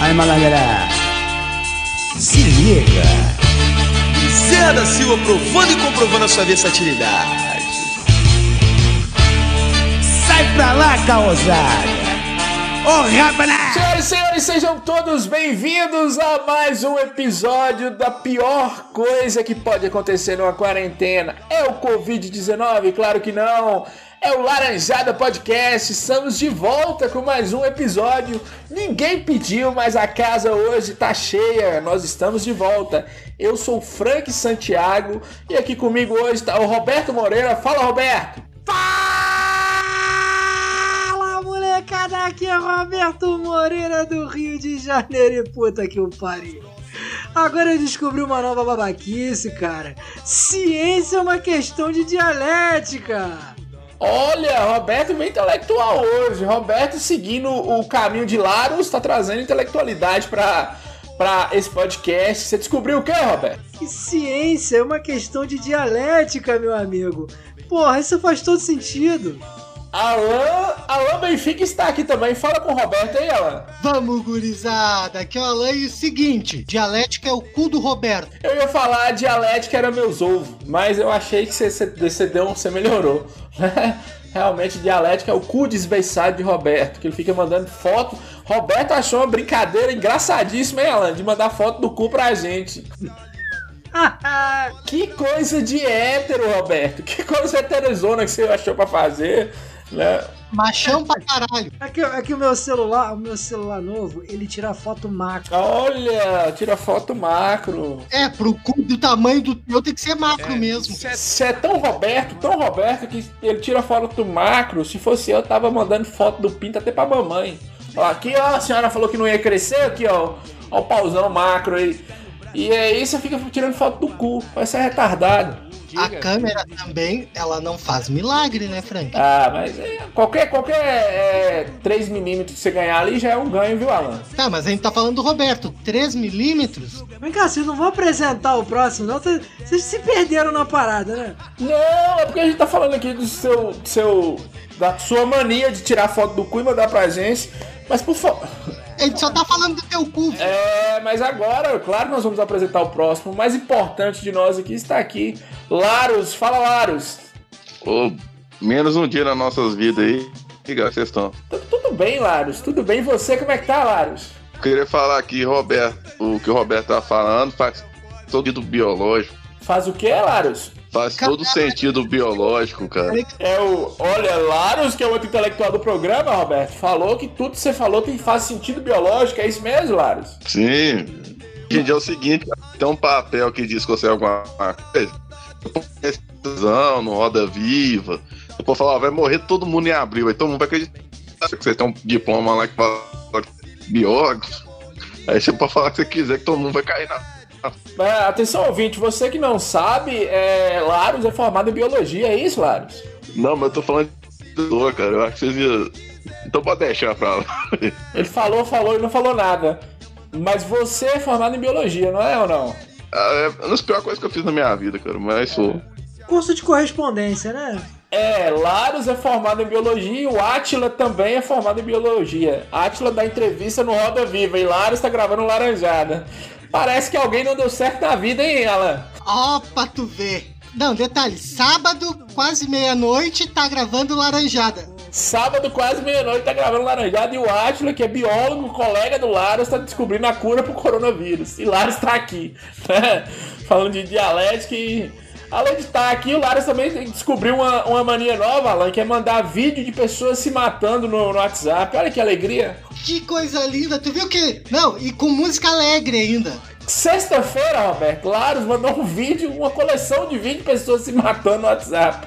Aí, malandra. Se liga. Zé da Silva provando e comprovando a sua versatilidade. Sai pra lá, caosada. Senhoras e senhores, sejam todos bem-vindos a mais um episódio da pior coisa que pode acontecer numa quarentena. É o Covid-19? Claro que não. É o Laranjada Podcast, estamos de volta com mais um episódio. Ninguém pediu, mas a casa hoje tá cheia, nós estamos de volta. Eu sou Frank Santiago e aqui comigo hoje está o Roberto Moreira. Fala, Roberto! Fala, molecada! Aqui é Roberto Moreira do Rio de Janeiro e puta que o pariu. Agora eu descobri uma nova babaquice, cara. Ciência é uma questão de dialética. Olha, Roberto bem intelectual hoje. Roberto seguindo o caminho de Larus, está trazendo intelectualidade para para esse podcast. Você descobriu o que, Roberto? Que ciência é uma questão de dialética, meu amigo. Porra, isso faz todo sentido. Alan, Alan Benfica está aqui também. Fala com o Roberto aí, Alan. Vamos, gurizada. Aqui é o Alan e o seguinte: dialética é o cu do Roberto. Eu ia falar dialética era meus ovos, mas eu achei que você, você, deu, você melhorou. Realmente, dialética é o cu desbeiçado de Roberto, que ele fica mandando foto. Roberto achou uma brincadeira engraçadíssima, hein, Alan? De mandar foto do cu pra gente. que coisa de hétero, Roberto. Que coisa heterozona que você achou pra fazer. Né? Machão pra caralho. Aqui, é aqui é o meu celular, o meu celular novo, ele tira foto macro. Olha, tira foto macro. É, pro cu do tamanho do teu tem que ser macro é, mesmo. Você é, é tão Roberto, tão Roberto, que ele tira foto macro. Se fosse eu, tava mandando foto do pinto até pra mamãe. Ó, aqui, ó, a senhora falou que não ia crescer, aqui, ó. Ó o pauzão macro aí. E aí você fica tirando foto do cu. Vai ser retardado. A câmera também, ela não faz milagre, né, Frank? Ah, mas é, qualquer, qualquer é, 3 milímetros que você ganhar ali já é um ganho, viu, Alan? Tá, mas a gente tá falando do Roberto. 3 milímetros? Vem cá, vocês não vão apresentar o próximo, não? Vocês se perderam na parada, né? Não, é porque a gente tá falando aqui do seu, do seu da sua mania de tirar foto do cu e mandar pra gente. Mas por favor. Ele só tá falando do teu cu. É, mas agora, claro, nós vamos apresentar o próximo. O mais importante de nós aqui está aqui. Laros, fala Laros. Oh, menos um dia nas nossas vidas aí. Liga, vocês estão. Tudo, tudo bem, Laros. Tudo bem. E você, como é que tá, Laros? Queria falar aqui, Roberto, o que o Roberto tá falando faz todo sentido biológico. Faz o que, Laros? Faz todo sentido biológico, cara. É o. Olha, Laros, que é o outro intelectual do programa, Roberto, falou que tudo que você falou tem faz sentido biológico. É isso mesmo, Laros? Sim. Dia é o seguinte: tem um papel que diz que você é alguma coisa. Decisão, no Roda Viva. Depois falar, vai morrer todo mundo em abril. Aí todo mundo vai acreditar que você tem um diploma lá que fala biólogo. Aí você pode falar o que você quiser, que todo mundo vai cair na atenção, ouvinte, você que não sabe, é, Laros é formado em biologia, é isso, Laros? Não, mas eu tô falando de cara. Eu acho que vocês iam. Então pode deixar pra lá. Ele falou, falou e não falou nada. Mas você é formado em biologia, não é ou não? Ah, é uma das piores coisas que eu fiz na minha vida, cara. Mas sou. Curso de correspondência, né? É, Laros é formado em biologia e o Atila também é formado em biologia. Atila dá entrevista no Roda Viva e Laros tá gravando Laranjada. Parece que alguém não deu certo na vida, hein, Alan? Ó, pra tu ver. Não, detalhe, sábado, quase meia-noite, tá gravando Laranjada. Sábado, quase meia-noite, tá gravando Laranjada e o Átila, que é biólogo, colega do Laros, tá descobrindo a cura pro coronavírus. E Laros tá aqui, né? Falando de dialética e... Além de estar tá aqui, o Laros também descobriu uma, uma mania nova, Alan, que é mandar vídeo de pessoas se matando no, no WhatsApp. Olha que alegria. Que coisa linda, tu viu que. Não, e com música alegre ainda. Sexta-feira, Roberto, Laros mandou um vídeo, uma coleção de vídeos de pessoas se matando no WhatsApp.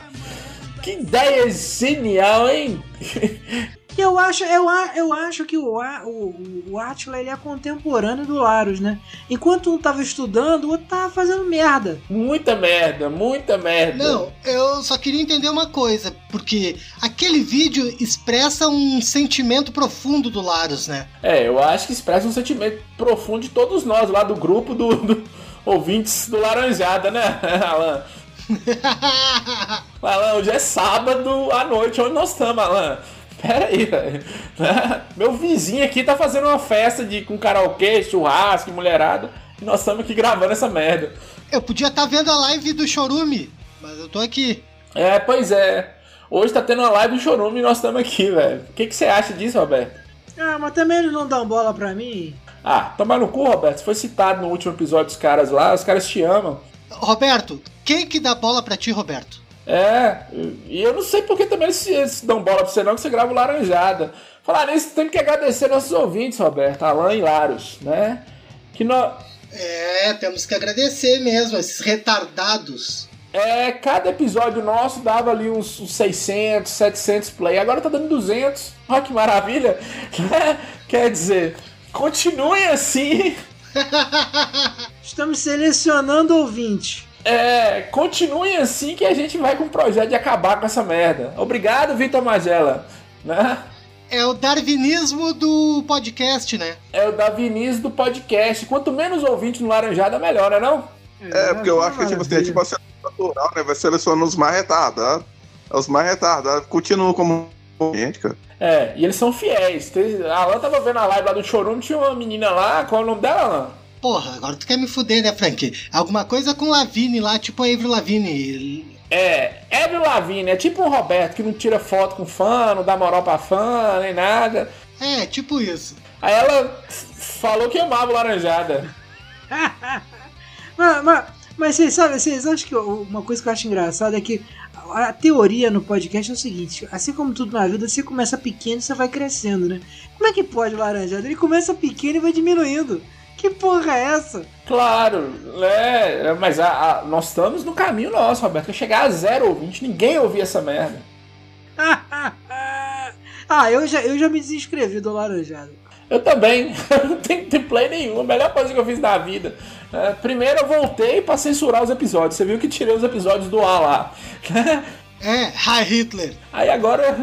Que ideia genial, hein? Eu acho, eu, eu acho que o, o, o Atila ele é contemporâneo do Larus, né? Enquanto um tava estudando, o outro tava fazendo merda. Muita merda, muita merda. Não, eu só queria entender uma coisa, porque aquele vídeo expressa um sentimento profundo do Larus, né? É, eu acho que expressa um sentimento profundo de todos nós lá do grupo do, do ouvintes do Laranjada, né, Alan? Alan, hoje é sábado à noite, onde nós estamos, Alan? Pera aí, velho. Meu vizinho aqui tá fazendo uma festa de, com karaokê, churrasco, mulherada. E nós estamos aqui gravando essa merda. Eu podia estar tá vendo a live do Chorume, mas eu tô aqui. É, pois é. Hoje tá tendo uma live do Chorume e nós estamos aqui, velho. O que, que você acha disso, Roberto? Ah, mas também eles não dão bola pra mim. Ah, tomar no cu, Roberto. Você foi citado no último episódio dos caras lá, os caras te amam. Roberto, quem que dá bola pra ti, Roberto? É, e eu não sei porque também eles, eles dão bola pra você não, que você grava o Laranjada. Falar nisso, tem que agradecer nossos ouvintes, Roberto, Alan e Laros, né? Que nós... É, temos que agradecer mesmo, esses retardados. É, cada episódio nosso dava ali uns, uns 600, 700 play. Agora tá dando 200. Olha que maravilha. Quer dizer, continuem assim. Estamos selecionando ouvinte. É, continuem assim que a gente vai com o projeto de acabar com essa merda. Obrigado, Vitor Magela. Né? É o darwinismo do podcast, né? É o darwinismo do podcast. Quanto menos ouvinte no Laranjada, melhor, né não? É, porque eu acho que tipo, assim, é tipo a seleção natural, né? Vai selecionando os mais retardados. Os mais retardados continuam como gente, cara. É, e eles são fiéis. A Alan tava vendo a live lá do Chorum, tinha uma menina lá, qual é o nome dela, Alan? Porra, agora tu quer me fuder, né, Frank? Alguma coisa com Lavigne lá, tipo a Avril Lavigne. É, Avril Lavigne, é tipo um Roberto que não tira foto com fã, não dá moral pra fã, nem nada. É, tipo isso. Aí ela falou que amava Laranjada. mas, mas, mas vocês sabem, vocês acham que uma coisa que eu acho engraçada é que a teoria no podcast é o seguinte: assim como tudo na vida, você começa pequeno e você vai crescendo, né? Como é que pode o laranjado? Ele começa pequeno e vai diminuindo. Que porra é essa? Claro, né? Mas a, a, nós estamos no caminho nosso, Roberto. Chegar a zero ouvinte, ninguém ouvia essa merda. ah, eu já, eu já me desinscrevi do Laranjado. Eu também, não tenho, tenho play nenhum. A melhor coisa que eu fiz na vida. É, primeiro eu voltei para censurar os episódios. Você viu que tirei os episódios do ar lá. É, Hi Hitler. Aí agora.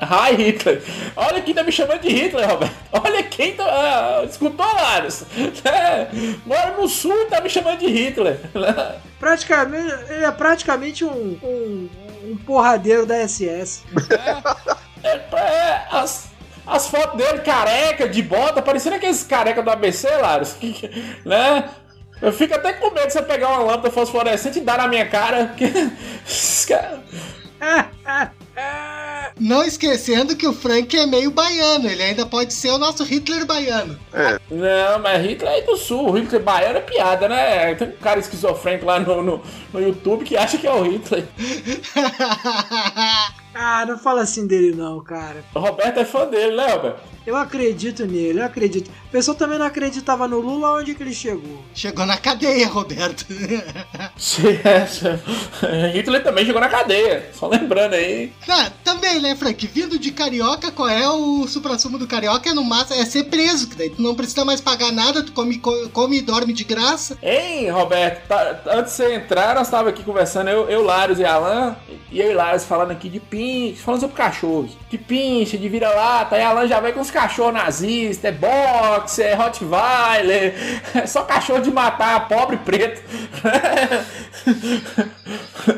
Hi Hitler. Olha quem tá me chamando de Hitler, Roberto. Olha quem tá. Ah, escutou, Laros? É, mora no sul e tá me chamando de Hitler. Praticamente. Ele é praticamente um, um, um porradeiro da SS. É, é, é as, as fotos dele careca, de bota, parecendo aqueles careca do ABC, Laros. né? Eu fico até com medo de você pegar uma lâmpada fosforescente e dar na minha cara. Porque... Não esquecendo que o Frank é meio baiano, ele ainda pode ser o nosso Hitler baiano. É. Não, mas Hitler é do sul, o Hitler baiano é piada, né? Tem um cara esquizofrênico lá no, no, no YouTube que acha que é o Hitler. ah, não fala assim dele não, cara. O Roberto é fã dele, né, Roberto? Eu acredito nele, eu acredito. O pessoal também não acreditava no Lula, onde que ele chegou? Chegou na cadeia, Roberto. Hitler também chegou na cadeia, só lembrando aí. Ah, também, né, Frank? Vindo de carioca, qual é o supra-sumo do carioca? É no máximo é ser preso, que daí tu não precisa mais pagar nada, tu come, come e dorme de graça. Hein, Roberto? Tá, antes de você entrar, nós estávamos aqui conversando, eu, eu Larios e Alan, e eu e Larios falando aqui de pinche, falando sobre cachorros. De pinche, de vira-lata, e Alan já vai com os cachorro nazista, é boxe, é Rottweiler, é só cachorro de matar pobre preto.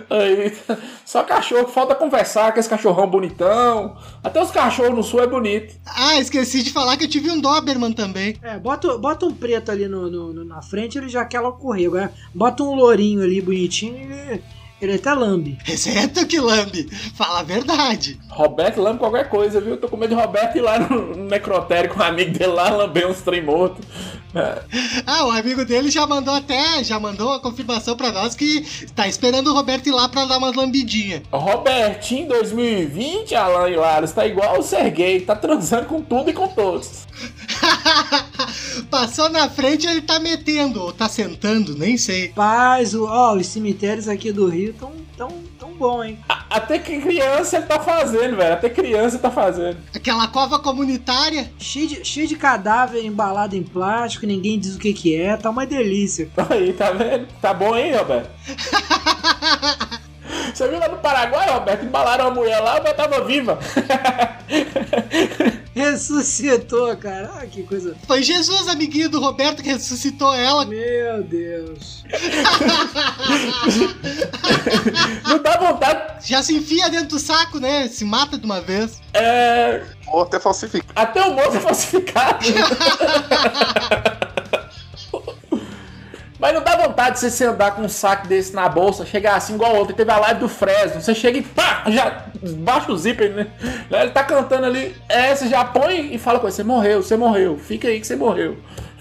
Aí, só cachorro, falta conversar com esse cachorrão bonitão. Até os cachorros no sul é bonito. Ah, esqueci de falar que eu tive um Doberman também. É, bota, bota um preto ali no, no na frente, ele já quer logo correr. Agora, bota um lourinho ali bonitinho e ele até lambe. Exceto que lambe. Fala a verdade. Roberto lambe qualquer coisa, viu? Tô com medo de Roberto ir lá no necrotério com um amigo dele lá lamber uns trem morto. É. Ah, o amigo dele já mandou até, já mandou uma confirmação pra nós que tá esperando o Roberto ir lá pra dar uma lambidinha. Robertinho 2020, Alan Hilário, tá igual o Serguei, tá transando com tudo e com todos. Passou na frente ele tá metendo, ou tá sentando, nem sei. Paz, ó, os cemitérios aqui do Rio tão, tão, tão bom, hein? Até que criança ele tá fazendo, velho. Até criança tá fazendo. Aquela cova comunitária. Cheio de, cheio de cadáver embalado em plástico, ninguém diz o que que é, tá uma delícia. Aí, tá vendo? Tá bom, hein, Roberto? Você viu lá no Paraguai, Roberto? Embalaram a mulher lá, mas tava viva. Ressuscitou, cara. Ah, que coisa. Foi Jesus, amiguinho do Roberto, que ressuscitou ela. Meu Deus. Não dá vontade. Já se enfia dentro do saco, né? Se mata de uma vez. É, Morto é falsificado. até o morto é falsificado. Vontade de você andar com um saco desse na bolsa, chegar assim igual ontem. Teve a live do Fresno. Você chega e pá, já baixa o zíper, né? Ele tá cantando ali. É, você já põe e fala com ele: Você morreu, você morreu. Fica aí que você morreu.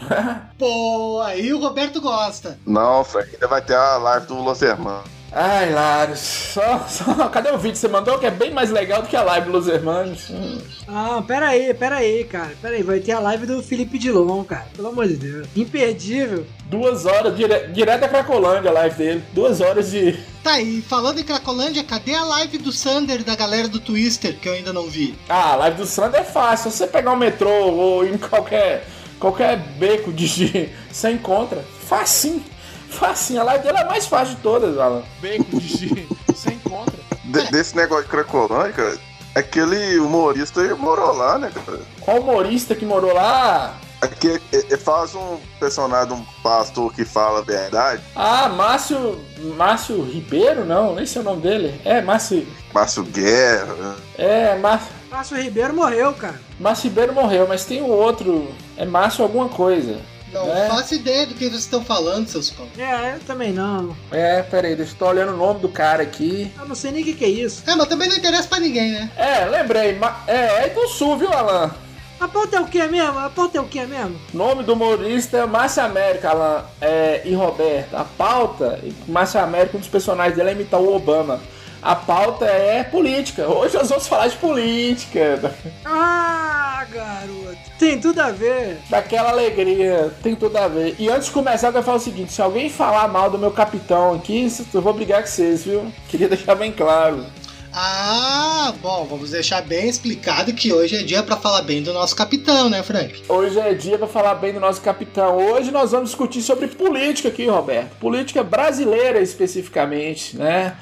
Pô, aí o Roberto gosta. Não, Frank, ainda vai ter a live do Los Hermanos. Ai, Laros, só, só. Cadê o vídeo que você mandou? Que é bem mais legal do que a live dos Hermanos. Hum. Ah, pera aí, pera aí, cara. Pera aí, vai ter a live do Felipe Dilon, cara. Pelo amor de Deus. Imperdível. Duas horas, dire... direto a Cracolândia a live dele. Duas horas de. Tá, e falando em Cracolândia, cadê a live do Sander da galera do Twister, que eu ainda não vi? Ah, a live do Sandro é fácil. Se você pegar um metrô ou ir em qualquer, qualquer beco de de- você encontra. Facinho. Facinho. A live dele é a mais fácil de todas, Alan. Beco de de- você encontra. De- desse negócio de Cracolândia, cara, aquele humorista morou lá, né, cara? Qual humorista que morou lá? Aqui, ele faz um personagem, um pastor que fala a verdade, Ah, Márcio. Márcio Ribeiro? Não, nem sei o nome dele. É, Márcio. Márcio Guerra. É, Márcio. Márcio Ribeiro morreu, cara. Márcio Ribeiro morreu, mas tem o outro. É Márcio alguma coisa. Não É. faço ideia do que vocês estão falando, seus pão. É, eu também não. É, peraí, deixa eu tô olhando o nome do cara aqui. Eu não sei nem o que, que é isso. É, mas também não interessa pra ninguém, né? É, lembrei. É, é do Sul, viu, Alan? A pauta é o que mesmo? A pauta é o que mesmo? Nome do humorista é Márcio América, Alan é, e Roberto. A pauta, Márcio América, um dos personagens dele é imitar o Obama. A pauta é política. Hoje nós vamos falar de política. Ah, garoto. Tem tudo a ver. Daquela alegria, tem tudo a ver. E antes de começar, eu quero falar o seguinte: se alguém falar mal do meu capitão aqui, eu vou brigar com vocês, viu? Queria deixar bem claro. Ah, bom, vamos deixar bem explicado que hoje é dia pra falar bem do nosso capitão, né, Frank? Hoje é dia para falar bem do nosso capitão. Hoje nós vamos discutir sobre política aqui, Roberto. Política brasileira especificamente, né?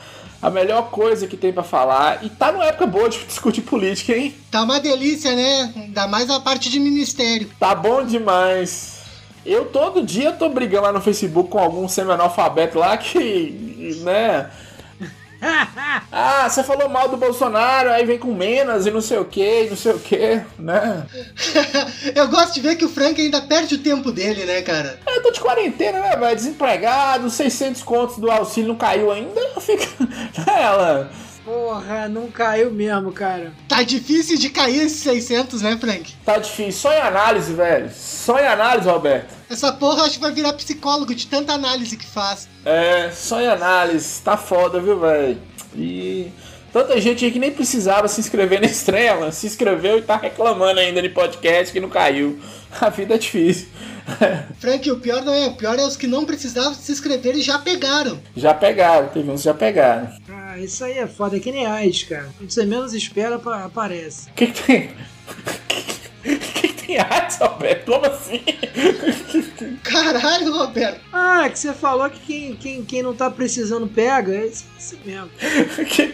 A melhor coisa que tem para falar. E tá numa época boa de discutir política, hein? Tá uma delícia, né? Ainda mais a parte de ministério. Tá bom demais. Eu todo dia tô brigando lá no Facebook com algum semi-analfabeto lá que, né? Ah, você falou mal do Bolsonaro, aí vem com menos e não sei o que, não sei o que, né? Eu gosto de ver que o Frank ainda perde o tempo dele, né, cara? Eu tô de quarentena, né, velho? Desempregado, 600 contos do auxílio não caiu ainda. Fica. Ela. Porra, não caiu mesmo, cara. Tá difícil de cair esses 600, né, Frank? Tá difícil. Só em análise, velho. Só em análise, Roberto. Essa porra acho que vai virar psicólogo de tanta análise que faz. É, só em análise. Tá foda, viu, velho? E. Tanta gente aí que nem precisava se inscrever na estrela, se inscreveu e tá reclamando ainda de podcast que não caiu. A vida é difícil. Frank, o pior não é, o pior é os que não precisavam se inscrever e já pegaram. Já pegaram, teve uns que já pegaram. Ah, isso aí é foda, é que nem AIDS, cara. Quando você menos espera, apa- aparece. O que, que tem? AIDS, Roberto? Como assim? Caralho, Roberto. Ah, que você falou que quem, quem, quem não tá precisando pega. É isso, isso mesmo. Que-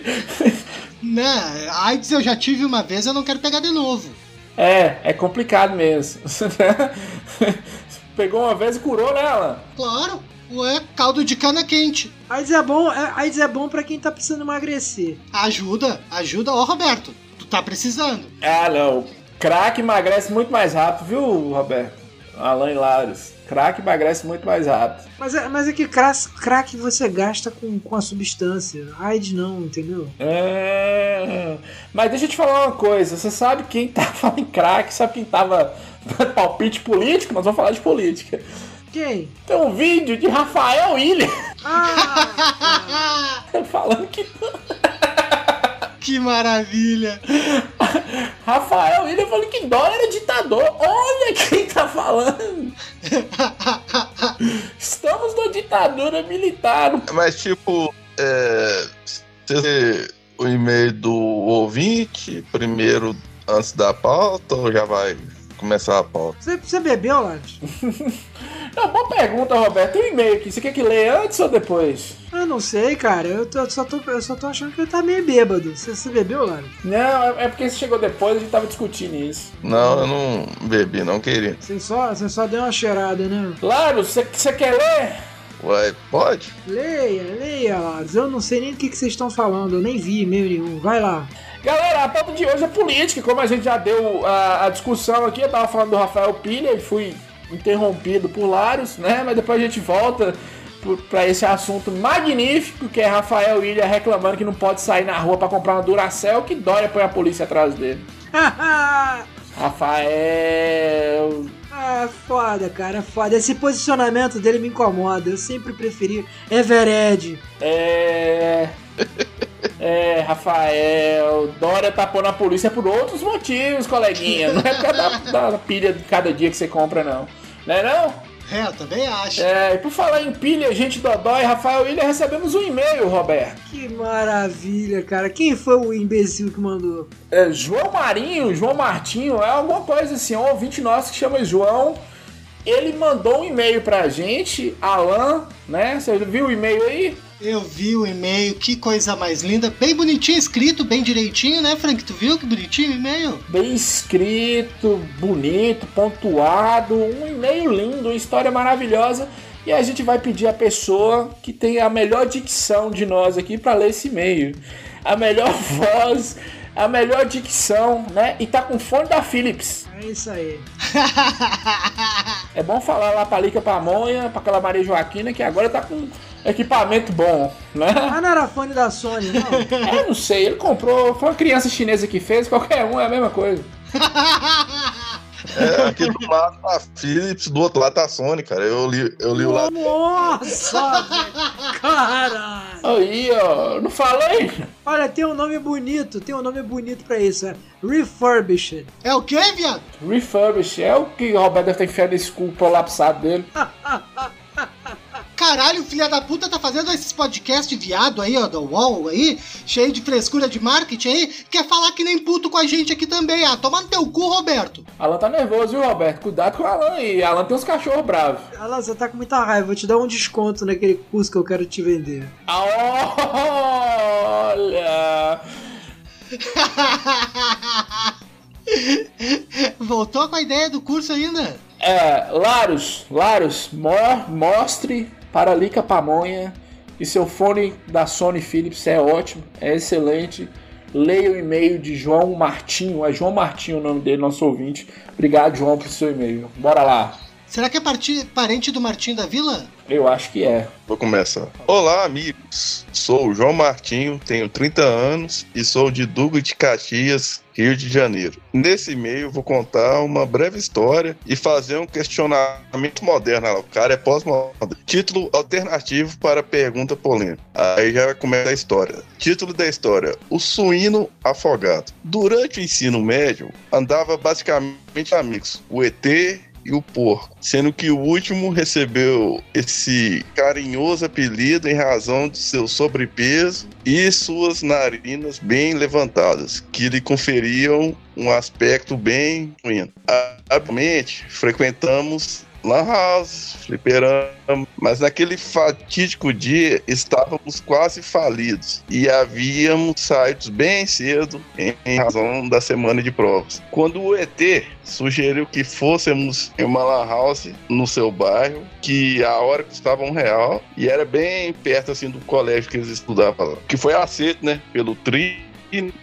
Não, AIDS eu já tive uma vez, eu não quero pegar de novo. É, é complicado mesmo. Pegou uma vez e curou nela. Claro, ué, caldo de cana quente. AIDS é bom, é- AIDS é bom pra quem tá precisando emagrecer. Ajuda, ajuda. Ó, Roberto, tu tá precisando. Ah, não. Crack emagrece muito mais rápido, viu, Roberto? Alan Hilários. Crack emagrece muito mais rápido. Mas é, mas é que crack, você gasta com, com a substância. AIDS não, entendeu? É... Mas deixa eu te falar uma coisa. Você sabe quem tá falando em crack? Sabe quem tava palpite político? Nós vamos falar de política. Quem? Tem um vídeo de Rafael William Ah! falando que Que maravilha. Rafael William falando que Dória era ditador. Olha quem tá falando. Estamos na ditadura militar. Mas, tipo, é, você o e-mail do ouvinte primeiro antes da pauta ou já vai começar a pauta? Você, você bebeu, Lante? Não, boa pergunta, Roberto. Tem um e-mail aqui. Você quer que leia antes ou depois? Eu não sei, cara. Eu, tô- só, tô, eu só tô achando que ele tá meio bêbado. Você, você bebeu, Lara? Não, é- é porque você chegou depois a gente tava discutindo isso. Não, eu não bebi, não queria. Você só, você só deu uma cheirada, né? Claro, você, você quer ler? Ué, pode? Leia, leia, Laros. Eu não sei nem do que, que vocês estão falando. Eu nem vi e-mail nenhum. Vai lá. Galera, a pauta de hoje é política. Como a gente já deu a, a discussão aqui, eu tava falando do Rafael Pilha e fui interrompido por Laros, né? Mas depois a gente volta pra esse assunto magnífico que é Rafael Ilha reclamando que não pode sair na rua pra comprar uma Duracell, que Dória põe a polícia atrás dele. Rafael. ah, foda, cara. Foda. Esse posicionamento dele me incomoda. Eu sempre preferi Evered. É. É, Rafael, Dória tapou na polícia por outros motivos, coleguinha. Não é por causa da, da pilha de cada dia que você compra, não. Não é não? É, eu também acho. É, e por falar em pilha, gente Dodói, Rafael Ilha, recebemos um e-mail, Roberto. Que maravilha, cara. Quem foi o imbecil que mandou? É, João Marinho, João Martinho, é alguma coisa assim, um ouvinte nosso que chama João. Ele mandou um e-mail pra gente, Alan, né? Você viu o e-mail aí? Eu vi o e-mail, que coisa mais linda. Bem bonitinho escrito, bem direitinho, né, Frank? Tu viu que bonitinho o e-mail? Bem escrito, bonito, pontuado, um e-mail lindo, uma história maravilhosa. E a gente vai pedir a pessoa que tem a melhor dicção de nós aqui para ler esse e-mail. A melhor voz, a melhor dicção, né? E tá com fone da Philips. É isso aí. É bom falar lá pra Lica Pamonha, pra aquela Maria Joaquina, que agora tá com equipamento bom, né? Ah, não era fone da Sony, não. É, não sei, ele comprou, foi uma criança chinesa que fez, qualquer um é a mesma coisa. É, aqui do lado tá a Philips, do outro lado tá a Sony, cara. Eu li, eu li o lado. Nossa, velho. Caralho. Aí, ó, não falei? Olha, tem um nome bonito, tem um nome bonito pra isso, é Refurbished. É o quê, viado? Refurbish, é o que o Roberto deve ter enfiado nesse cu prolapsado dele. Caralho, filha da puta tá fazendo esses podcasts viado aí, ó, da UOL aí, cheio de frescura de marketing aí, quer falar que nem puto com a gente aqui também. Ah, toma no teu cu, Roberto. Alan tá nervoso, viu, Roberto? Cuidado com o Alan aí. Alan tem uns cachorros bravos. Alan, você tá com muita raiva, vou te dar um desconto naquele curso que eu quero te vender. Olha! Voltou com a ideia do curso ainda? É, Larus, Larus, mo- mostre para Lica Pamonha que seu fone da Sony Philips é ótimo, é excelente. Leia o e-mail de João Martinho, é João Martinho o nome dele, nosso ouvinte. Obrigado, João, por seu e-mail. Bora lá. Será que é parti- parente do Martinho da Vila? Eu acho que é. Vou começar. Olá, amigos. Sou o João Martinho, tenho 30 anos e sou de Duque de Caxias, Rio de Janeiro. Nesse e-mail, vou contar uma breve história e fazer um questionamento moderno. O cara é pós-moderno. Título alternativo para pergunta polêmica. Aí já começa a história. Título da história: O suíno afogado. Durante o ensino médio, andava basicamente amigos. O ET e o porco, sendo que o último recebeu esse carinhoso apelido em razão de seu sobrepeso e suas narinas bem levantadas, que lhe conferiam um aspecto bem ruim. Atualmente, frequentamos lan house, fliperama, mas naquele fatídico dia estávamos quase falidos. E havíamos saído bem cedo em, razão da semana de provas. Quando o ET sugeriu que fôssemos em uma lan house no seu bairro, que a hora custava um real e era bem perto assim do colégio que eles estudavam lá, que foi aceito, né, pelo tri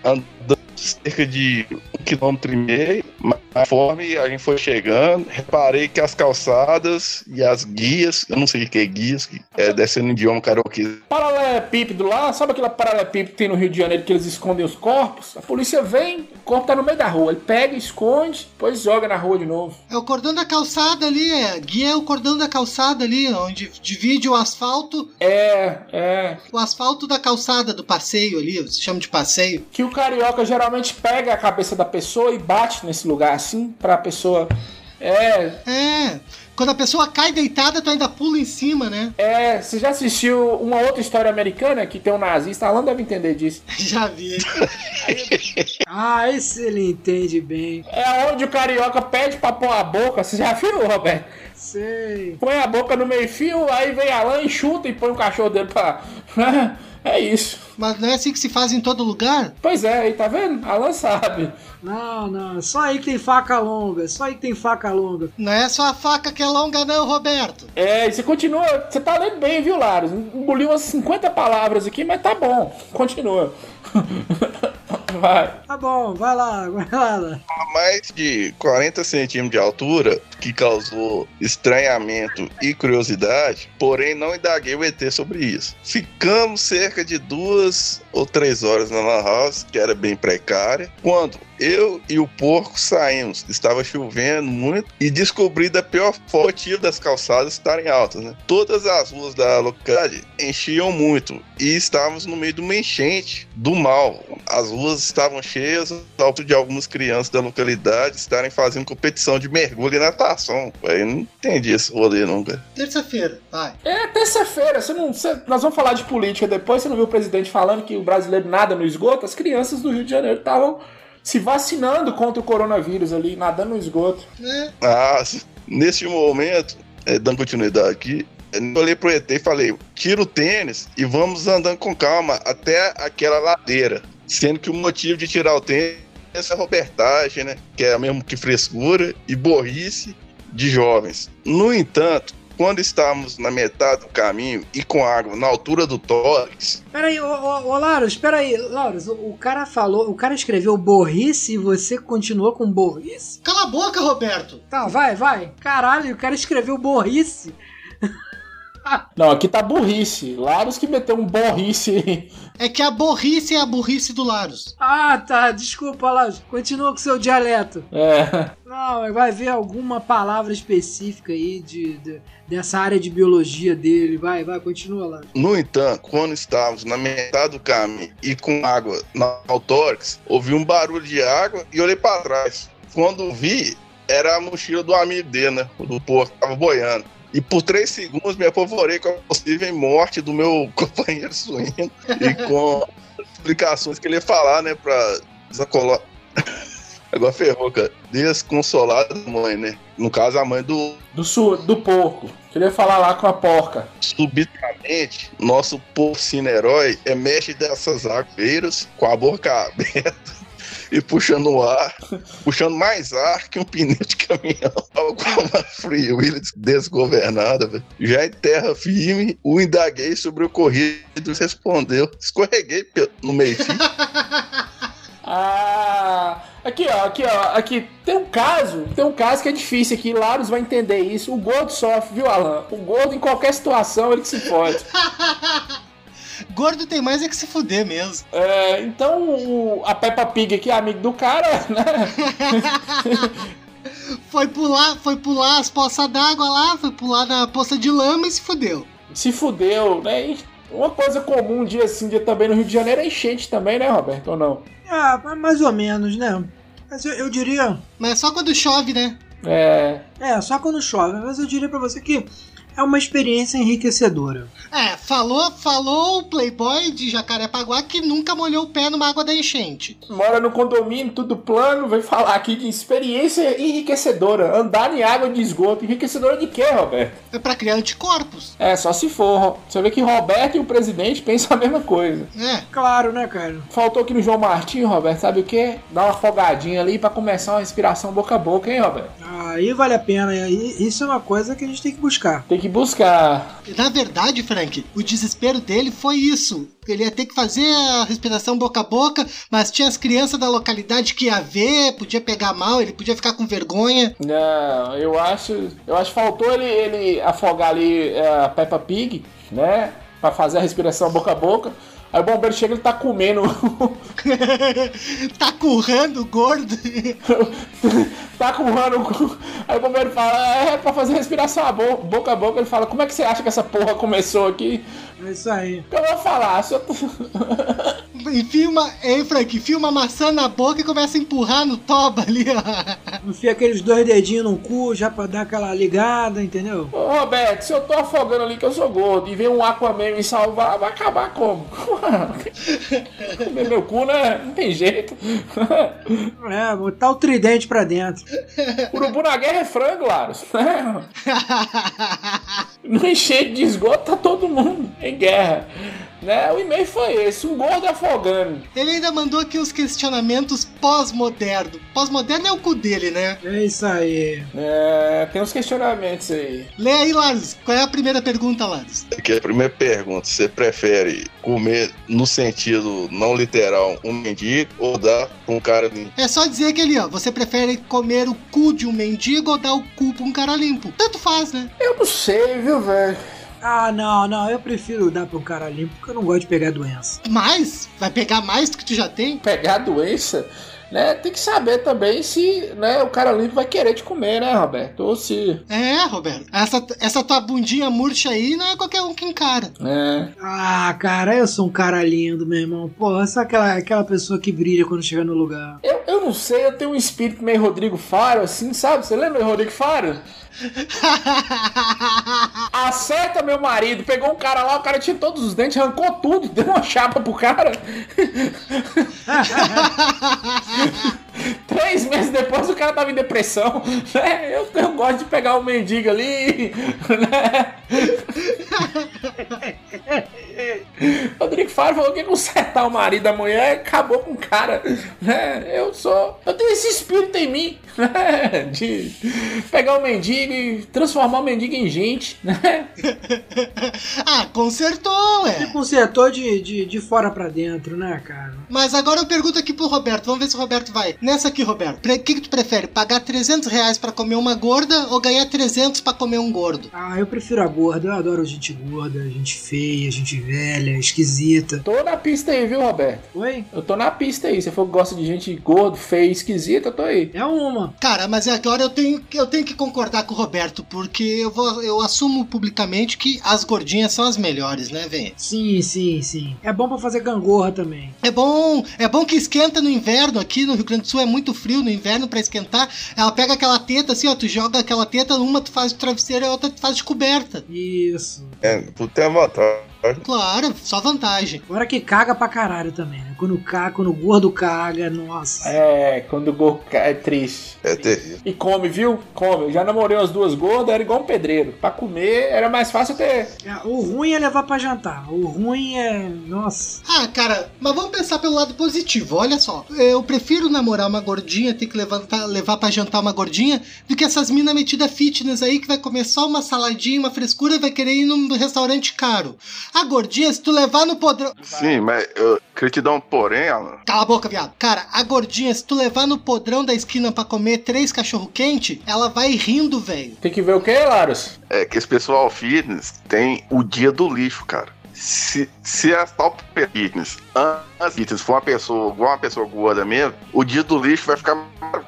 andando cerca de um quilômetro e meio, mas conforme a gente foi chegando, reparei que as calçadas e as guias, eu não sei o que é guias, que é descendo idioma karaokê. Paralelepípedo lá, sabe aquela paralelepípedo que tem no Rio de Janeiro que eles escondem os corpos? A polícia vem, o corpo tá no meio da rua, ele pega, esconde, depois joga na rua de novo. É o cordão da calçada ali, é. Guia é o cordão da calçada ali, onde divide o asfalto, É, é. o asfalto da calçada do passeio ali, se chama de passeio. Que o carioca geralmente pega a cabeça da pessoa e bate nesse lugar assim, pra pessoa É, É. Quando a pessoa cai deitada, tu ainda pula em cima, né? é. Você já assistiu uma outra história americana que tem um nazista? Alan deve entender disso. Já vi. Ah, esse ele entende bem. É onde o carioca pede pra pôr a boca. Você já viu, Roberto? Sei. Põe a boca no meio fio, aí vem Alan e chuta e põe o cachorro dele pra. É isso. Mas não é assim que se faz em todo lugar? Pois é, aí tá vendo? Alan sabe. Não, não. Só aí que tem faca longa. Só aí que tem faca longa. Não é só a faca que é longa, não, Roberto. É, e você continua. Você tá lendo bem, viu, Laros? Engoliu umas 50 palavras aqui, mas tá bom. Continua. Vai. Tá bom, vai lá, vai lá. A mais de 40 centímetros de altura, que causou estranhamento e curiosidade, porém não indaguei o ET sobre isso. Ficamos cerca de duas ou três horas na Lan House, que era bem precária, quando eu e o porco saímos. Estava chovendo muito e descobri da pior forma das calçadas estarem altas. Né? Todas as ruas da localidade enchiam muito e estávamos no meio de uma enchente do mal. As ruas estavam cheias, ao ponto de algumas crianças da localidade estarem fazendo competição de mergulho e natação. Eu não entendi esse rolê nunca. Terça-feira, vai. É terça-feira, você não. você- nós vamos falar de política depois. Você não viu o presidente falando que o brasileiro nada no esgoto? As crianças do Rio de Janeiro estavam se vacinando contra o coronavírus ali, nadando no esgoto. É. Ah, neste momento, é, dando continuidade aqui, eu olhei pro ET e falei: tira o tênis e vamos andando com calma até aquela ladeira. Sendo que o motivo de tirar o tênis é essa robertagem, né? Que é mesmo que frescura e borrice de jovens. No entanto, quando estávamos na metade do caminho e com água na altura do tórax, Peraí, ô, ô, ô Laros, peraí. Laros, o, o cara falou, o cara escreveu borrice e você continuou com borrice? Cala a boca, Roberto. Tá, vai, vai. Caralho, o cara escreveu borrice. Não, aqui tá burrice. Laros que meteu um borrice. É que a burrice é a burrice do Laros. Ah, tá. Desculpa, Laros. Continua com seu dialeto. É. Não, mas vai ver alguma palavra específica aí de, de- dessa área de biologia dele. Vai, vai, continua lá. No entanto, quando estávamos na metade do caminho e com água na no tórax, ouvi um barulho de água e olhei para trás. Quando vi, era a mochila do amigo dele, né? Do porco, que tava boiando. E por três segundos me apavorei com a possível morte do meu companheiro suíno e com explicações que ele ia falar, né? Pra desacolar. Agora ferrou, cara. Desconsolar da mãe, né? No caso, a mãe do, Do, su, do porco. Queria falar lá com a porca. subitamente, nosso porcino herói emerge dessas águas com a boca aberta e puxando o ar, puxando mais ar que um pneu de caminhão. Tava com uma Free Will desgovernada, velho. Já em terra firme, o indaguei sobre o ocorrido e respondeu. Escorreguei no meio. Ah, aqui ó, aqui ó, aqui tem um caso, tem um caso que é difícil aqui, Laros vai entender isso. O gordo sofre, viu, Alan? O gordo em qualquer situação ele que se pode. Gordo tem mais é que se fuder mesmo. É, então a Peppa Pig aqui, amigo do cara, né? Foi pular, foi pular as poças d'água lá, foi pular na poça de lama e se fudeu. Se fudeu, né? E uma coisa comum um dia assim, dia também no Rio de Janeiro é enchente também, né, Roberto? Ou não? Ah, mais ou menos, né? Mas eu, eu diria. Mas é só quando chove, né? É. É, só quando chove. Mas eu diria pra você que é uma experiência enriquecedora. É, falou, falou o playboy de Jacarepaguá que nunca molhou o pé numa água da enchente. Mora no condomínio, tudo plano, vem falar aqui de experiência enriquecedora. Andar em água de esgoto. Enriquecedora de quê, Roberto? É pra criar anticorpos. É, só se for. Você vê que Roberto e o presidente pensam a mesma coisa. É. Claro, né, cara? Faltou aqui no João Martinho, Roberto, sabe o quê? Dar uma afogadinha ali pra começar uma respiração boca a boca, hein, Roberto? Aí vale a pena. E isso é uma coisa que a gente tem que buscar. Tem que buscar. Na verdade, Frank, o desespero dele foi isso. Ele ia ter que fazer a respiração boca a boca, mas tinha as crianças da localidade que ia ver, podia pegar mal, ele podia ficar com vergonha. Não, eu acho. Eu acho que faltou ele, ele afogar ali é, a Peppa Pig, né? Pra fazer a respiração boca a boca. Aí o bombeiro chega e ele tá comendo. tá currando o gordo. tá currando. Aí o bombeiro fala, é pra fazer respiração a bo- boca a boca. Ele fala, como é que você acha que essa porra começou aqui? É isso aí. Eu vou falar, se eu... enfia uma. Ei, Frank, enfia uma maçã na boca e começa a empurrar no toba ali, ó. Enfia aqueles dois dedinhos no cu já pra dar aquela ligada, entendeu? Ô, Roberto, se eu tô afogando ali que eu sou gordo e vem um Aquaman me salvar, vai acabar como? Comer meu cu, né? Não tem jeito. É, botar o tridente pra dentro. Urubu na guerra é frango, Laros. né? No enchente de esgoto tá todo mundo em guerra. Né? O e-mail foi esse, um gordo afogando. Ele ainda mandou aqui os questionamentos pós-moderno. Pós-moderno é o cu dele, né? É isso aí. É, tem uns questionamentos aí. Lê aí, Laros. Qual é a primeira pergunta, Laros? Aqui é a primeira pergunta: você prefere comer no sentido não literal um mendigo ou dar pra um cara limpo? É só dizer que ali, ó, você prefere comer o cu de um mendigo ou dar o cu pra um cara limpo? Tanto faz, né? Eu não sei, viu, velho? Ah, não, não, eu prefiro dar pra um cara limpo porque eu não gosto de pegar doença. Mas, vai pegar mais do que tu já tem? Pegar doença, né? Tem que saber também se né, o cara limpo vai querer te comer, né, Roberto? Ou se. É, Roberto. Essa, essa tua bundinha murcha aí não é qualquer um que encara. É. Ah, cara, eu sou um cara lindo, meu irmão. Porra, sabe aquela, aquela pessoa que brilha quando chega no lugar? Eu, eu não sei, eu tenho um espírito meio Rodrigo Faro, assim, sabe? Você lembra do Rodrigo Faro? Acerta meu marido, pegou um cara lá, o cara tinha todos os dentes, arrancou tudo, deu uma chapa pro cara. Três meses depois o cara tava em depressão. Né? Eu, eu gosto de pegar o mendigo ali. Né? Rodrigo Faro falou que consertar o marido da mulher acabou com o cara. Né? Eu sou. Eu tenho esse espírito em mim. Né? De pegar o mendigo e transformar o mendigo em gente. Né? ah, consertou, Você ué. consertou de, de, de fora pra dentro, né, cara? Mas agora eu pergunto aqui pro Roberto. Vamos ver se o Roberto vai. Nessa aqui, Roberto. O que, que tu prefere? Pagar 300 reais pra comer uma gorda ou ganhar 300 pra comer um gordo? Ah, eu prefiro a gorda. Eu adoro gente gorda, gente feia, gente velha, esquisita. Tô na pista aí, viu, Roberto? Oi? Eu tô na pista aí. Se for que gosta de gente gordo, feio, esquisita, eu tô aí. É uma. Cara, mas agora eu tenho, eu tenho que concordar com o Roberto, porque eu, vou, eu assumo publicamente que as gordinhas são as melhores, né, velho? Sim, sim, sim. É bom pra fazer gangorra também. É bom, é bom que esquenta no inverno aqui no Rio Grande do Sul, é muito frio no inverno pra esquentar. Ela pega aquela teta assim, ó, tu joga aquela teta, uma tu faz de travesseiro e a outra tu faz de coberta. Isso. É, tu tem a vantagem. Claro, só vantagem. Fora que caga pra caralho também, né? Quando caga, quando o gordo caga, nossa. É, quando o gordo cai, é triste. É terrível. E come, viu? Come. Eu já namorei umas duas gordas, era igual um pedreiro. Pra comer era mais fácil ter. É, o ruim é levar pra jantar. O ruim é. Nossa. Ah, cara, mas vamos pensar pelo lado positivo. Olha só, eu prefiro namorar uma gordinha, ter que levantar, levar pra jantar uma gordinha, do que essas minas metidas fitness aí que vai comer só uma saladinha, uma frescura e vai querer ir num restaurante caro. A gordinha, se tu levar no podrão. Sim, mas eu queria te dar um porém, Alan. Cala a boca, viado. Cara, a gordinha, se tu levar no podrão da esquina pra comer três cachorro quente, ela vai rindo, velho. Tem que ver o que, Laros? É que esse pessoal fitness tem o dia do lixo, cara. Se, se a top fitness, antes fitness for uma pessoa, igual uma pessoa gorda mesmo, o dia do lixo vai ficar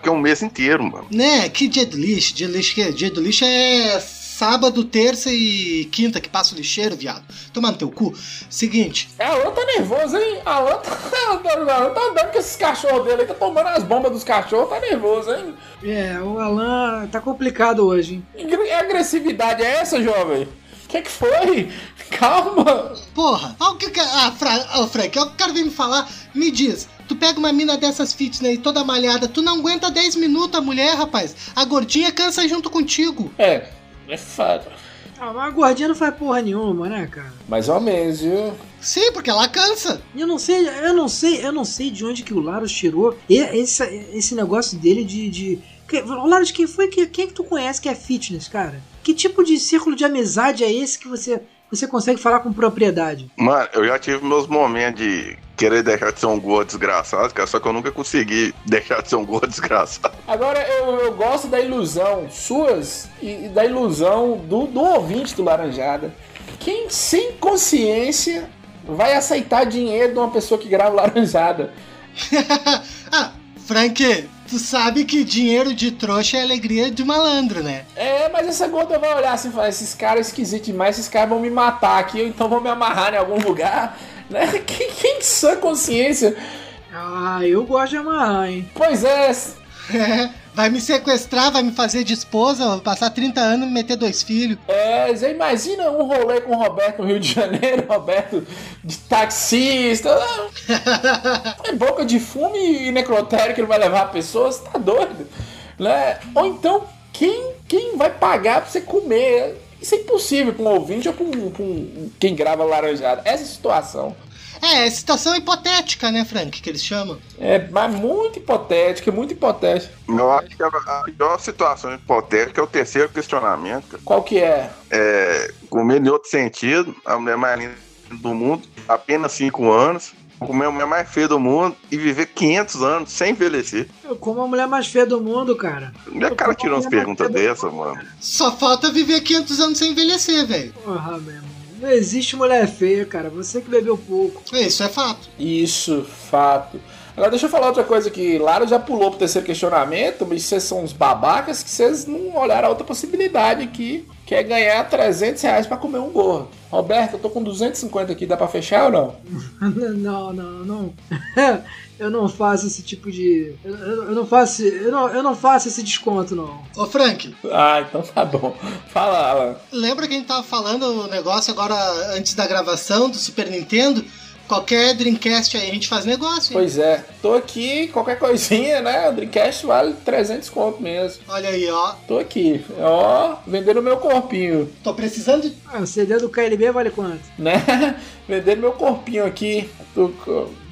que é um mês inteiro, mano. Né? Que dia do lixo? Dia do lixo que é? Dia do lixo é sábado, terça e quinta que passa o lixeiro, viado. Toma no teu cu. Seguinte, É, Alan tá nervoso, hein? Alan tá, Alan tá andando com esses cachorros dele aí, tá tomando as bombas dos cachorros, tá nervoso, hein? É, o Alan tá complicado hoje, hein? Que gr- agressividade é essa, jovem? O que, que foi? Calma! porra, olha o que ah, ô, Frank, olha o que o cara vem me falar. Me diz, tu pega uma mina dessas fitness aí, toda malhada, tu não aguenta 10 minutos a mulher, rapaz. A gordinha cansa junto contigo. É, é fato. Ah, mas a gordinha não faz porra nenhuma, né, cara? Mais ou menos, viu? Sim, porque ela cansa. Eu não sei, eu não sei, eu não sei de onde que o Laros tirou esse, esse negócio dele de. de... Laros, quem foi que. Quem é que tu conhece que é fitness, cara? Que tipo de círculo de amizade é esse que você, você consegue falar com propriedade? Mano, eu já tive meus momentos de querer deixar de ser um gordo desgraçado, cara, só que eu nunca consegui deixar de ser um gordo desgraçado. Agora eu, eu gosto da ilusão suas e, e da ilusão do, do ouvinte do Laranjada. Quem sem consciência vai aceitar dinheiro de uma pessoa que grava Laranjada? ah, Frank, tu sabe que dinheiro de trouxa é alegria de malandro, né? É, mas essa gorda vai olhar assim e falar: esses caras esquisitos demais, esses caras vão me matar aqui, ou então vão me amarrar em algum lugar. Né? Quem, quem sã consciência? Ah, eu gosto de amarrar, hein? Pois é, É, vai me sequestrar, vai me fazer de esposa, vou passar 30 anos e me meter dois filhos. É, você imagina um rolê com o Roberto no Rio de Janeiro, Roberto de taxista. É boca de fumo e necrotério que ele vai levar a pessoa, você tá doido? Né? Ou então, quem, quem vai pagar pra você comer? Isso é impossível pra um ouvinte ou pra, pra um- quem grava laranjada. Essa situação É, situação hipotética, né, Frank, que eles chamam. é mas muito hipotética, muito hipotética. Eu acho que a pior situação hipotética é o terceiro questionamento. Qual que é? É, comer em outro sentido, a mulher mais linda do mundo, apenas 5 anos, comer a mulher mais feia do mundo e viver 500 anos sem envelhecer. Eu como a mulher mais feia do mundo, cara. E a cara tirou umas perguntas dessas, mano. Só falta viver 500 anos sem envelhecer, velho. Porra, meu irmão. Não existe mulher feia, cara. Você que bebeu pouco. Isso é fato. Isso, fato. Agora deixa eu falar outra coisa que Lara já pulou pro terceiro questionamento, mas vocês são uns babacas que vocês não olharam a outra possibilidade aqui, que é ganhar 300 reais pra comer um gordo. Roberto, eu tô com 250 aqui, dá pra fechar ou não? Não, não, não. Eu não faço esse tipo de. Eu, eu- eu não faço. Eu não, eu não faço esse desconto, não. Ô, Frank, Ah, então tá bom. Fala, Alan. lembra que a gente tava falando o negócio agora antes da gravação do Super Nintendo? Qualquer Dreamcast aí a gente faz negócio, hein? Pois é, tô aqui, qualquer coisinha, né? O Dreamcast vale 300 conto mesmo. Olha aí, ó. Tô aqui, ó, vendendo meu corpinho, Tô precisando de. Ah, o CD do KLB vale quanto? né? vendendo meu corpinho aqui. Tô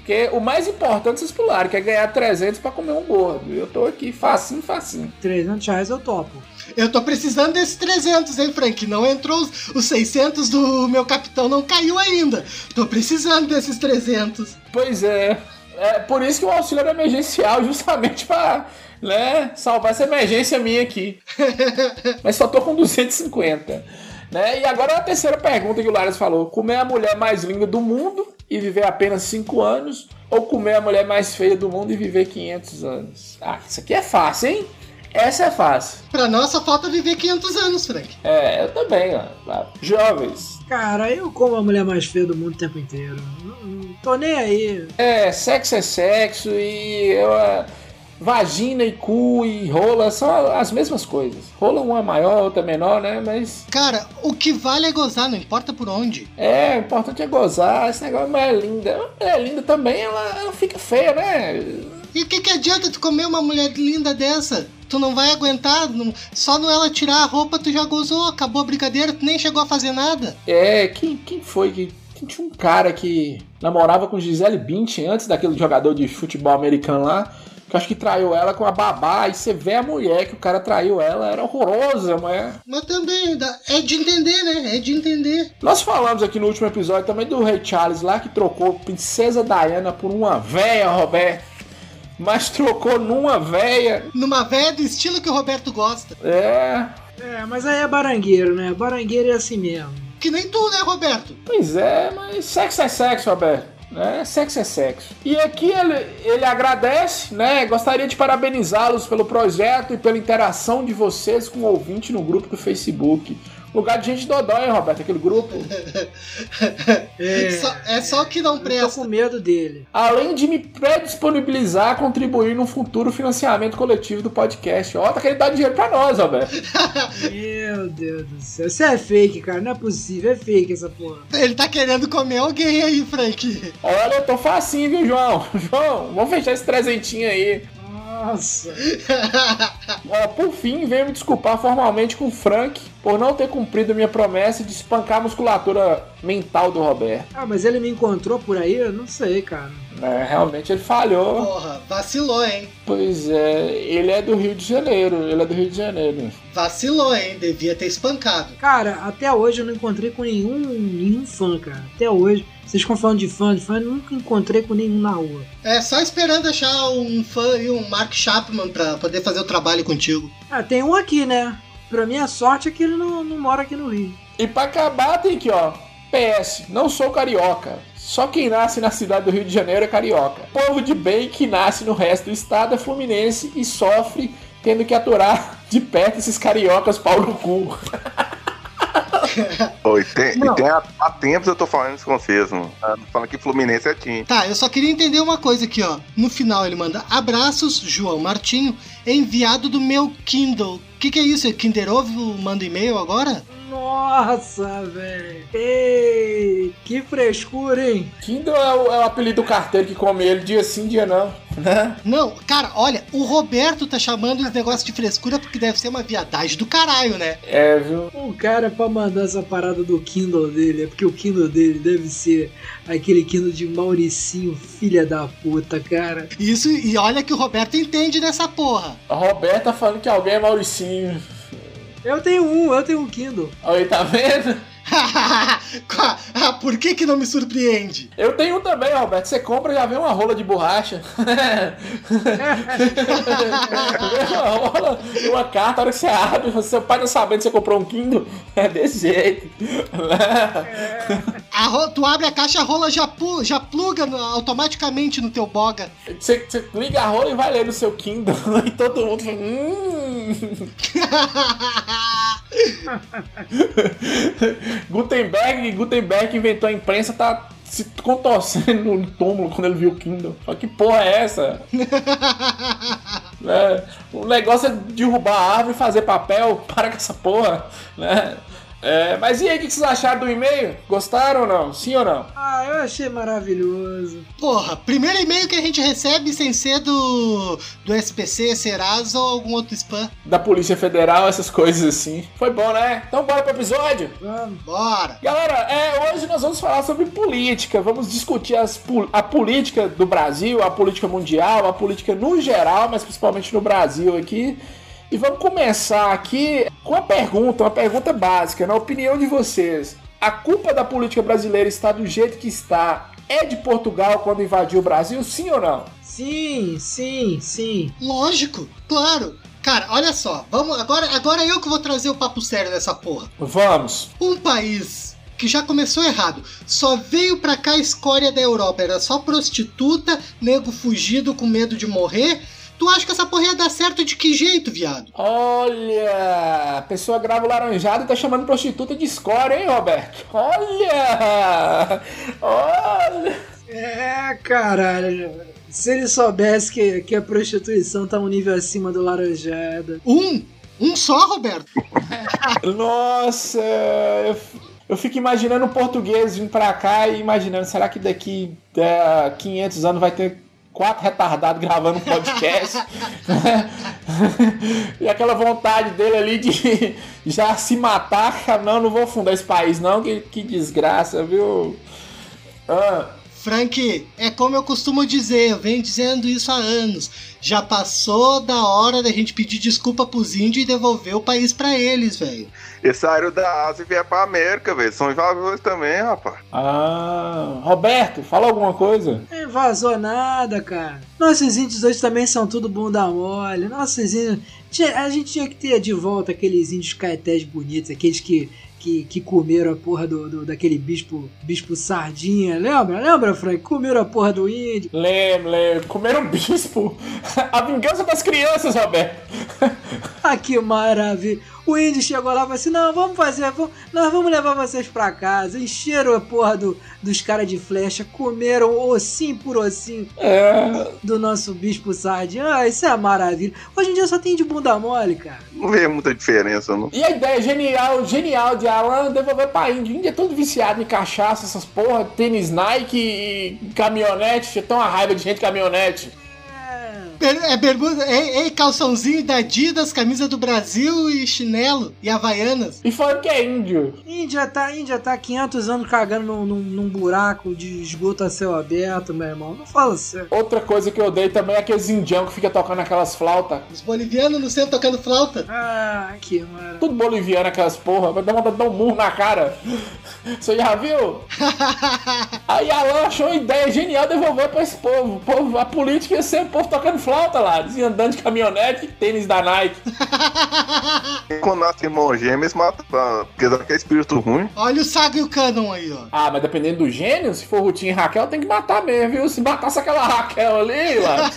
Porque o mais importante vocês pularam, que é ganhar 300 pra comer um gordo. Eu tô aqui facinho, facinho. 300 reais eu topo. Eu tô precisando desses 300, hein, Frank? Não entrou os, os 600 do meu capitão, não caiu ainda. Tô precisando desses 300. Pois é. É por isso que o auxílio era emergencial, justamente pra né, salvar essa emergência minha aqui. Mas só tô com 250. Né? E agora a terceira pergunta que o Laras falou: comer a mulher mais linda do mundo e viver apenas 5 anos, ou comer a mulher mais feia do mundo e viver 500 anos? Ah, isso aqui é fácil, hein? Essa é fácil. Pra nós só falta viver 500 anos, Frank. É, eu também, ó. Jovens. Cara, eu como a mulher mais feia do mundo o tempo inteiro. Não, não tô nem aí. É, sexo é sexo e eu, é, vagina e cu e rola são as mesmas coisas. Rola uma maior, outra menor, né? Mas Cara, o que vale é gozar, não importa por onde. é, o importante é gozar. Esse negócio mulher linda. Mulher linda também, ela, ela fica feia, né? E o que, que adianta tu comer uma mulher linda dessa? Tu não vai aguentar, não- só no ela tirar a roupa tu já gozou, acabou a brincadeira, tu nem chegou a fazer nada. É, quem, quem foi que. que Tinha um cara que namorava com Gisele Bündchen antes daquele jogador de futebol americano lá. Que eu acho que traiu ela com a babá. E você vê a mulher que o cara traiu ela, era horrorosa, mulher. Mas também, é de entender, né? É de entender. Nós falamos aqui no último episódio também do Rei Charles lá que trocou Princesa Diana por uma véia, Roberto. Mas trocou numa véia. Numa véia do estilo que o Roberto gosta. É. É, mas aí é barangueiro, né? Barangueiro é assim mesmo. Que nem tu, né, Roberto? Pois é, mas sexo é sexo, Roberto. Né? Sexo é sexo. E aqui ele, ele agradece, né? Gostaria de parabenizá-los pelo projeto e pela interação de vocês com o ouvinte no grupo do Facebook. Lugar de gente dodói, hein, Roberto? Aquele grupo. É, Só- é só que não eu tô presta. com medo dele. Além de me predisponibilizar a contribuir no futuro financiamento coletivo do podcast. Ó, tá querendo dar dinheiro pra nós, Roberto. Meu Deus do céu. Isso é fake, cara. Não é possível. É fake essa porra. Ele tá querendo comer alguém aí, Frank. Olha, eu tô facinho, viu, João? João, vamos fechar esse trezentinho aí. Nossa. Ó, por fim, venho me desculpar formalmente com o Frank por não ter cumprido minha promessa de espancar a musculatura mental do Roberto. Ah, mas ele me encontrou por aí? Eu não sei, cara. É, realmente ele falhou. Porra, vacilou, hein? Pois é, ele é do Rio de Janeiro. Ele é do Rio de Janeiro. Vacilou, hein? Devia ter espancado. Cara, até hoje eu não encontrei com nenhum, nenhum fã, cara. Até hoje. Vocês ficam falando de fã, de fã, eu nunca encontrei com nenhum na rua. É só esperando achar um fã e um Mark Chapman pra poder fazer o trabalho contigo. Ah, tem um aqui, né? Pra minha sorte é que ele não, não mora aqui no Rio. E pra acabar tem aqui, ó. PS, não sou carioca. Só quem nasce na cidade do Rio de Janeiro é carioca. Povo de bem que nasce no resto do estado é fluminense e sofre tendo que aturar de perto esses cariocas pau no cu. Oi, tem, Não. e tem há, há tempos eu tô falando isso com vocês, mano. Ah, Falando que Fluminense é time. Tá, eu só queria entender uma coisa aqui, ó. No final ele manda abraços, João Martinho, enviado do meu Kindle. O que, que é isso? Kinder Ovo manda e-mail agora? Nossa, velho. Ei, que frescura, hein? Kindle é o, é o apelido do carteiro que come ele dia sim, dia não. Né? Não, cara, olha, o Roberto tá chamando esse negócio de frescura porque deve ser uma viadagem do caralho, né? É, viu? O cara, pra mandar essa parada do Kindle dele, é porque o Kindle dele deve ser aquele Kindle de Mauricinho, filha da puta, cara. Isso, e olha que o Roberto entende dessa porra. A Roberta tá falando que alguém é Mauricinho. Eu tenho um, eu tenho um Kindle. Aí, tá vendo? Ah, Por que que não me surpreende? Eu tenho um também, Roberto. Você compra e já vem uma rola de borracha. Uma rola e uma carta, a hora que você abre, seu pai tá sabendo que você comprou um Kindle. É desse jeito. A tu abre a caixa, a rola já, pu- já pluga no- automaticamente no teu boga. Você, você liga a rola e vai ler no seu Kindle. E todo mundo fala, hum. Gutenberg, Gutenberg inventou a imprensa, tá se contorcendo no túmulo quando ele viu o Kindle. Fala, que porra é essa? né? O negócio é derrubar a árvore e fazer papel. Para com essa porra, né? É, mas e aí, o que vocês acharam do e-mail? Gostaram ou não? Sim ou não? Ah, eu achei maravilhoso. Porra, primeiro e-mail que a gente recebe sem ser do, do SPC, Serasa ou algum outro spam. Da Polícia Federal, essas coisas assim. Foi bom, né? Então bora pro episódio? Vamos. Bora! Galera, é, hoje nós vamos falar sobre política. Vamos discutir as, a política do Brasil, a política mundial, a política no geral, mas principalmente no Brasil aqui. E vamos começar aqui com uma pergunta, uma pergunta básica, na opinião de vocês. A culpa da política brasileira está do jeito que está é de Portugal quando invadiu o Brasil, sim ou não? Sim, sim, sim. Lógico, claro. Cara, olha só, vamos agora, agora eu que vou trazer o papo sério dessa porra. Vamos. Um país que já começou errado, só veio pra cá a escória da Europa, era só prostituta, nego fugido com medo de morrer. Tu acha que essa porra ia dar certo de que jeito, viado? Olha, a pessoa grava o laranjado e tá chamando prostituta de escória, hein, Roberto? Olha! Olha! É, caralho. Se ele soubesse que, que a prostituição tá um nível acima do laranjada. Um? Um só, Roberto? Nossa! Eu, eu fico imaginando o português vindo pra cá e imaginando, será que daqui a 500 anos vai ter quatro retardados gravando um podcast? e aquela vontade dele ali de já se matar, não, não vou fundar esse país não, que, que desgraça, viu? Ah, Frank, é como eu costumo dizer, eu venho dizendo isso há anos. Já passou da hora da gente pedir desculpa pros índios e devolver o país pra eles, velho. Eles saíram da Ásia e vieram pra América, velho. São invasores também, rapaz. ah, Roberto, fala alguma coisa. Não vazou nada, cara. Nossos índios hoje também são tudo bunda mole. Nossos índios. A gente tinha que ter de volta aqueles índios caetés bonitos, aqueles que, que, que comeram a porra do, do- daquele bispo, bispo sardinha. Lembra? Lembra, Frank? Comeram a porra do índio. Lembro, lembro. Comeram bispo. A vingança das crianças, Roberto. Ah, que maravilha. O índio chegou lá e falou assim: não, vamos fazer, vamos- nós vamos levar vocês pra casa. Encheram a porra do, dos caras de flecha, comeram ossinho por ossinho É, do nosso bispo sardinha. Ah, isso é maravilha. Hoje em dia só tem de bunda mole, cara. Não vê muita diferença, não. E a ideia genial, genial de Alan devolver pra Índia. Índia é todo viciado em cachaça, essas porra, tênis Nike e caminhonete. Tinha tão uma raiva de gente caminhonete. É bermuda, é, é calçãozinho da Adidas, camisa do Brasil e chinelo e havaianas. E falando que é índio. Índia tá, Índia tá 500 anos cagando num, num- num buraco de esgoto a céu aberto, meu irmão. Não fala sério. Outra coisa que eu odeio também é aqueles indião que fica tocando aquelas flautas. Os bolivianos no centro tocando flauta. Ah, que maravilha. Tudo boliviano aquelas porra. Vai dar vontade de dar um murro na cara. Você já viu? Aí Alan achou uma ideia genial devolver pra esse povo. O povo- a política ia ser o povo tocando flauta lá. Andando de caminhonete e tênis da Nike. Quando nasce irmão gêmeo, eles matam, pra- porque dá que é espírito ruim. Olha o Saga e o Canon aí, ó. Ah, mas dependendo do gênio, se for Rutinho e Raquel, tem que matar mesmo, viu? Se matasse aquela Raquel ali, lá.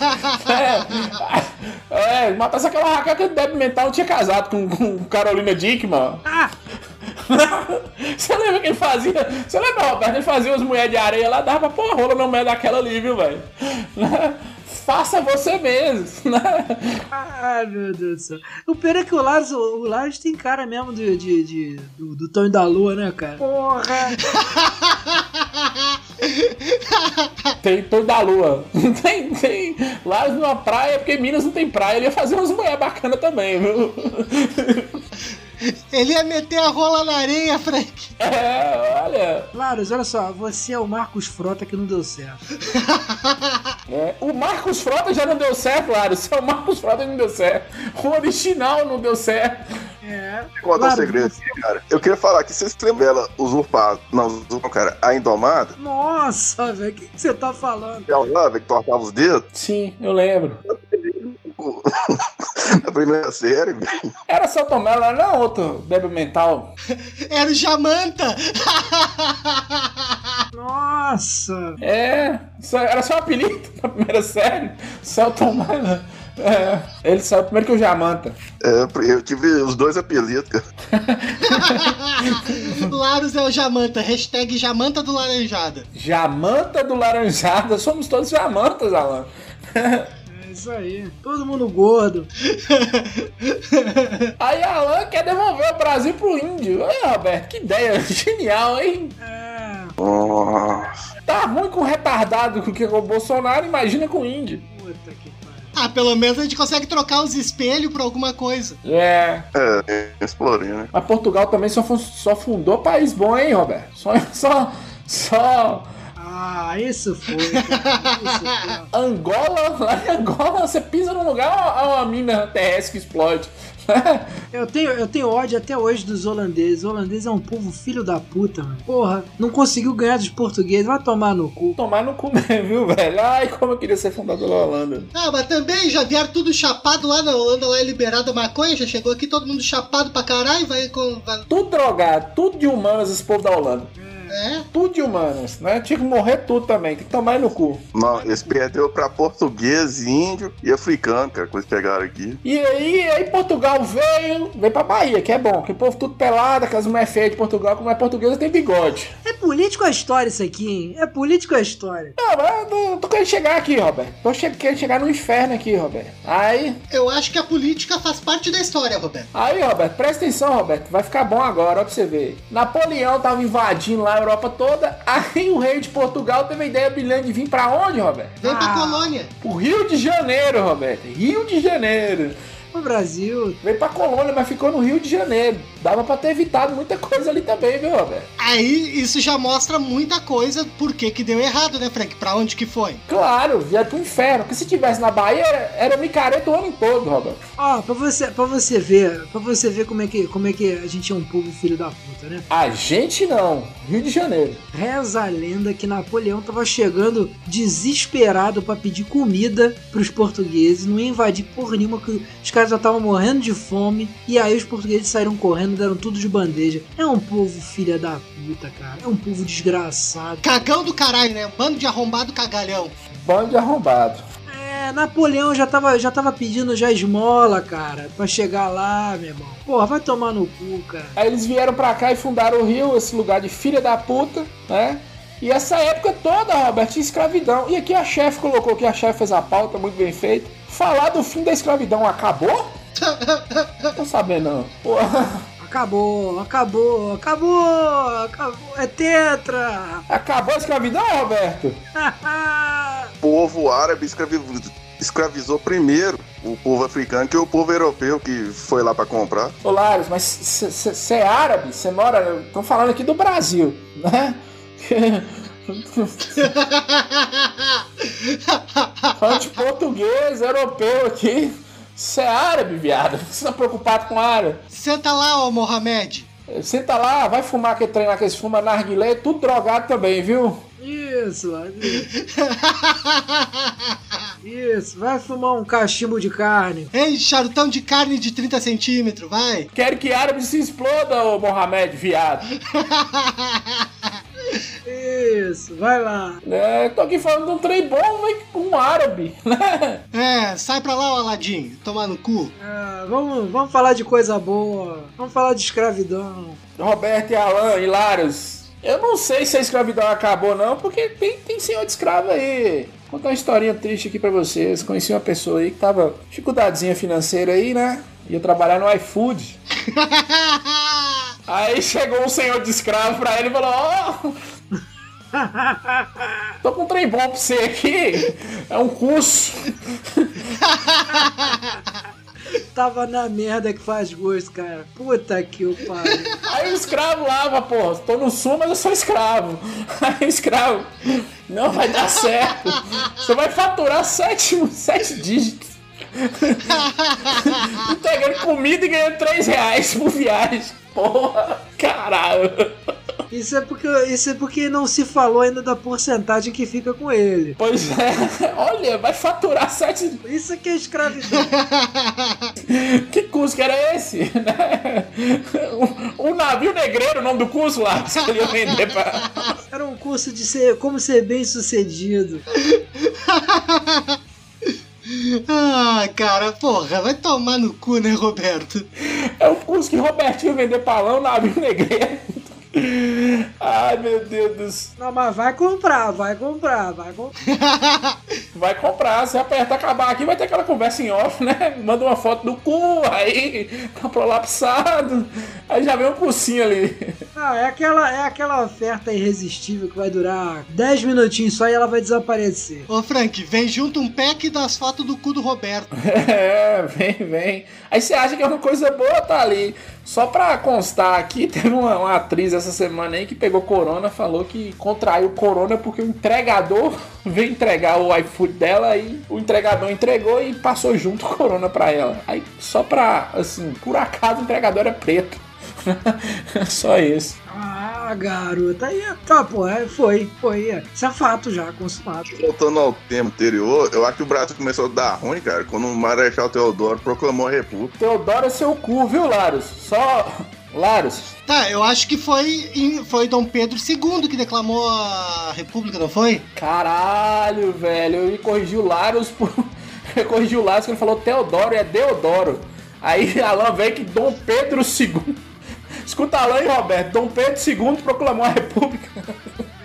É, é matasse aquela Raquel que deve mental não tinha casado com, com Carolina Dickman. Você lembra que ele fazia. Você lembra, Roberto? Ele fazia as mulheres de areia lá, dava pra pôr a rola no meio daquela ali, viu, velho? Faça você mesmo, né? Ai, meu Deus do céu. O pior é que o Lars, o Lars tem cara mesmo de, de, de- do, do Tonho da Lua, né, cara? Porra! Tem todo da lua. Tem, tem. Lá numa praia, porque Minas não tem praia. Ele ia fazer umas mulheres bacanas também, viu? Ele ia meter a rola na areia, Frank. É, olha. Lars, olha só, você é o Marcos Frota que não deu certo. É, o Marcos Frota já não deu certo, claro. Se é o Marcos Frota não deu certo. O original não deu certo. É. Conta um Claro, segredo você- aqui, cara. Eu queria falar que vocês lembram dela usurpada. Não, usurpada, cara. A Indomada. Nossa, velho, o que que você tá falando? Ela lá, velho, que tortava os dedos. Sim, eu lembro. Na primeira série, velho. Era só tomar ela, não outro débil mental. Era o Jamanta. Nossa! É, só- era só um apelido na primeira série. Celton Mello. É, ele saiu primeiro que o Jamanta. É, eu tive os dois apelidos, cara. Laros é o Jamanta. Hashtag Jamanta do Laranjada. Jamanta do Laranjada. Somos todos Jamantas, Alan. Isso aí. Todo mundo gordo. Aí Alan quer devolver o Brasil pro índio. Aí, Roberto, que ideia genial, hein? É. Nossa. Tá ruim com o retardado que é o Bolsonaro, imagina com o índio. Puta que pariu. Ah, pelo menos a gente consegue trocar os espelhos por alguma coisa. É. É, explorei, né? Mas Portugal também só, só fundou país bom, hein, Roberto? Só. Só. Só. Ah, isso foi. Cara. Isso foi. Angola, lá em Angola, você pisa num lugar, há uma mina terrestre que explode. Eu tenho, eu tenho ódio até hoje dos holandeses. O holandês é um povo filho da puta, mano. Porra, não conseguiu ganhar dos portugueses. Vai tomar no cu. Tomar no cu mesmo, viu, velho? Ai, como eu queria ser fundador da Holanda. Ah, mas também já vieram tudo chapado lá na Holanda, lá é liberada a maconha, já chegou aqui todo mundo chapado pra caralho, vai com. vai- Tudo drogado, tudo de humanas esse povo da Holanda. É? Tudo de humanas, né? Tinha que morrer tudo também, tem que tomar no cu. Não, eles perdeu pra português, índio e africano, cara, que eles pegaram aqui. E aí, aí Portugal veio, veio pra Bahia, que é bom, que o povo tudo pelado, aquelas mulheres feias de Portugal, como é portuguesa, tem bigode. É político a história isso aqui, hein? É político a história. Não, mas eu tô querendo chegar aqui, Roberto. Tô che querendo chegar no inferno aqui, Roberto. Aí, Eu acho que a política faz parte da história, Roberto. aí, Roberto, presta atenção, Roberto. Vai ficar bom agora, ó pra você ver. Napoleão tava invadindo lá Europa toda, aí o rei de Portugal teve a ideia brilhante de vir pra onde, Roberto? Vem pra Ah. colônia. O Rio de Janeiro, Roberto. Rio de Janeiro. O Brasil. Veio pra colônia, mas ficou no Rio de Janeiro. Dava pra ter evitado muita coisa ali também, viu, Roberto? Aí isso já mostra muita coisa por que que deu errado, né, Frank? Pra onde que foi? Claro, via pro inferno. Porque se tivesse na Bahia, era, era micareta o ano todo, Roberto. Ó, pra você, pra você ver, para você ver como é que, como é que a gente é um povo filho da puta, né? A gente não. Rio de Janeiro. Reza a lenda que Napoleão tava chegando desesperado pra pedir comida pros portugueses, não ia invadir porra nenhuma, que os caras já estavam morrendo de fome, e aí os portugueses saíram correndo, deram tudo de bandeja. É um povo filha da puta, cara. É um povo desgraçado. Cagão do caralho, né? Bando de arrombado cagalhão. Bando de arrombado. É, Napoleão já tava, já tava pedindo já esmola, cara, pra chegar lá, meu irmão. Porra, vai tomar no cu, cara. Aí eles vieram pra cá e fundaram o Rio, esse lugar de filha da puta, né? E essa época toda, Roberto, tinha escravidão. E aqui a chefe colocou que a chefe fez a pauta, muito bem feita. Falar do fim da escravidão acabou? Não sabendo não. Porra, Acabou, acabou, acabou, acabou. É tetra. acabou a escravidão, Roberto? O povo árabe escravi- escravizou primeiro o povo africano que o povo europeu que foi lá pra comprar. Ô Larios, mas você é árabe? Você mora. Estão falando aqui do Brasil, né? Falando de português, europeu aqui. Você é árabe, viado? Você tá preocupado com árabe? Senta lá, ó, Mohamed. Senta lá, vai fumar aquele trem lá que eles fumam narguilé, tudo drogado também, viu? Isso, isso. Vai fumar um cachimbo de carne. Ei, charutão de carne de 30 centímetros, vai. Quero que árabe se exploda, ô Mohamed, viado. isso, vai lá. É, tô aqui falando de um trem bom, mas com um árabe, né? É, sai pra lá, o Aladim, tomar no cu. Ah, vamos, vamos falar de coisa boa, vamos falar de escravidão. Roberto e Alan, Hilários. Eu não sei se a escravidão acabou não, porque tem, tem senhor de escravo aí. Vou contar uma historinha triste aqui pra vocês. Conheci uma pessoa aí que tava dificuldadezinha financeira aí, né? Ia trabalhar no iFood. Aí chegou um senhor de escravo pra ele e falou: Ó, tô com um trem bom pra você aqui. É um curso. Tava na merda que faz gosto, cara. Puta que o pariu. Aí o escravo lava, pô, tô no sul, mas eu sou escravo. Aí o escravo, não vai dar certo. Você vai faturar sete, sete dígitos. Entregando comida e ganhando três reais por viagem. Porra, caralho. Isso é porque isso é porque não se falou ainda da porcentagem que fica com ele. Pois é, olha, vai faturar sete. Isso que é escravidão. Que curso que era esse? Né? O, o navio negreiro, o nome do curso lá, você ia vender pra. Era um curso de ser como ser bem sucedido. Ah, cara, porra, vai tomar no cu, né, Roberto? É o curso que Robertinho vender palão, navio negreiro. Ai, meu Deus do céu. Não, mas vai comprar, vai comprar, vai comprar. Vai comprar, se apertar acabar aqui, vai ter aquela conversa em off, né? Manda uma foto do cu, aí tá prolapsado. Aí já vem um cursinho ali. Não, é aquela, é aquela oferta irresistível que vai durar 10 minutinhos só e ela vai desaparecer. Ô, Frank, vem junto um pack das fotos do cu do Roberto. É, vem, vem. Aí você acha que é uma coisa boa, tá ali. Só pra constar aqui, teve uma, uma atriz essa semana aí que pegou corona, falou que contraiu corona porque o entregador veio entregar o iFood dela e o entregador entregou e passou junto corona pra ela. Aí só pra, assim, por acaso o entregador é preto. só isso. Ah, garota, aí tá, pô, é, foi, foi, é. Isso é fato já, consumado. Voltando ao tema anterior, eu acho que o Brasil começou a dar ruim, cara, quando o Marechal Teodoro proclamou a República. Teodoro é seu cu, viu, Larus? Só. Larus, Tá, eu acho que foi, foi Dom Pedro II que declamou a República, não foi? Caralho, velho. Eu ia corrigir o Larus por. Eu corrigi o Larus que ele falou Teodoro e é Deodoro. Aí Alan veio que Dom Pedro II. Escuta Alan e Roberto. Dom Pedro II proclamou a República.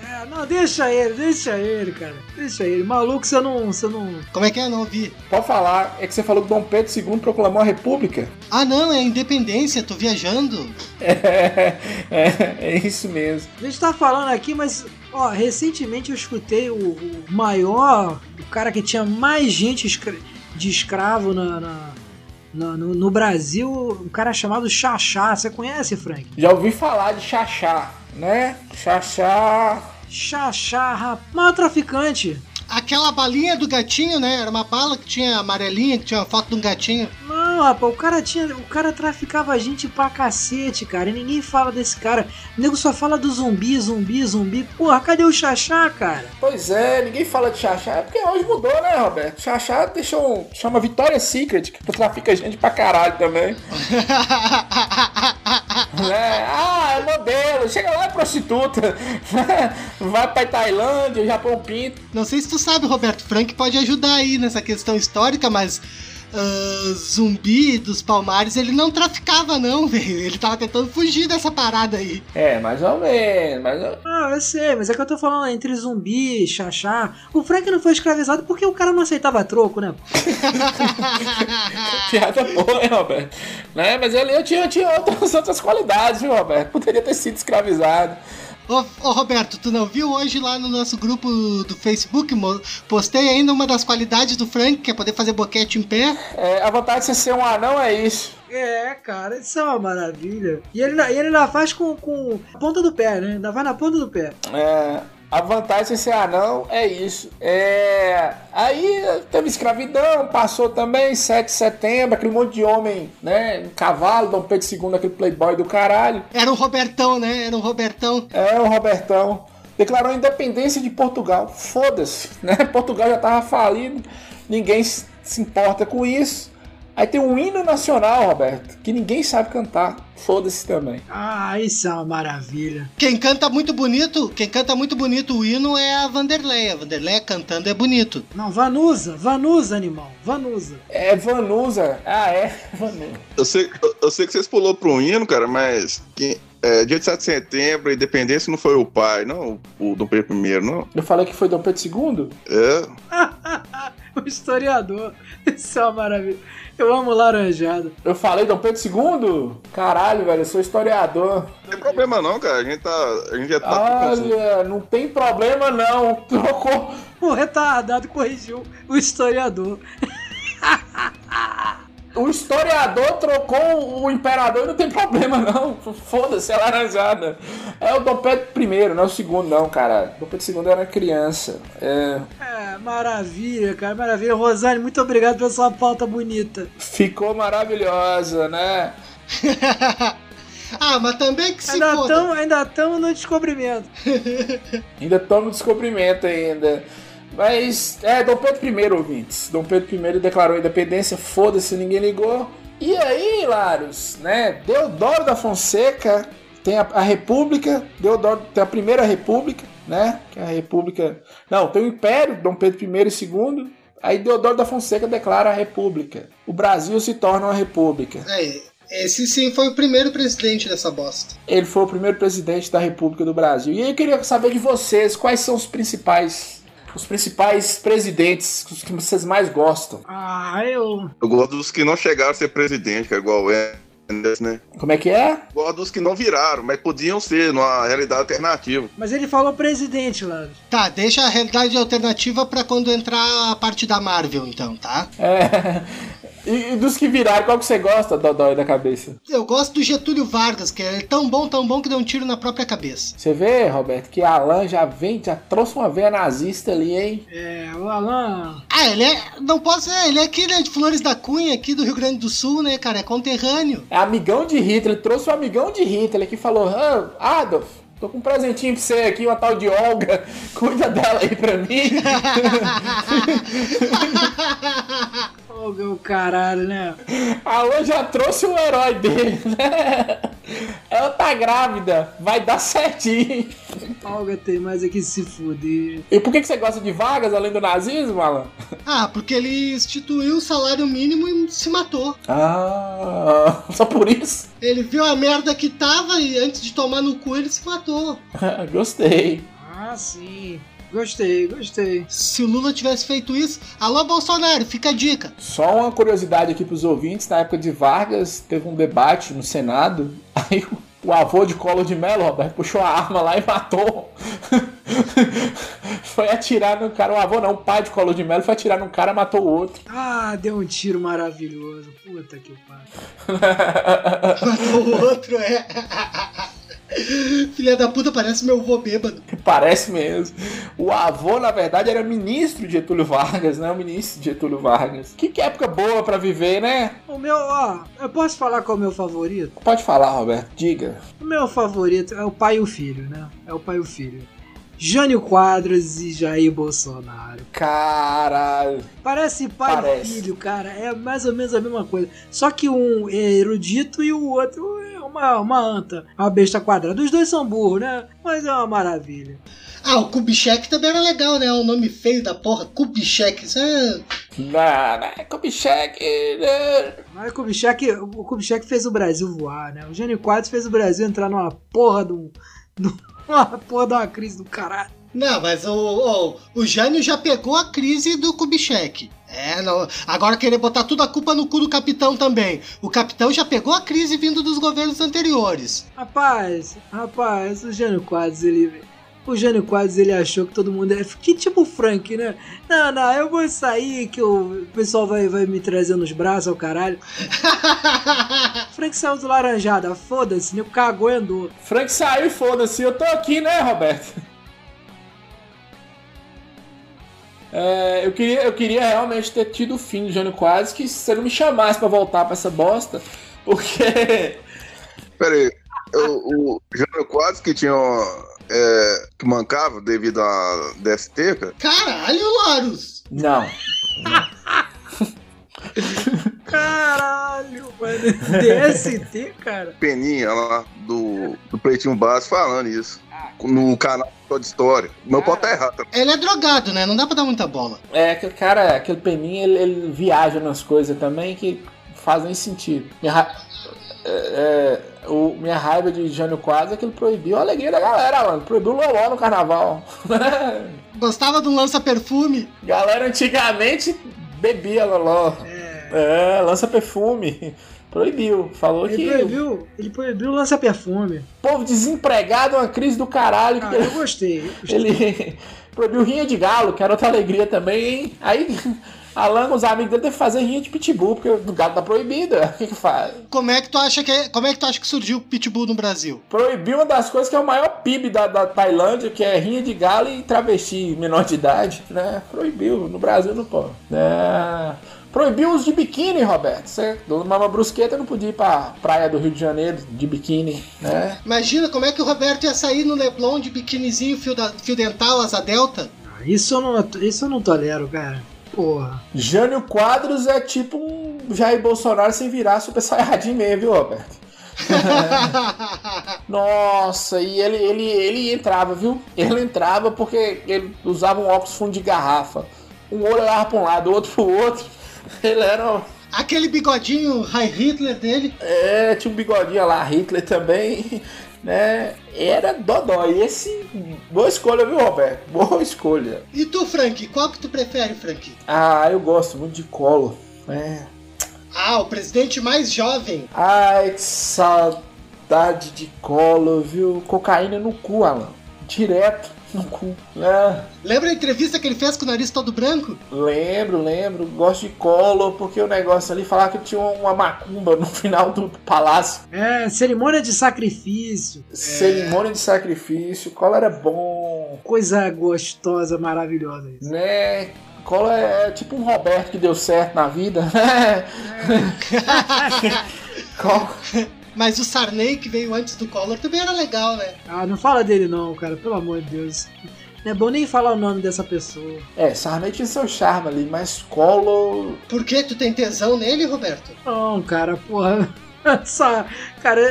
É, não, deixa ele, deixa ele, cara. Deixa ele. Maluco, você não. Você não. Como é que é? Não ouvi. Pode falar. É que você falou que Dom Pedro II proclamou a República. Ah, não, é independência, tô viajando. É, é, é isso mesmo. A gente tá falando aqui, mas. Ó, recentemente eu escutei o, o maior. O cara que tinha mais gente de escravo na. na- na- no, no Brasil, um cara chamado Xaxá. Você conhece, Frank? Já ouvi falar de Xaxá, né? Xaxá. Xaxá, rapaz. Maior traficante. Aquela balinha do gatinho, né? Era uma bala que tinha amarelinha, que tinha uma foto de um gatinho. Não, rapaz, o cara tinha. O cara traficava gente pra cacete, cara. E ninguém fala desse cara. O nego só fala do zumbi, zumbi, zumbi. Porra, cadê o Xaxá, cara? Pois é, ninguém fala de Xaxá. É porque hoje mudou, né, Roberto? Xaxá deixou um. chama Vitória Secret, que trafica gente pra caralho também. né? Ah, é modelo. Chega lá, é prostituta. Vai pra Tailândia, Japão Pinto. Não sei se tu sabe, Roberto Frank pode ajudar aí nessa questão histórica, mas ah, zumbi dos Palmares ele não traficava, não, velho. Ele tava tentando fugir dessa parada aí. É, mais ou menos. Mais ou... Ah, eu sei, mas é que eu tô falando entre zumbi, Xaxá. O Frank não foi escravizado porque o cara não aceitava troco, né? Piada boa, hein, Roberto? Né? Mas ele, eu tinha, eu tinha outras, outras qualidades, viu, Roberto? Poderia ter sido escravizado. Ô, ô, Roberto, tu não viu hoje lá no nosso grupo do Facebook? mo- Postei ainda uma das qualidades do Frank, que é poder fazer boquete em pé. É, a vontade de você ser um anão é isso. É, cara, isso é uma maravilha. E ele, e ele ainda faz com, com a ponta do pé, né? Ainda vai na ponta do pé. É, a vantagem de ser anão é isso. É, aí teve escravidão, passou também, 7 de setembro, aquele monte de homem, né? Um cavalo, Dom Pedro II, aquele playboy do caralho. Era o Robertão, né? Era o Robertão. É, o Robertão. Declarou a independência de Portugal. Foda-se, né? Portugal já tava falido, ninguém se se importa com isso. Aí tem um hino nacional, Roberto, que ninguém sabe cantar. Foda-se também. Ah, isso é uma maravilha. Quem canta muito bonito, quem canta muito bonito o hino é a Vanderleia. A Vanderleia cantando é bonito. Não, Vanusa, Vanusa, animal, Vanusa. É Vanusa. Ah, é? Vanusa. Eu sei, eu, eu sei que vocês pulou pro hino, cara, mas quem- é, dia de 7 de setembro, independência não foi o pai, não, o, o Dom Pedro I, não. Eu falei que foi Dom Pedro II? É. o historiador. Isso é uma maravilha. Eu amo laranjada. Eu falei Dom Pedro II? Caralho, velho, eu sou historiador. Não tem problema não, cara. A gente tá. A gente já tá. Olha, não tem problema não. Trocou. O retardado corrigiu o historiador. O historiador trocou o imperador e não tem problema não. Foda-se, é laranjada. É o Dom Pedro I, não é o segundo não, cara. Dom Pedro II era criança. É, É, maravilha, cara, maravilha. Rosane, muito obrigado pela sua pauta bonita. ficou maravilhosa, né? ah, mas também que se Ainda foda. estamos ainda tamo no descobrimento. Ainda estamos no descobrimento ainda. Mas, é, Dom Pedro I, ouvintes. Dom Pedro I declarou a independência, foda-se, ninguém ligou. E aí, Laros, né? Deodoro da Fonseca tem a, a República, Deodoro tem a Primeira República, né? Que é a República. Não, tem o Império, Dom Pedro I e II. Aí Deodoro da Fonseca declara a República. O Brasil se torna uma república. É, esse sim foi o primeiro presidente dessa bosta. Ele foi o primeiro presidente da República do Brasil. E aí eu queria saber de vocês, quais são os principais os principais presidentes os que vocês mais gostam? Ah, eu. Eu gosto dos que não chegaram a ser presidente, cara, igual o Enders, né? Como é que é? Gosto dos que não viraram, mas podiam ser numa realidade alternativa. Mas ele falou presidente, Lado. Tá, deixa a realidade alternativa pra quando entrar a parte da Marvel, então, tá? É. E, e dos que viraram, qual que você gosta, Dodói da cabeça? Eu gosto do Getúlio Vargas, que é tão bom, tão bom que deu um tiro na própria cabeça. Você vê, Roberto, que Alan já vem, já trouxe uma veia nazista ali, hein? É, o Alan. Ah, ele é. Não posso. É, ele é aqui, né, de Flores da Cunha, aqui do Rio Grande do Sul, né, cara? É conterrâneo. É amigão de Hitler, ele trouxe um amigão de Hitler que falou: ah, Adolf, tô com um presentinho pra você aqui, uma tal de Olga, cuida dela aí pra mim. Ô, meu caralho, né? Alan já trouxe o herói dele, né? Ela tá grávida, vai dar certinho. Olga tem mais aqui se fuder. E por que que você gosta de vagas além do nazismo, Alan? Ah, porque ele instituiu o salário mínimo e se matou. Ah, só por isso? Ele viu a merda que tava e antes de tomar no cu ele se matou. Gostei. Ah, sim. Gostei, gostei. Se o Lula tivesse feito isso, alô Bolsonaro, fica a dica. Só uma curiosidade aqui pros ouvintes, na época de Vargas, teve um debate no Senado, aí o, o avô de Collor de Mello, Roberto, puxou a arma lá e matou. foi atirar no cara, o avô não, o pai de Collor de Mello foi atirar no cara e matou o outro. Ah, deu um tiro maravilhoso. Puta que pariu. Matou o outro, é. Filha da puta, parece meu vô bêbado. Parece mesmo. O avô, na verdade, era ministro de Getúlio Vargas, né? O ministro de Getúlio Vargas. Que, que época boa pra viver, né? O meu, ó, eu posso falar qual é o meu favorito? Pode falar, Roberto, diga. O meu favorito é o pai e o filho, né? É o pai e o filho. Jânio Quadros e Jair Bolsonaro. Caralho. Parece pai Parece. e filho, cara. É mais ou menos a mesma coisa. Só que um é erudito e o outro é uma, uma anta. Uma besta quadrada. Os dois são burros, né? Mas é uma maravilha. Ah, o Kubitschek também era legal, né? O nome feio da porra, Kubitschek. Isso é... Não, não é Kubitschek. né? Mas o Kubitschek, o Kubitschek fez o Brasil voar, né? O Jânio Quadros fez o Brasil entrar numa porra de um... de Uma porra de uma crise do caralho. Não, mas o, o, o Jânio já pegou a crise do Kubitschek. É, não, agora querer botar tudo a culpa no cu do capitão também. O capitão já pegou a crise vindo dos governos anteriores. Rapaz, rapaz, o Jânio Quadros, ele. O Jânio Quadros, ele achou que todo mundo é. Que tipo o Frank, né? Não, não, eu vou sair que o pessoal vai, vai me trazer nos braços ao caralho. Frank saiu do laranjada, foda-se, nego cagou e andou. Frank saiu e foda-se. Eu tô aqui, né, Roberto? É, eu, queria, eu queria realmente ter tido o fim do Jânio Quadros, que se você não me chamasse pra voltar pra essa bosta, porque. Pera aí, o, o Jânio Quadros que tinha. é, que mancava devido a DST, cara. Caralho, Larus! Não. Caralho, mano. DST, cara. Peninha lá do, do Pretinho Básico falando isso. No canal de História. Meu pau tá errado. também. Ele é drogado, né? Não dá pra dar muita bola. É, aquele cara, aquele peninha, ele, ele viaja nas coisas também que fazem sentido. É, é, o, minha raiva de Jânio Quadros é que ele proibiu a alegria da galera, mano. Proibiu o Loló no carnaval. Gostava do lança-perfume. galera antigamente bebia Loló. É, lança perfume. Proibiu. Falou Ele que proibiu, ele proibiu o lança-perfume. povo desempregado é uma crise do caralho. Ah, eu gostei. eu gostei. Ele proibiu rinha de galo, que era outra alegria também, hein? Aí Alan, os amigos dele que fazer rinha de pitbull, porque o galo tá proibido. O que que faz? Como é que tu acha que é- como é que tu acha que surgiu o pitbull no Brasil? Proibiu uma das coisas que é o maior PIB da, da Tailândia, que é rinha de galo e travesti menor de idade, né? Proibiu. No Brasil não pode. É. Proibiu os de biquíni, Roberto. Você, Mama Brusqueta não podia ir pra praia do Rio de Janeiro de biquíni, né? Imagina como é que o Roberto ia sair no Leblon de biquinizinho, fio, da- fio dental, asa delta. Ah, Isso eu, não, isso eu não tolero, cara. Porra. Jânio Quadros é tipo um Jair Bolsonaro sem virar Super Saiyajin mesmo, viu, Roberto? Nossa, e ele, ele, ele entrava, viu? Ele entrava porque ele usava um óculos fundo de garrafa. Um olho olhava pra um lado, o outro pro outro. Ele era. Aquele bigodinho High Hitler dele. É, tinha um bigodinho lá, Hitler também, né? Era dodói. Esse. Boa escolha, viu, Roberto? Boa escolha. E tu, Frank? Qual que tu prefere, Frank? Ah, eu gosto muito de colo. né? Ah, o presidente mais jovem. Ai, que saudade de colo, viu? Cocaína no cu, Alan. Direto no cu. né? Lembra a entrevista que ele fez com o nariz todo branco? Lembro, lembro. Gosto de colo porque o negócio ali falava que tinha uma macumba no final do palácio. É, cerimônia de sacrifício. Cerimônia de sacrifício. Colo era bom, Coisa gostosa, maravilhosa isso. né? Colo é tipo um Roberto que deu certo na vida, né? Colo- Mas o Sarney, que veio antes do Collor, também era legal, né? Ah, não fala dele não, cara, pelo amor de Deus. Não é bom nem falar o nome dessa pessoa. É, Sarney tinha seu charme ali, mas Colo Por que tu tem tesão nele, Roberto? Não, cara, porra. Essa, cara,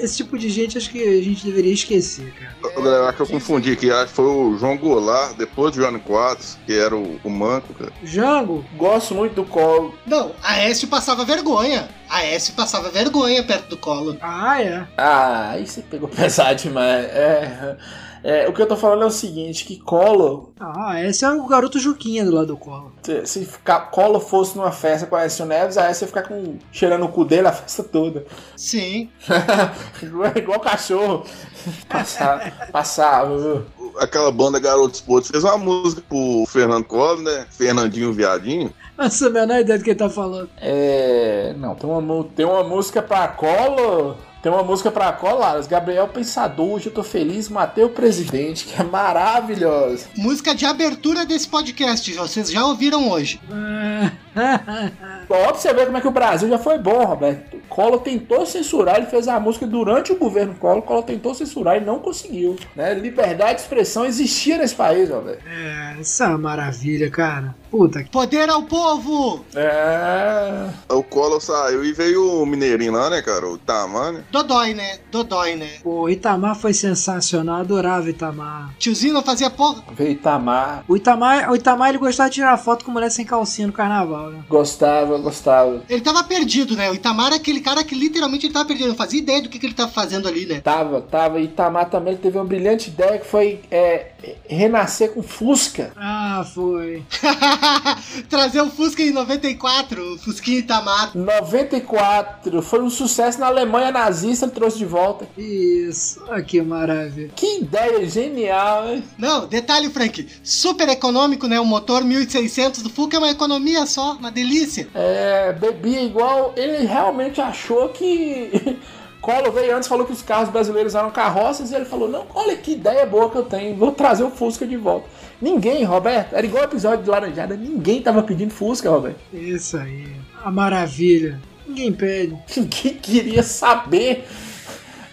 esse tipo de gente acho que a gente deveria esquecer, cara. Eu, eu acho que eu confundi aqui. Acho que foi o João Goulart, depois do Johnny Quadros, que era o, o manco, cara. Jango, gosto muito do Colo. Não, Aécio passava vergonha. Aécio passava vergonha perto do Collor. ah, é. Ah, aí você pegou pesado demais. É, é, o que eu tô falando é o seguinte, que Colo, Ah, esse é o garoto Juquinha do lado do colo. se- se ficar, Colo fosse numa festa com a Aécio Neves, aí você ia ficar com, cheirando o cu dele a festa toda. Sim. igual, cachorro. Passar, passava, viu? Aquela banda Garotos Podres fez uma música pro Fernando Collor, né? Fernandinho Viadinho. Nossa, a menor ideia do que ele tá falando. É. Não, tem uma, tem uma música pra Colo. Tem uma música pra Colo, Aras. Gabriel Pensador, hoje eu tô feliz, matei o presidente, que é maravilhosa. Música de abertura desse podcast, vocês já ouviram hoje. Ó, pra você ver como é que o Brasil já foi bom, Roberto. Collor tentou censurar, ele fez a música durante o governo Collor, Collor tentou censurar e não conseguiu. Né? Liberdade de expressão existia nesse país, Roberto. é, isso é uma maravilha, cara. Puta que. Poder ao povo! É. O Collor saiu e veio o Mineirinho lá, né, cara? O Tamane. Dodói, né? Dodói, né? Pô, o Itamar foi sensacional, adorava o Itamar. Tiozinho não fazia porra. Veio Itamar. O Itamar, o Itamar ele gostava de tirar foto com mulher sem calcinha no carnaval, Gostava, gostava. Ele tava perdido, né? O Itamar é aquele cara que literalmente ele tava perdido. Não fazia ideia do que, que ele tava fazendo ali, né? Tava, tava. Itamar também teve uma brilhante ideia que foi é, renascer com Fusca. Ah, foi. Trazer o Fusca em 94, o Fusquinha Itamar. 94, foi um sucesso na Alemanha nazista, ele trouxe de volta. Isso. Ah, que maravilha. Que ideia genial, hein? Não, detalhe, Frank. Super econômico, né? O motor 1600 do Fusca é uma economia só, uma delícia. É, bebia igual. Ele realmente achou que. Collor veio antes falou que os carros brasileiros eram carroças e ele falou: Não, olha que ideia boa que eu tenho, vou trazer o Fusca de volta. Ninguém, Roberto, era igual o episódio de Laranjada, ninguém tava pedindo Fusca, Roberto. Isso aí. A maravilha. Ninguém pede. Ninguém queria saber.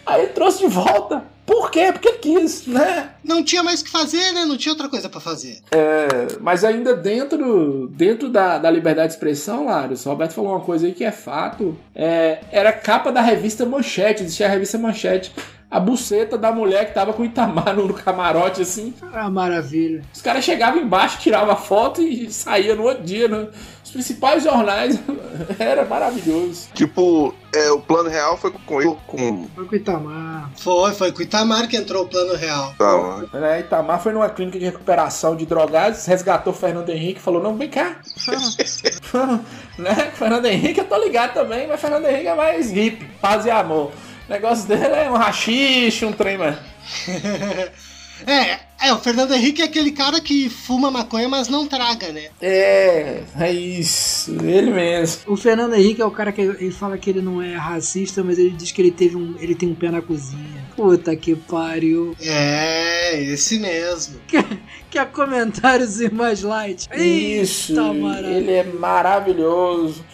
Aí trouxe de volta. Por quê? Porque quis, né? Não tinha mais o que fazer, né? Não tinha outra coisa pra fazer. É, mas ainda dentro, dentro da, da liberdade de expressão, Lário, o Roberto falou uma coisa aí que é fato. É, era capa da revista Manchete, existia a revista Manchete. A buceta da mulher que tava com o Itamar no camarote, assim. Ah, maravilha. Os caras chegavam embaixo, tiravam a foto e saía no outro dia, né? Os principais jornais. Era maravilhoso. Tipo, é, o plano real foi com ele, com. Foi com o Itamar. Foi, foi com o Itamar que entrou o plano real. Tá, Né? Itamar foi numa clínica de recuperação de drogados, resgatou o Fernando Henrique e falou: Não, vem cá. né? Fernando Henrique eu tô ligado também, mas Fernando Henrique é mais hippie, paz e amor. O negócio dele é um rachixe, um trem, mas. É, é, o Fernando Henrique é aquele cara que fuma maconha, mas não traga, né? É, é isso, ele mesmo. O Fernando Henrique é o cara que ele fala que ele não é racista, mas ele diz que ele teve um, ele tem um pé na cozinha. Puta que pariu. É, esse mesmo. Quer comentários e mais light? Isso, Eita, maravilha. ele é maravilhoso.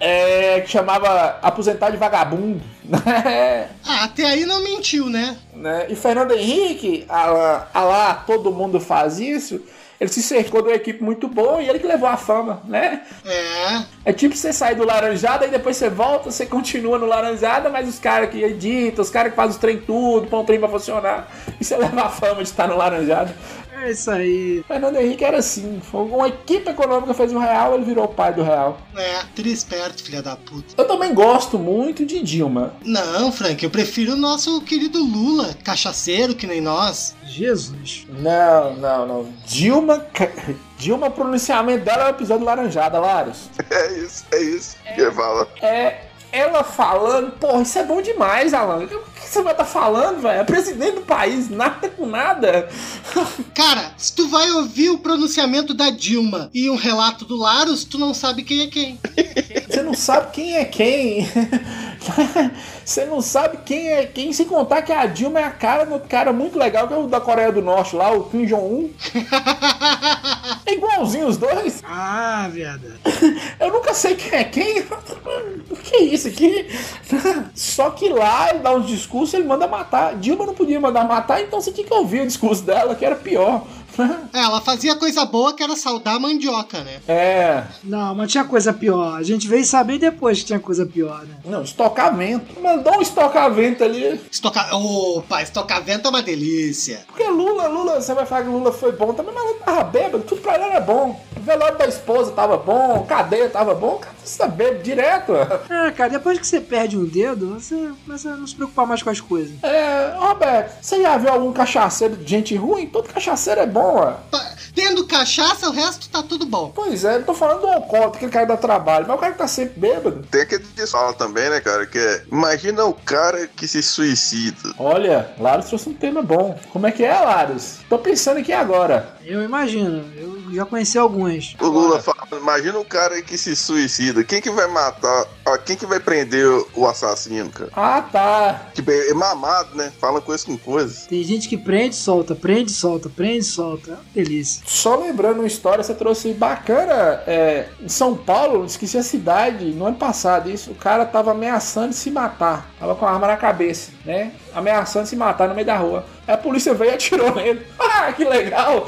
É, que chamava Aposentar de Vagabundo. né? Ah, até aí não mentiu, né? né? E Fernando Henrique, a, lá- a lá todo mundo faz isso. Ele se cercou de uma equipe muito boa e ele que levou a fama, né? É. É tipo você sair do Laranjada e depois você volta, você continua no Laranjada, mas os caras que editam, os caras que fazem os trem tudo, põem o trem pra funcionar, e você leva a fama de estar no Laranjada. É isso aí. Fernando Henrique era assim, foi uma equipe econômica fez o Real, ele virou o pai do Real. É, trisperto, filha da puta. Eu também gosto muito de Dilma. Não, Frank, eu prefiro o nosso querido Lula, cachaceiro que nem nós. Jesus. Não, não, não. Dilma, Dilma, pronunciamento dela é o episódio Laranjada, Laros. É isso, é isso que ele fala. É ela falando, porra, isso é bom demais, Alan. O que você vai estar falando, velho? É presidente do país, nada com nada. Cara, se tu vai ouvir o pronunciamento da Dilma e um relato do Laros, tu não sabe quem é quem. Você não sabe quem é quem. Você não sabe quem é quem, sem contar que a Dilma é a cara do cara muito legal, que é o da Coreia do Norte lá, o Kim Jong-un. É igualzinho os dois. Ah, viada. Eu nunca sei quem é quem. O que é isso aqui? Só que lá ele dá uns discursos ele manda matar. Dilma não podia mandar matar, então você tinha que ouvir o discurso dela, que era pior. É, ela fazia coisa boa que era saudar a mandioca, né? É. Não, mas tinha coisa pior. A gente veio saber depois que tinha coisa pior, né? Não, estocamento. Mandou um estocamento ali. Estocar. Opa, estocar vento é uma delícia. Porque Lula, Lula, você vai falar que Lula foi bom também, mas Lula tava bêbado, tudo pra ele era bom. O velório da esposa tava bom, cadeia tava bom, cara, você tá bêbado direto. É, cara, depois que você perde um dedo, você começa a não se preocupar mais com as coisas. É, Roberto, você já viu algum cachaceiro de gente ruim? Todo cachaceiro é bom, Tendo cachaça, o resto tá tudo bom. Pois é, eu tô falando do alcoólatra, aquele cara dá trabalho, mas o cara que tá sempre bêbado. Tem aquele que fala também, né, cara? Que é. Imagina o cara que se suicida. Olha, Laros trouxe um tema bom. Como é que é, Laros? Tô pensando aqui agora. Eu imagino, eu já conheci alguns. O Lula fala, imagina o cara que se suicida. Quem que vai matar? Quem que vai prender o assassino, cara? Ah, tá. Tipo, é mamado, né? Fala coisa com coisa. Tem gente que prende, solta, prende, solta, prende, solta. É uma delícia. Só lembrando uma história, você trouxe bacana. É, em São Paulo, esqueci a cidade, no ano passado, isso, o cara tava ameaçando se matar. Tava com a arma na cabeça, né? Ameaçando se matar no meio da rua. Aí a polícia veio e atirou nele. Ah, que legal!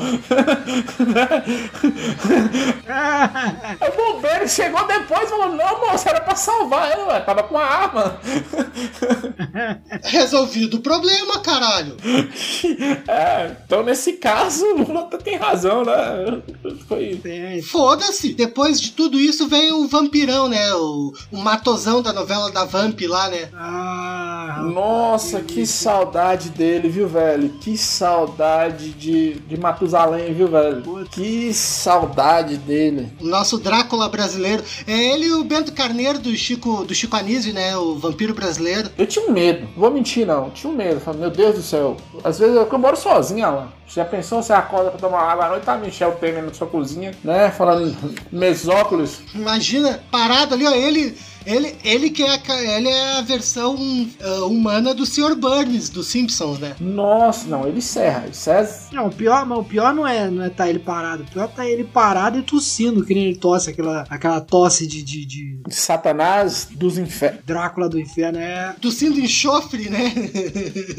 O bombeiro chegou depois e falou: Não, moço, era pra salvar ela, ué. tava com a arma. Resolvido o problema, caralho. É, então nesse caso, o Lula tem razão, né? Foi. Foda-se. Depois de tudo isso vem o vampirão, né? O, o matosão da novela da Vamp lá, né? Ah, Nossa, que saudade dele, viu, velho? Que saudade de, de Matusalém, viu, velho? Que saudade dele. O nosso Drácula brasileiro. É ele e o Bento Carneiro do Chico, do Chico Anísio, né? O vampiro brasileiro. Eu tinha um medo, vou mentir não, tinha um medo. Falei, meu Deus do céu. Às vezes eu, eu moro sozinho, Alan. Já pensou você acorda pra tomar água à noite, tá Michel Temer na sua cozinha, né? Falando mesóculos. Imagina, parado ali, ó, ele, Ele, ele que é a, ele é a versão ah, humana do Sr. Burns, dos Simpsons, né? Nossa, não, ele serra. Ele serra Não, o pior, mas o pior não é, não é tá ele parado. O pior é tá ele parado e tossindo, que nem ele tosse, aquela, aquela tosse de, de, de de Satanás dos infernos. Drácula do inferno. É. Tossindo enxofre, né?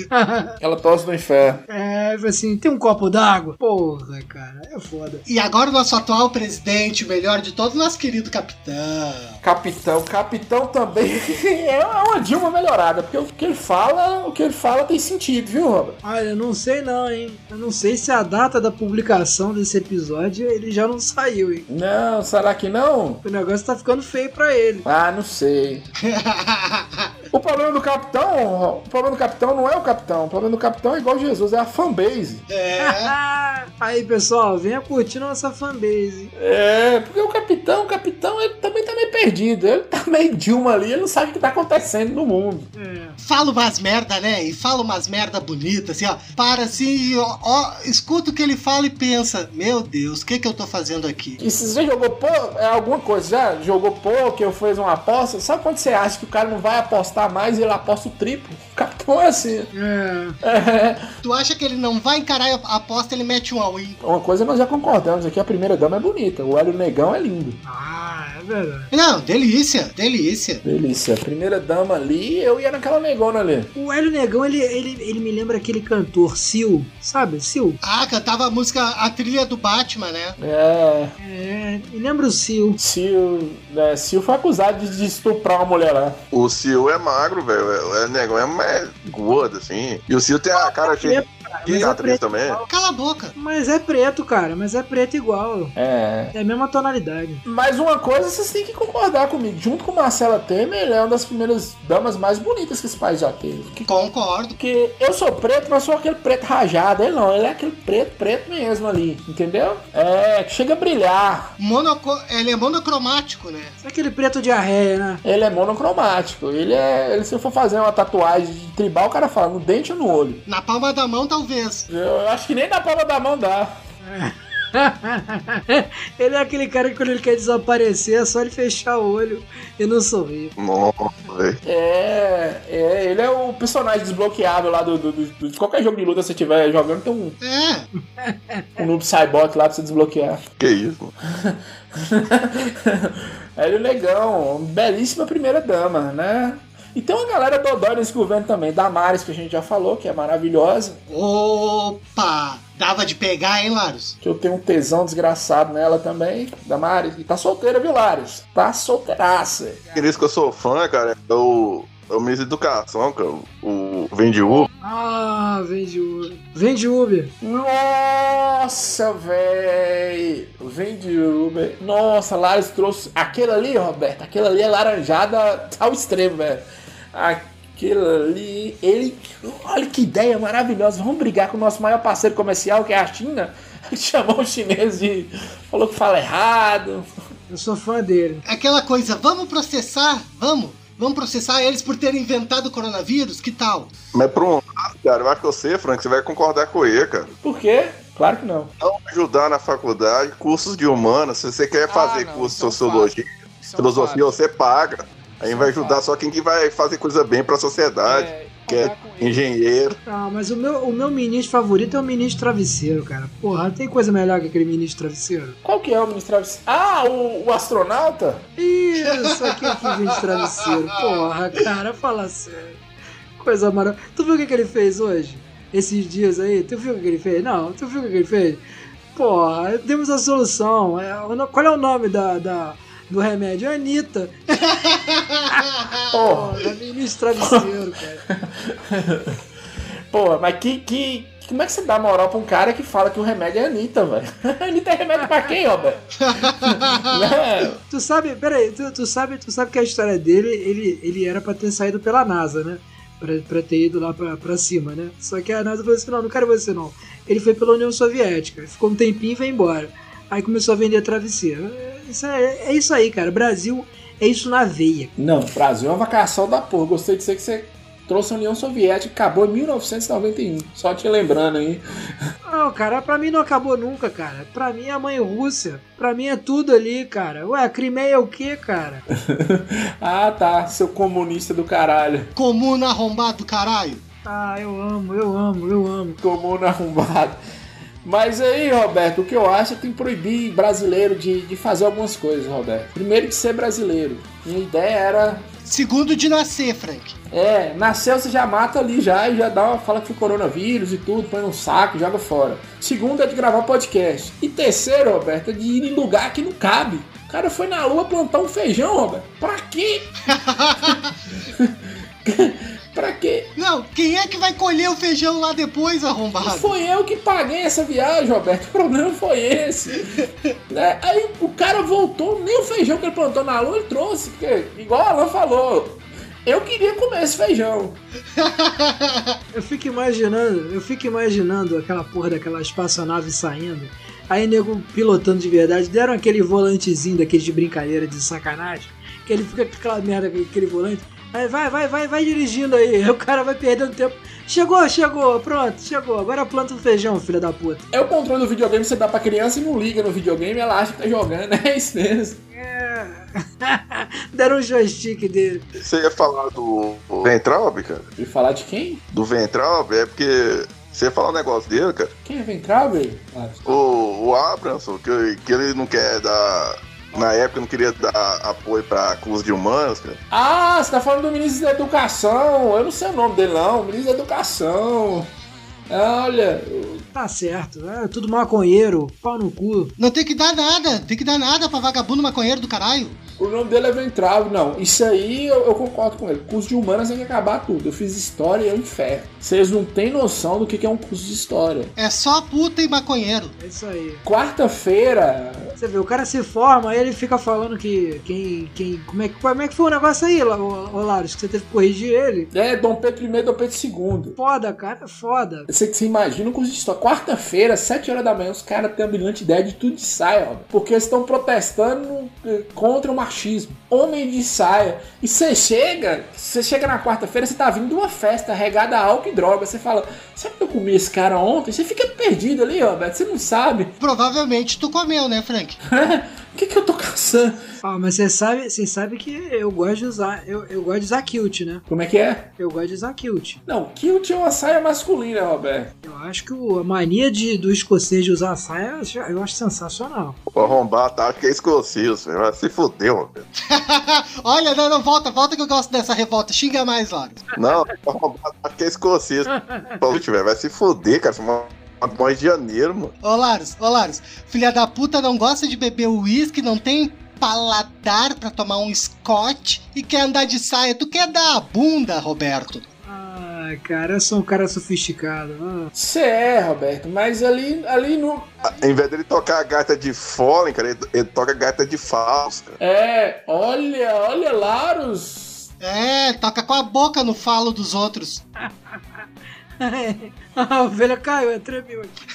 Ela tosse do inferno. É, assim, tem um copo d'água? Porra, cara, é foda. e agora o nosso atual presidente, o melhor de todos, nosso querido capitão. Capitão, capitão também é uma Dilma melhorada, porque o que ele fala, o que ele fala tem sentido, viu, Robert? Olha, eu não sei não, hein? Eu não sei se a data da publicação desse episódio ele já não saiu, hein? Não, será que não? O negócio tá ficando feio pra ele. Ah, não sei. O problema do capitão, o problema do capitão não é o capitão, o problema do capitão é igual Jesus, é a fanbase. É. Aí, pessoal, venha curtir nossa fanbase. É, porque o capitão, o capitão, ele também tá meio perdido. Ele tá meio Dilma ali, ele não sabe o que tá acontecendo no mundo. É. Fala umas merda, né? E fala umas merda bonita, assim, ó. Para assim e ó, ó, escuta o que ele fala e pensa: Meu Deus, o que que eu tô fazendo aqui? E se você jogou pô, é alguma coisa, já jogou poker ou fez uma aposta, sabe quando você acha que o cara não vai apostar mais e ele aposta o triplo? O capitão é assim. É. É. Tu acha que ele não vai encarar a aposta, ele mete um all-in. Uma coisa nós já concordamos aqui, a primeira dama é bonita, o Hélio Negão é lindo. Ah, é verdade. Não, delícia, delícia. Delícia, a primeira dama ali, eu ia naquela negona ali. O Hélio Negão, ele, ele, ele me lembra aquele cantor, Sil, sabe? Sil. Ah, cantava a música, a trilha do Batman, né? É, É, me lembra o Sil. Sil, é, Sil foi acusado de- estuprar uma mulher lá. O Cio é magro, velho. É, é negão, é mais gordo, assim. E o Cio tem a cara cheia Cara, mas é cicatriz preto também. Cala a boca. Mas é preto, cara. Mas é preto igual. É. É a mesma tonalidade. Mas uma coisa vocês têm que concordar comigo. Junto com Marcela Temer, ele é uma das primeiras damas mais bonitas que esse país já teve. Que- Concordo. Porque eu sou preto, mas sou aquele preto rajado. Ele não, ele é aquele preto, preto mesmo ali. Entendeu? É, que chega a brilhar. Monoco... Ele é monocromático, né? É aquele preto diarreia, né? Ele é monocromático. Ele é. Ele, se eu for fazer uma tatuagem de tribal, o cara fala no dente ou no olho. Na palma da mão, talvez. Eu acho que nem na palma da mão dá. ele é aquele cara que quando ele quer desaparecer é só ele fechar o olho e não sorrir. Nossa, velho. É, é, ele é o personagem desbloqueável lá do, do- do- de qualquer jogo de luta que você estiver jogando, tem um, É. um noob cyborg lá pra você desbloquear. Que isso? É Negão, belíssima primeira dama, né? E tem uma galera dodói nesse governo também, Damares, que a gente já falou, que é maravilhosa, Opa! Dava de pegar, hein, Larus? que eu tenho um tesão desgraçado nela também, Damares. E tá solteira, viu, Lares? Tá solteiraça. Por isso que eu sou fã, cara, é o, é o Miss Educação, cara. O Vende U. Ah, vem de Uber. Vem de Uber. Nossa, véi! Vem de Uber. Nossa, Lares trouxe. Aquele ali, Roberto, aquele ali é laranjada ao extremo, velho. Aquele ali. Ele. Olha que ideia maravilhosa. Vamos brigar com o nosso maior parceiro comercial, que é a China. Ele chamou o chinês de. Falou que fala errado. Eu sou fã dele. Aquela coisa, vamos processar? Vamos? Vamos processar eles por terem inventado o coronavírus? Que tal? Mas por um lado, cara, eu acho que você, Frank, você vai concordar com ele, cara. Por quê? Claro que não. Não ajudar na faculdade, cursos de humanas, se você quer fazer não, curso de é um sociologia, é filosofia, você paga. Aí vai é ajudar só quem que vai fazer coisa bem pra sociedade, É, que é engenheiro. Ah, mas o meu, o meu ministro favorito é o ministro travesseiro, cara. Porra, não tem coisa melhor que aquele ministro travesseiro. Qual que é o ministro Travesseiro? Ah, o, o astronauta? Isso, aquele que vem de travesseiro. Porra, cara, fala sério. Coisa maravilhosa. Tu viu o que, que ele fez hoje? Esses dias aí? Tu viu o que, que ele fez? Não, tu viu o que, que ele fez? Porra, temos a solução. É, o qual é o nome da, da- do remédio? Anitta. Porra. Porra, ministro travesseiro, cara. Porra, mas que, que. Como é que você dá moral pra um cara que fala que o remédio é Anitta, velho? Anitta é remédio pra quem, Robert? Né? Tu sabe, peraí, tu, tu sabe, tu sabe que a história dele, ele, ele era pra ter saído pela NASA, né? Pra, pra ter ido lá pra, pra cima, né? Só que a NASA falou assim: não, não quero você não. Ele foi pela União Soviética, ficou um tempinho e foi embora. Aí começou a vender travesseiro. É, Isso é, é isso aí, cara. Brasil é isso na veia. Não, Brasil é uma vacação da porra. Gostei de ser que você trouxe a União Soviética, acabou em 1991. Só te lembrando aí. Não, cara, pra mim não acabou nunca, cara. Pra mim é a mãe Rússia. Pra mim é tudo ali, cara. Ué, a Crimeia é o quê, cara? ah, tá. Seu comunista do caralho. Comuna arrombado do caralho. Ah, eu amo, eu amo, eu amo. Comuna arrombado. Mas aí, Roberto, o que eu acho é que tem que proibir brasileiro de, de fazer algumas coisas, Roberto. Primeiro, de ser brasileiro. Minha ideia era. Segundo, de nascer, Frank. É, nasceu, você já mata ali já e já dá uma, fala que foi coronavírus e tudo, põe num saco e joga fora. Segundo é de gravar podcast. E terceiro, Roberto, é de ir em lugar que não cabe. O cara foi na lua plantar um feijão, Roberto. Pra quê? Pra quê? Não, quem é que vai colher o feijão lá depois, arrombado? Foi eu que paguei essa viagem, Roberto. O problema foi esse. né? Aí o cara voltou, nem o feijão que ele plantou na lua ele trouxe. Porque, igual a Alan falou, eu queria comer esse feijão. eu fico imaginando, eu fico imaginando aquela porra daquela espaçonave saindo. Aí nego pilotando de verdade, deram aquele volantezinho daquele de brincadeira de sacanagem, que ele fica com aquela merda, aquele volante. Aí vai, vai, vai, vai dirigindo aí. O cara vai perdendo tempo. Chegou, chegou, pronto, chegou. Agora planta o feijão, filha da puta. É o controle do videogame que você dá pra criança e não liga no videogame, ela acha que tá jogando. É isso mesmo. É. Deram um joystick dele. Você ia falar do Ventralb, cara? E falar de quem? Do Ventralb é porque você ia falar um negócio dele, cara? Quem é Ventralb? Ah, o, o Abramson, que, que ele não quer dar na época não queria dar apoio pra curso de humanos, cara. Ah, você tá falando do ministro da Educação. Eu não sei o nome dele, não. Ministro da Educação. Olha. Tá certo, é tudo maconheiro, pau no cu. Não tem que dar nada, tem que dar nada pra vagabundo maconheiro do caralho. O nome dele é Ventral, não. Isso aí eu, eu, concordo com ele. Curso de humanas tem que acabar tudo. Eu fiz história e é um inferno. Vocês não têm noção do que é um curso de história. É só puta e maconheiro. É isso aí. Quarta-feira. Você vê, o cara se forma, aí ele fica falando que quem. quem como, é, como é que foi o negócio aí, Olaros? Que você teve que corrigir ele? É, Dom Pedro I e Dom Pedro II. Foda, cara, foda. Você, você imagina um curso de história. Quarta-feira, sete horas da manhã, os caras têm a brilhante ideia de tudo de saia, ó. Porque eles estão protestando eh, contra uma machismo. Homem de saia. E você chega, você chega na quarta-feira, você tá vindo de uma festa regada a álcool e droga. Você fala, sabe que eu comi esse cara ontem? Você fica perdido ali, ó, Beto. Você não sabe. Provavelmente tu comeu, né, Frank? O que, que eu tô caçando? Ah, mas você sabe, você sabe que eu gosto de usar. Eu, eu gosto de usar kilt, né? Como é que é? Eu gosto de usar kilt. Não, kilt é uma saia masculina, Roberto. Eu acho que o, a mania de, do escocês de usar saia eu acho sensacional. O arrombar tá, acho que é escocês, vai se fudeu, Roberto. Olha, não, não, volta, volta que eu gosto dessa revolta. Xinga mais, Laros. Não, arrombar acho que é escocês. Pô, tiver, vai se fuder, cara. Mó de janeiro, mano. Ô, Laros, ô, Laros. Filha da puta não gosta de beber uísque, não tem paladar para tomar um scotch e quer andar de saia. Tu quer dar a bunda, Roberto? Ah, cara, eu sou um cara sofisticado. Você ah. é, Roberto, mas ali, ali no. Em vez dele tocar a gaita de Fallen, cara, ele, ele toca a gaita de Fausto. É, olha, olha, Laros. É, toca com a boca no falo dos outros. a ovelha caiu, é tremeu aqui.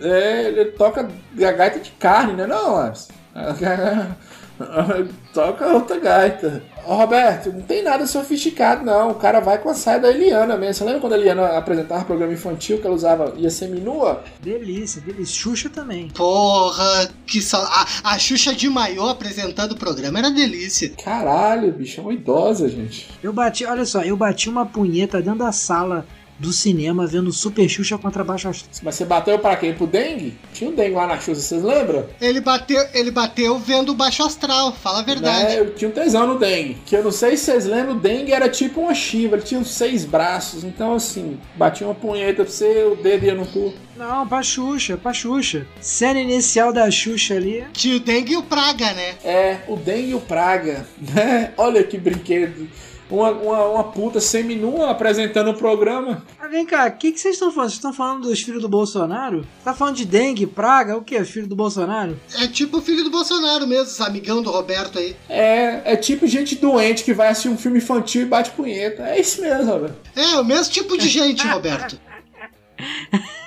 é, ele toca a gaita de carne, né não, Lars? Toca outra gaita. Ô, Roberto, não tem nada sofisticado, não. O cara vai com a saia da Eliana mesmo. Você lembra quando a Eliana apresentava programa infantil que ela usava, ia seminua? Delícia, delícia. Xuxa também. Porra, que só. A, a Xuxa de maiô apresentando o programa era delícia. Caralho, bicho, é uma idosa, gente. Eu bati, olha só, eu bati uma punheta dentro da sala do cinema vendo Super Xuxa contra Baixo Astral. Mas você bateu para quem? Pro Dengue? Tinha um Dengue lá na Xuxa, vocês lembram? Ele bateu, ele bateu vendo o Baixo Astral, fala a verdade. É, eu tinha um tesão no Dengue. Que eu não sei se vocês lembram, o Dengue era tipo uma chiva, ele tinha uns seis braços. Então, assim, batia uma punheta pra você, o dedo ia no cu. Não, pra Xuxa, pra Xuxa. Cena inicial da Xuxa ali. Tinha o Dengue e o Praga, né? É, o Dengue e o Praga. Né? Olha que brinquedo uma, uma, uma puta seminua apresentando o programa. Ah, vem cá, o que, que vocês estão falando? Vocês estão falando dos filhos do Bolsonaro? Tá falando de dengue, praga, o que? Filho do Bolsonaro? É tipo o filho do Bolsonaro mesmo, amigão do Roberto aí. É, é tipo gente doente que vai assistir um filme infantil e bate punheta. É isso mesmo, Roberto. É, o mesmo tipo de gente, Roberto.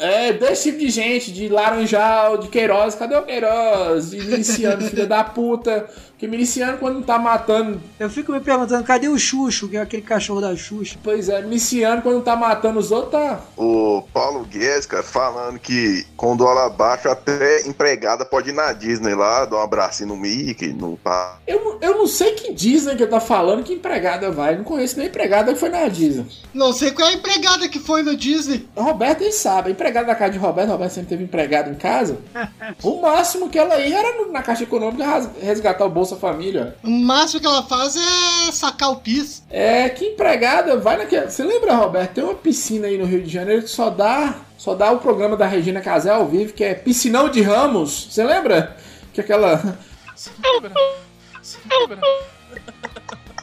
É, desse tipo de gente, de Laranjal, de Queiroz, cadê o Queiroz? Iniciando, filha da puta, Que miliciano quando tá matando. Eu fico me perguntando, cadê o Xuxo, que é aquele cachorro da Xuxa? Pois é, miliciano quando tá matando os outros, tá. O Paulo Guedes, cara, falando que com dólar baixo até empregada pode ir na Disney lá, dar um abracinho no Mickey, no pá. Eu, não- eu não sei que Disney que ele tá falando que empregada vai. Não conheço nem empregada que foi na Disney. Não sei qual é a empregada que foi no Disney. O Roberto ele sabe, a empregada da casa de Roberto, Roberto sempre teve empregado em casa. o máximo que ela ia era na Caixa Econômica resgatar o Bolsa Família. O máximo que ela faz é sacar o pis. É, que empregada vai naquela. Você lembra, Roberto? Tem uma piscina aí no Rio de Janeiro que só dá. Só dá o programa da Regina Casé ao vivo, que é Piscinão de Ramos. Você lembra? Que aquela.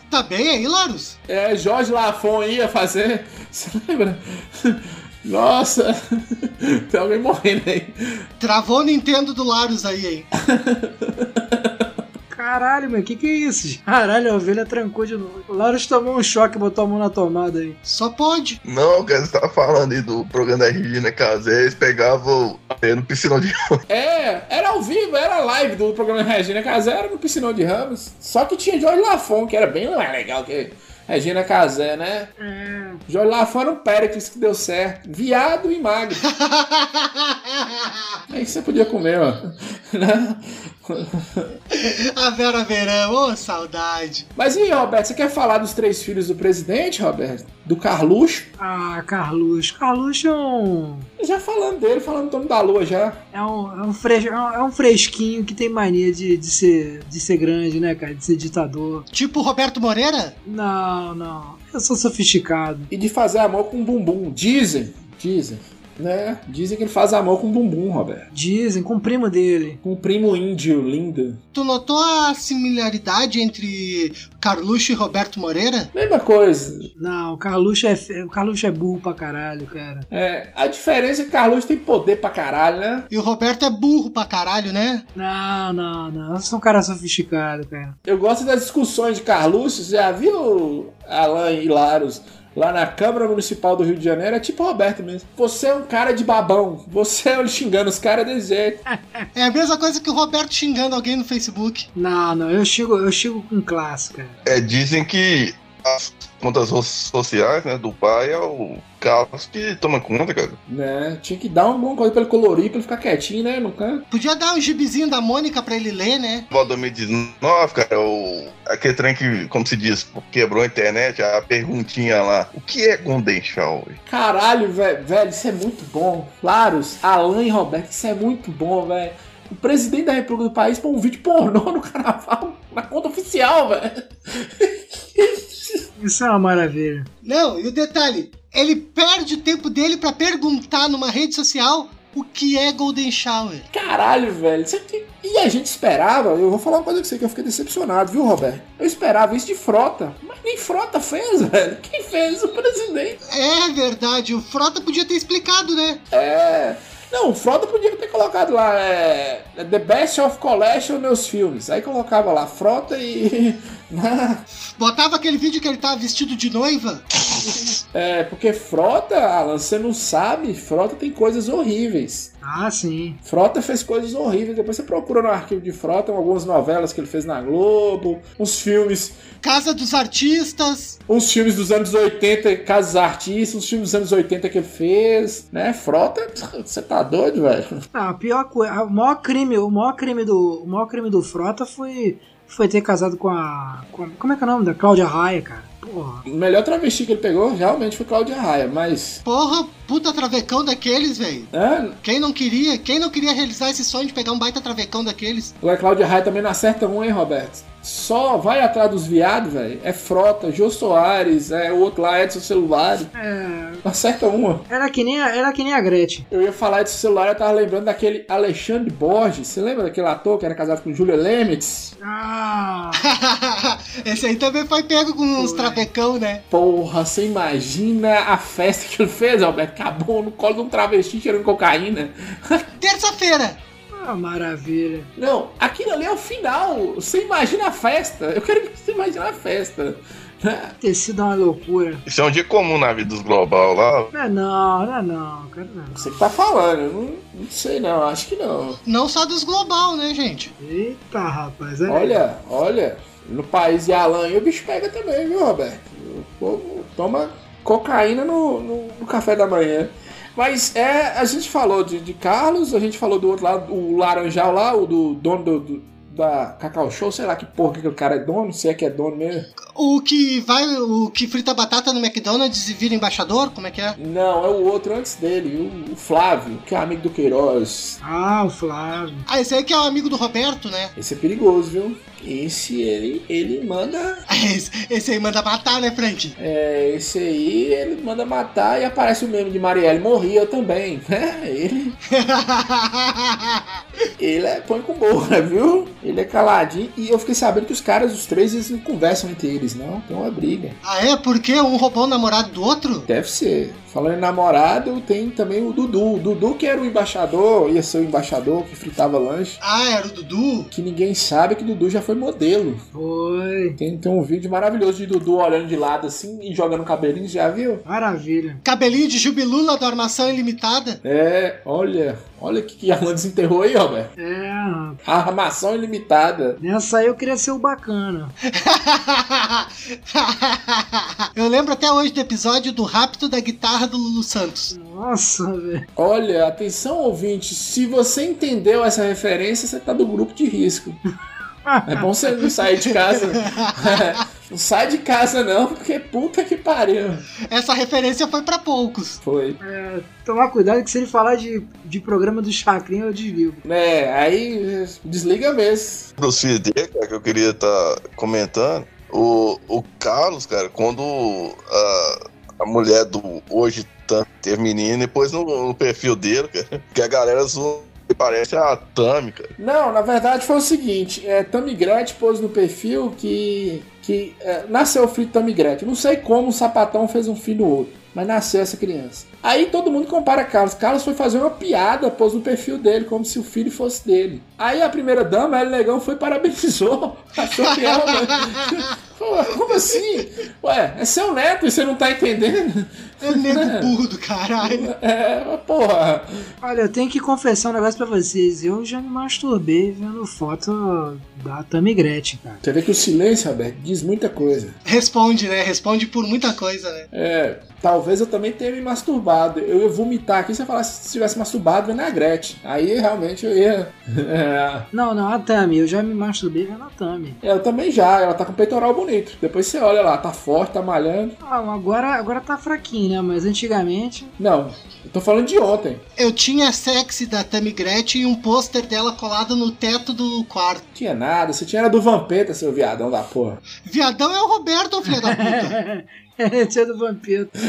Tá bem aí, Larus? É, Jorge Lafon ia fazer. Você lembra? Nossa! Tem alguém morrendo aí. Travou o Nintendo do Larus aí, hein? Caralho, meu, que que é isso? Caralho, a ovelha trancou de novo. O Larus tomou um choque e botou a mão na tomada aí. Só pode. Não, cara, você tava falando aí do programa da Regina Casé, eles pegavam é, no piscinão de É, era ao vivo, era live do programa Regina Casé, era no Piscinão de Ramos. Só que tinha Jorge Lafon, que era bem mais legal que Regina Casé, né? Jorge Lafon era um Péricles que deu certo. Viado e magro. Aí você podia comer, ó. A Vera Verão, ô saudade. Mas e aí, Roberto, você quer falar dos três filhos do presidente, Roberto? Do Carluxo? Ah, Carluxo. Carluxo é um. Já falando dele, falando do nome da lua já. É um, é um, fres, é um- é um fresquinho que tem mania de, de, ser, de ser grande, né, cara? De ser ditador. Tipo Roberto Moreira? Não, não. Eu sou sofisticado. E de fazer amor com bumbum. Dizem, dizem, né? Dizem que ele faz amor com bumbum, Roberto. Dizem, com o primo dele. Com o primo índio lindo. Tu notou a similaridade entre Carluxo e Roberto Moreira? Mesma coisa. Não, o Carluxo é, o Carluxo é burro pra caralho, cara. É, a diferença é que Carluxo tem poder pra caralho, né? E o Roberto é burro pra caralho, né? Não, não, não. Eu sou um cara sofisticado, cara. Eu gosto das discussões de Carluxo. Você já viu Alan e Laros lá na Câmara Municipal do Rio de Janeiro? É tipo Roberto mesmo. Você é um cara de babão. Você é xingando os caras desse jeito. É a mesma coisa que o Roberto xingando alguém no Facebook. Não, não. Eu chego, eu chego com classe, cara. É, dizem que as contas so- sociais, né, do pai é o Carlos que toma conta, cara. Né? Tinha que dar alguma coisa pra ele colorir, pra ele ficar quietinho, né? No canto. Podia dar um gibizinho da Mônica pra ele ler, né? No 2019, cara, o, aquele trem que, como se diz, quebrou a internet, a perguntinha lá, o que é Golden Shower? Caralho, velho, velho, isso é muito bom. Laros, Alan e Roberto, isso é muito bom, velho. O presidente da República do país põe um vídeo pornô no carnaval na conta oficial, velho. Isso é uma maravilha. Não, e o detalhe, ele perde o tempo dele pra perguntar numa rede social o que é Golden Shower. Caralho, velho. Isso aqui- E a gente esperava, eu vou falar uma coisa com você que eu fiquei decepcionado, viu, Roberto? Eu esperava isso de frota, mas nem frota fez, velho. Quem fez? O presidente. É verdade, o Frota podia ter explicado, né? É. Não, o Frota podia ter colocado lá, é. The Best of Collection meus filmes. Aí colocava lá Frota e. Botava aquele vídeo que ele tava vestido de noiva. É, porque Frota, Alan, você não sabe, Frota tem coisas horríveis. Ah, sim. Frota fez coisas horríveis. Depois você procura no arquivo de Frota algumas novelas que ele fez na Globo, uns filmes, Casa dos Artistas. uns filmes dos anos 80, Casas Artistas, uns filmes dos anos 80 que ele fez, né? Frota, você tá doido, velho? Ah, a pior coisa, o maior crime, o maior crime do, o maior crime do Frota foi foi ter casado com a com- como é que é o nome da Cláudia Raia, cara. Porra. O melhor travesti que ele pegou realmente foi Cláudia Raia, mas. Porra, puta travecão daqueles, velho. É, Quem não queria, quem não queria realizar esse sonho de pegar um baita travecão daqueles? o Cláudia Raia também não acerta um, hein, Roberto? Só vai atrás dos viados, velho. É Frota, Jô Soares, é o outro lá, Edson Celular. É, Não acerta uma. era que nem a, era que nem a Gretchen. Eu ia falar Edson Celular, eu tava lembrando daquele Alexandre Borges. Você lembra daquele ator que era casado com Julia Lemitz? Ah, esse aí também foi pego com uns Foi. travecão, né? Porra, você imagina a festa que ele fez, Alberto? Acabou no colo de um travesti cheirando cocaína. Terça-feira. ah, maravilha. Não, aquilo ali é o final. Você imagina a festa. Eu quero que você imagine a festa. Ter sido uma loucura. Isso é um dia comum na vida dos global lá. Não é não, não é não, cara. Não. Você que tá falando, eu não, não sei não, acho que não. Não só dos global, né, gente? Eita, rapaz. É... Olha, olha, no país de Alan o bicho pega também, viu, Roberto? O povo toma cocaína no, no, no café da manhã. Mas é, a gente falou de, de Carlos, a gente falou do outro lado, o Laranjal lá, o do dono do, do- da Cacau Show, sei lá que porra que o cara é dono, se é que é dono mesmo. O que vai, o que frita batata no McDonald's e vira embaixador? Como é que é? Não, é o outro antes dele, o, o Flávio, que é amigo do Queiroz. Ah, o Flávio. Ah, esse aí que é o amigo do Roberto, né? Esse é perigoso, viu? Esse ele, ele manda. Esse, esse aí manda matar, né, Frank? É, esse aí ele manda matar e aparece o meme de Marielle morria também, né? Ele, ele é põe com boa, viu? Ele é caladinho. E eu fiquei sabendo que os caras, os três, eles não conversam entre eles, não. Tem uma briga. ah, é? Porque um roubou o namorado do outro? Deve ser. Falando em namorado, tem também o Dudu. O Dudu que era o embaixador, ia ser o embaixador que fritava lanche. Ah, era o Dudu? Que ninguém sabe que Dudu já foi modelo. Foi. Tem, tem um vídeo maravilhoso de Dudu olhando de lado assim e jogando cabelinho, já viu? Maravilha. Cabelinho de jubilula da armação ilimitada? É, olha, olha que, que Alan desenterrou aí, Roberto. É. Armação ilimitada. nessa aí eu queria ser o bacana. Eu lembro até hoje do episódio do rapto da guitarra do Lulu Santos. Nossa, velho. Olha, atenção ouvinte, se você entendeu essa referência, você tá do grupo de risco. É bom você não sair de casa. não sai de casa não, porque puta que pariu. Essa referência foi pra poucos. Foi. É, tomar cuidado que se ele falar de, de programa do Chacrinha, eu desligo. É, aí desliga mesmo. Dos dele, cara, que eu queria estar comentando. O, o Carlos, cara, quando a, a mulher do hoje tá- teve menino, depois no, no perfil dele, cara, que a galera zoou, parece a Tami, cara. Não, na verdade foi o seguinte, é, Tammy Gretchen pôs no perfil que, que é, nasceu o filho de Tammy Gretchen. Não sei como o sapatão fez um filho no outro, mas nasceu essa criança. Aí todo mundo compara Carlos. Carlos foi fazer uma piada, pôs no perfil dele, como se o filho fosse dele. Aí a primeira dama, ela Negão, foi parabenizou. Achou que era. Pô, Como assim? Ué, é seu neto e você não tá entendendo? É o nego burro do caralho. É, porra. Olha, eu tenho que confessar um negócio pra vocês. Eu já me masturbei vendo foto da Tammy Gretchen, cara. Você vê que o silêncio, Roberto, diz muita coisa. Responde, né? Responde por muita coisa, né? É, talvez eu também tenha me masturbado. Eu ia vomitar aqui se eu falasse se tivesse masturbado vendo a Gretchen. Aí realmente eu ia. É, Não, não, a Tammy. Eu já me masturbei vendo a Tammy. eu também já, ela tá com peitoral bonito. Depois você olha lá, tá forte, tá malhando. Ah, agora, agora tá fraquinho, né? Mas antigamente. Não, eu tô falando de ontem. Eu tinha a sexy da Tammy Gretchen e um pôster dela colado no teto do quarto. Tinha nada, você tinha era do Vampeta, seu viadão da porra. Viadão é o Roberto, filho da puta. Ele tinha do Vampeta.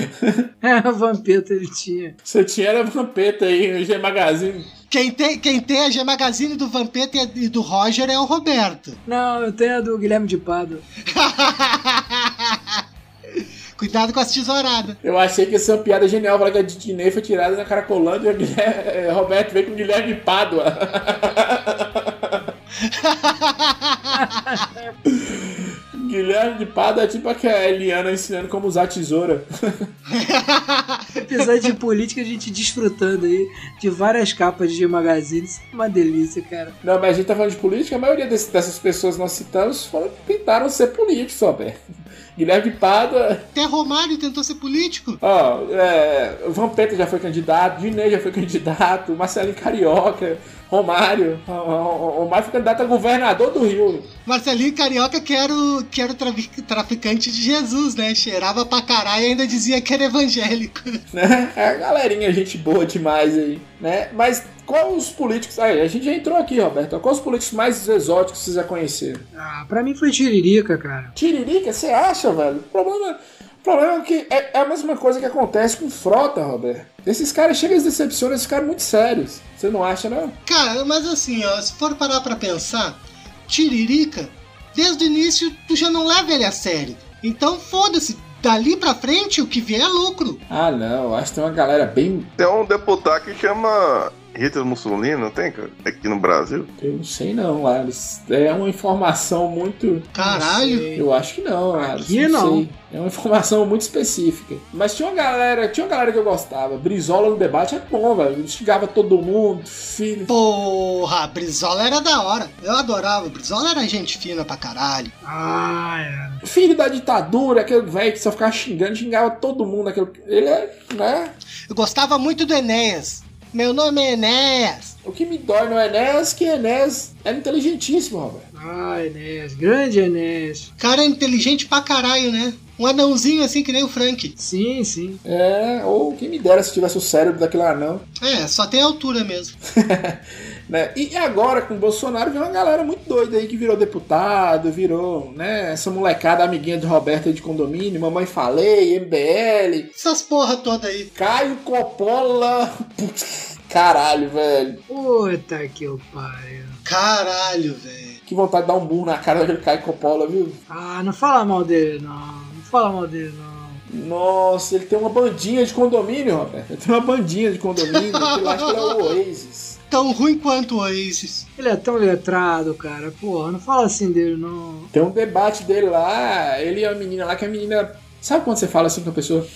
É, o Vampeta ele tinha. Você tinha era Vampeta aí, o G Magazine. Quem tem, quem tem a G Magazine do Vampeta e e do Roger é o Roberto. Não, eu tenho a do Guilherme de Pado. Cuidado com as tesouradas. Eu achei que ia ser uma piada genial, falar que a Dinei foi tirada na Caracolândia e o é, Roberto veio com o Guilherme Pádua. Guilherme de Pádua é tipo aquela Eliana ensinando como usar tesoura. Episódio de política, a gente desfrutando aí de várias capas de magazines. Uma delícia, cara. Não, mas a gente tá falando de política, a maioria desse- dessas pessoas que nós citamos foram, tentaram ser políticos, Roberto. Guilherme de Pádua, Até Romário tentou ser político. ó, é, o Vampeta já foi candidato, Dinei já foi candidato, Marcelinho Carioca, Romário, Romário foi candidato a governador do Rio. Marcelinho Carioca, que era o, que era o trafi- traficante de Jesus, né? Cheirava pra caralho e ainda dizia que era evangélico. né? É a galerinha, gente boa demais aí, né? Mas qual os políticos. Aí, a gente já entrou aqui, Roberto. Qual os políticos mais exóticos que vocês já conheceram? Ah, pra mim foi Tiririca, cara. Tiririca, você acha, velho? O problema, o problema é que é, é a mesma coisa que acontece com frota, Roberto. Esses caras chegam e decepcionam, esses caras muito sérios. Você não acha, não? Cara, mas assim, ó, se for parar pra pensar, Tiririca, desde o início tu já não leva ele a sério. Então foda-se, dali pra frente o que vier é lucro. Ah, não. eu Acho que tem uma galera bem. Tem um deputado que chama Hitler Mussolini, não tem, cara? Aqui no Brasil? Eu não sei não, Lares. É uma informação muito. Caralho. Eu acho que não, Lares. Aqui não. sei. É uma informação muito específica. Mas tinha uma galera, tinha uma galera que eu gostava. Brizola no debate é bom, velho. Instigava todo mundo, filho. Porra, Brizola era da hora. Eu adorava. Brizola era gente fina pra caralho. Ah, é. Filho da ditadura, aquele velho que só ficava xingando, xingava todo mundo. Aquele... Ele é, né? Eu gostava muito do Enéas. Meu nome é Enéas. O que me dói no Enéas é que Enéas era inteligentíssimo, Roberto. Ah, Enéas. Grande Enéas. Cara inteligente pra caralho, né? Um anãozinho assim que nem o Frank. Sim, sim. É, ou quem me dera se tivesse o cérebro daquele anão. É, só tem altura mesmo. né? E agora com o Bolsonaro vem uma galera muito doida aí que virou deputado, virou, né? Essa molecada amiguinha de Roberto aí de condomínio, Mamãe Falei, MBL, Essas porra toda aí. Caio Coppola. Caralho, velho. Puta que o pariu. Caralho, velho. Que vontade de dar um burro na cara daquele Caio Coppola, viu? Ah, não fala mal dele, não. Não fala mal dele, não. Nossa, ele tem uma bandinha de condomínio, Roberto. Ele tem uma bandinha de condomínio, que lá acho que ele é o Oasis. Tão ruim quanto o Oasis. Ele é tão letrado, cara. Porra, não fala assim dele, não. Tem um debate dele lá, ele e a menina lá, que a menina. Sabe quando você fala assim com a pessoa?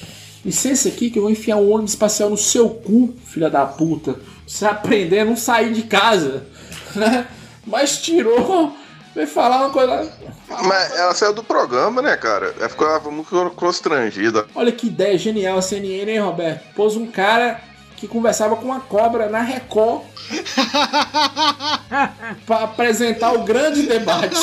Licença aqui que eu vou enfiar um ônibus espacial no seu cu, filha da puta. Pra Você aprender a não sair de casa. Né? Mas tirou. Veio falar uma coisa. Mas ela saiu do programa, né, cara? Ela ficou muito constrangida. Olha que ideia genial a CNN, hein, Roberto? Pôs um cara que conversava com uma cobra na Record pra apresentar o grande debate.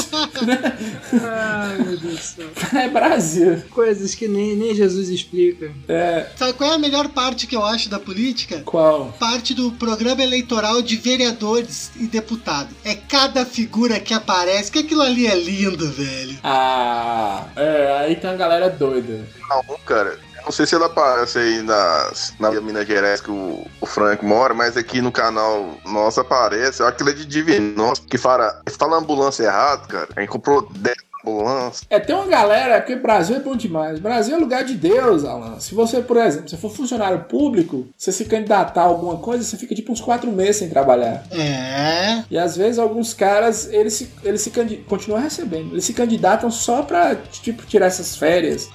né? Ai, meu Deus do céu. É Brasil. Coisas que nem, nem Jesus explica. É. Sabe qual é a melhor parte que eu acho da política? Qual? Parte do programa eleitoral de vereadores e deputados. É cada figura que aparece, que aquilo ali é lindo, velho. Ah, é, aí tem uma galera doida. Não, cara. Não sei se ela aparece aí nas, na Minas Gerais que o, o Frank mora, mas aqui no canal nosso aparece. Aquilo é de Divinosa, que fala, fala ambulância errado, cara. A gente comprou 10 ambulâncias. É, tem uma galera que Brasil é bom demais. Brasil é lugar de Deus, Alan. Se você, por exemplo, se for funcionário público, você se candidatar a alguma coisa, você fica tipo uns quatro meses sem trabalhar. É. E às vezes alguns caras, eles se, eles se continuam recebendo. Eles se candidatam só pra, tipo, tirar essas férias.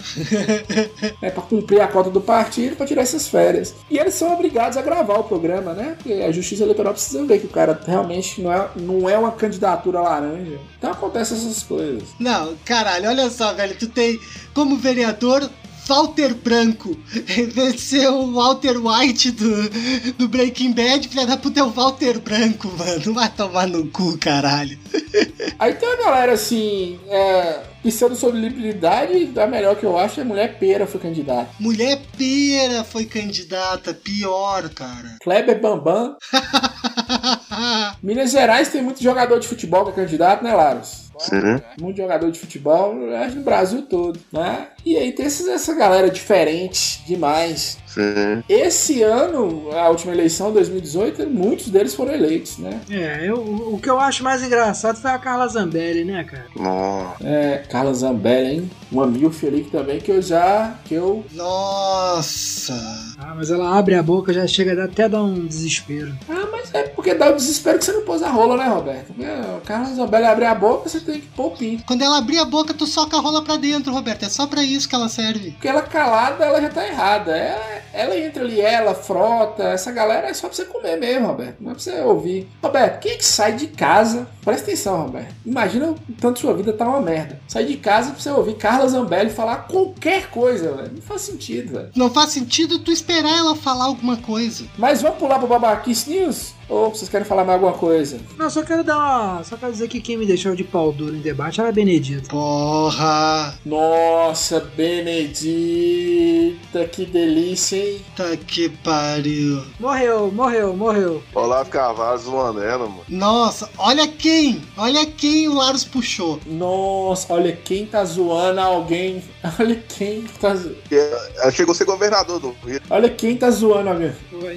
é pra cumprir a cota do partido, pra tirar essas férias. E eles são obrigados a gravar o programa, né? Porque a justiça eleitoral precisa ver que o cara realmente não é, não é uma candidatura laranja. Então acontecem essas coisas. Não, caralho, olha só, velho. Tu tem como vereador Walter Branco. Em vez de ser o Walter White do, do Breaking Bad, filha da puta é o Walter Branco, mano. Vai tomar no cu, caralho. Aí tem uma galera assim, é, pseudo-solubilidade, a melhor que eu acho é mulher pera foi candidata. Mulher pera foi candidata, pior, cara. Kleber Bambam. Minas Gerais tem muito jogador de futebol que é candidato, né, Laros? Sim. Muito jogador de futebol, acho no Brasil todo, né? E aí tem esses- essa galera diferente demais. Sim. Esse ano, a última eleição, 2018, muitos deles foram eleitos, né? É, eu, o que eu acho mais engraçado foi a Carla Zambelli, né, cara? Nossa. É, Carla Zambelli, hein? Uma milf ali também que eu já, que eu Nossa. Ah, mas ela abre a boca, já chega a dar- até um desespero. Ah, mas é porque dá o desespero que você não pôs a rola, né, Roberto? O Carlos Zambelli abrir a boca, você tem que pôr o pinto. Quando ela abrir a boca, tu soca a rola pra dentro, Roberto. É só pra isso que ela serve. Porque ela calada, ela já tá errada. Ela, ela entra ali, ela, frota, essa galera é só pra você comer mesmo, Roberto. Não é pra você ouvir. Roberto, quem é que sai de casa? Presta atenção, Roberto. Imagina o tanto sua vida tá uma merda. Sai de casa pra você ouvir Carla Zambelli falar qualquer coisa, velho. Não faz sentido, velho. Não faz sentido tu esperar ela falar alguma coisa. Mas vamos pular pro Babaquice News? Ou vocês querem falar mais alguma coisa? Não, só quero dar uma. Só quero dizer que quem me deixou de pau duro em debate era a Benedito. Porra. Nossa, Benedita, que delícia, hein? Tá que pariu. Morreu, morreu, morreu. Olavo Carvalho zoando ela, mano. Nossa, olha quem! Olha quem o Laros puxou. Nossa, olha quem tá zoando alguém. Olha quem tá zo- Ela chegou a ser governador do Rio. Olha quem tá zoando alguém.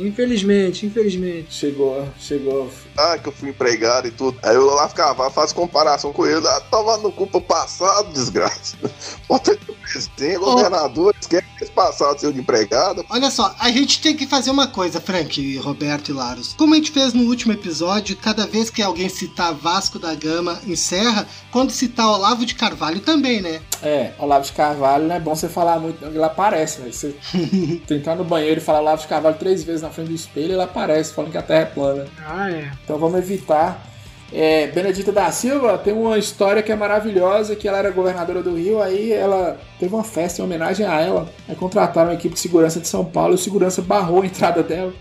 Infelizmente, infelizmente. Chegou, chegou. ah, que eu fui empregado e tudo. Aí o Olavo Carvalho faz comparação com ele. Ah, tava no culpa passado, desgraça. Bota de presidente, governador, esquece esse passado seu de empregado. Olha só, a gente tem que fazer uma coisa, Frank, Roberto e Laros. Como a gente fez no último episódio, cada vez que alguém citar Vasco da Gama encerra, quando citar Olavo de Carvalho também, né? É, Olavo de Carvalho não é bom você falar muito, ele aparece, velho. Você tentar no banheiro e falar Olavo de Carvalho três vezes na frente do espelho, ele aparece, falando que a Terra é plana. Ah, é. Então vamos evitar. É, Benedita da Silva tem uma história que é maravilhosa, que ela era governadora do Rio, aí ela teve uma festa em homenagem a ela. Aí contrataram uma equipe de segurança de São Paulo e o segurança barrou a entrada dela.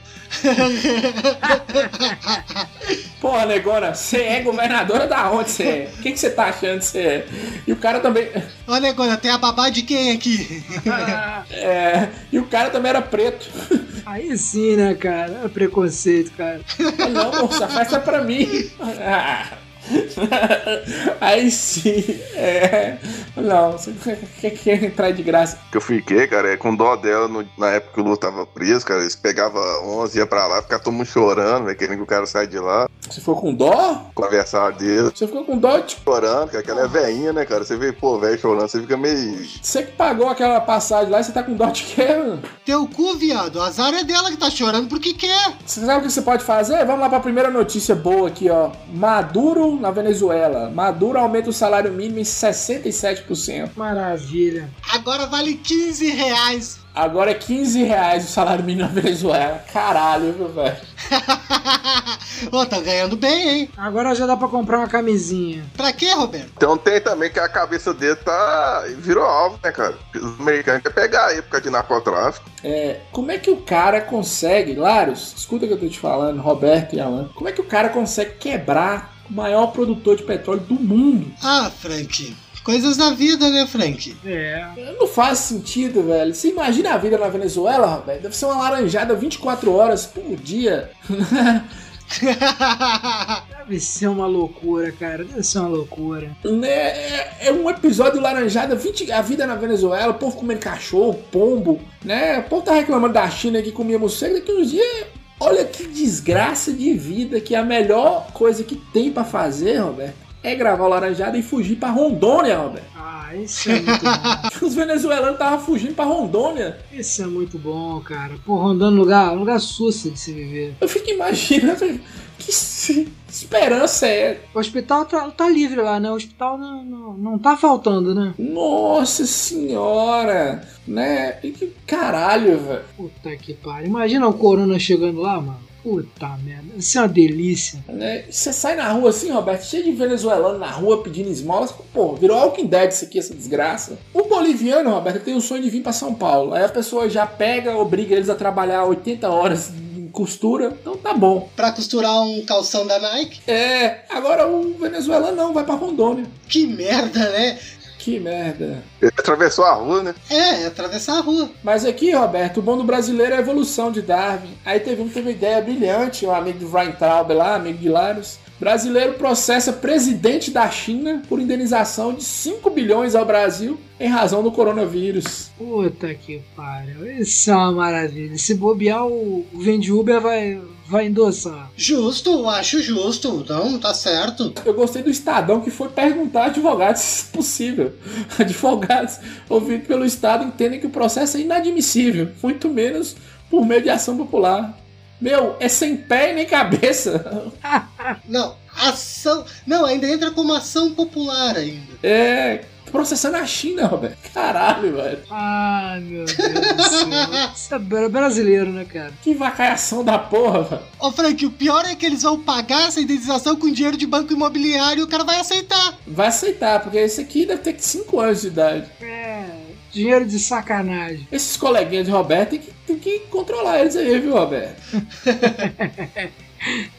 Porra, negona, você é governadora da onde você é? O que, você tá achando que você é? E o cara também. Olha agora, tem a babá de quem aqui? É, e o cara também era preto. Aí sim, né, cara? É preconceito, cara. Não, moça, a festa é pra mim. Ah. Aí sim, é. Não, você quer, quer entrar de graça. Que eu fiquei, cara, é com dó dela no- na época que o Lula tava preso, cara. Eles pegavam 11, ia pra lá, ficava todo mundo chorando, velho, querendo que o cara saia de lá, Você ficou com dó? conversar dele. Você ficou com dó, tipo, Chorando, cara, aquela é veinha, né, cara? Você vê, pô, velho chorando, você fica meio. você que pagou aquela passagem lá e você tá com dó de quê, mano? Teu cu, viado. O azar é dela que tá chorando porque quer. Você sabe o que você pode fazer? Vamos lá pra primeira notícia boa aqui, ó. Maduro na Venezuela. Maduro aumenta o salário mínimo em 67%. Maravilha. Agora vale 15 reais. Agora é 15 reais o salário mínimo na Venezuela. Caralho, viu, velho? Ô, tá ganhando bem, hein? Agora já dá pra comprar uma camisinha. Pra quê, Roberto? Então tem também que a cabeça dele tá. virou alvo, né, cara? Os americanos querem pegar aí por causa de narcotráfico. É, como é que o cara consegue, Laros, escuta o que eu tô te falando, Roberto e Alan, como é que o cara consegue quebrar maior produtor de petróleo do mundo? Ah, Frank. Coisas da vida, né, Frank? É. Não faz sentido, velho. Você imagina a vida na Venezuela, Roberto? Deve ser uma laranjada 24 horas por dia. Deve ser uma loucura, cara. Deve ser uma loucura. Né, É, é um episódio laranjada, 20, a vida na Venezuela, o povo comendo cachorro, pombo, né? O povo tá reclamando da China que comia morcego, daqui uns dias. Olha que desgraça de vida, que a melhor coisa que tem pra fazer, Roberto, é gravar o laranjada e fugir pra Rondônia, Roberto. Ah, isso é muito bom. Os venezuelanos estavam fugindo pra Rondônia. Isso é muito bom, cara. Pô, rondando lugar, um lugar sussa de se viver. Eu fico imaginando que se- esperança é. O hospital tá, tá livre lá, né? O hospital não, não, não tá faltando, né? Nossa senhora, né? E que caralho, velho. Puta que pariu. Imagina o corona chegando lá, mano. Puta merda. Isso é uma delícia. né? Você sai na rua assim, Roberto, cheio de venezuelano na rua pedindo esmola. você fala, Pô, virou Walking Dead isso aqui, essa desgraça. O boliviano, Roberto, tem o sonho de vir pra São Paulo. Aí a pessoa já pega, obriga eles a trabalhar 80 horas costura. Então tá bom. Pra costurar um calção da Nike? É, agora o venezuelano não, vai pra Rondônia. Que merda, né? Que merda. Ele atravessou a rua, né? É, atravessar a rua. Mas aqui, Roberto, o bom do brasileiro é a evolução de Darwin. Aí teve um que teve uma ideia brilhante, um amigo do Ryan Traub lá, amigo de Laros. Brasileiro processa presidente da China por indenização de 5 bilhões ao Brasil em razão do coronavírus. Puta que pariu. Isso é uma maravilha. Se bobear, o o Vende Uber vai, vai endossar. Justo, acho justo. Não, tá certo. Eu gostei do Estadão que foi perguntar a advogados se é possível. Advogados ouvidos pelo Estado entendem que o processo é inadmissível, muito menos por meio de ação popular. Meu, é sem pé e nem cabeça. Não, ação. Não, ainda entra como ação popular ainda. É. Processando a China, Roberto. Caralho, velho. Ai, meu Deus do céu. Isso é bra- brasileiro, né, cara? Que vacaiação da porra, velho. Ô, Frank, o pior é que eles vão pagar essa indenização com dinheiro de banco imobiliário e o cara vai aceitar. Vai aceitar, porque esse aqui deve ter 5 anos de idade. É. Dinheiro de sacanagem. Esses coleguinhas de Roberto tem que, tem que controlar eles aí, viu, Roberto?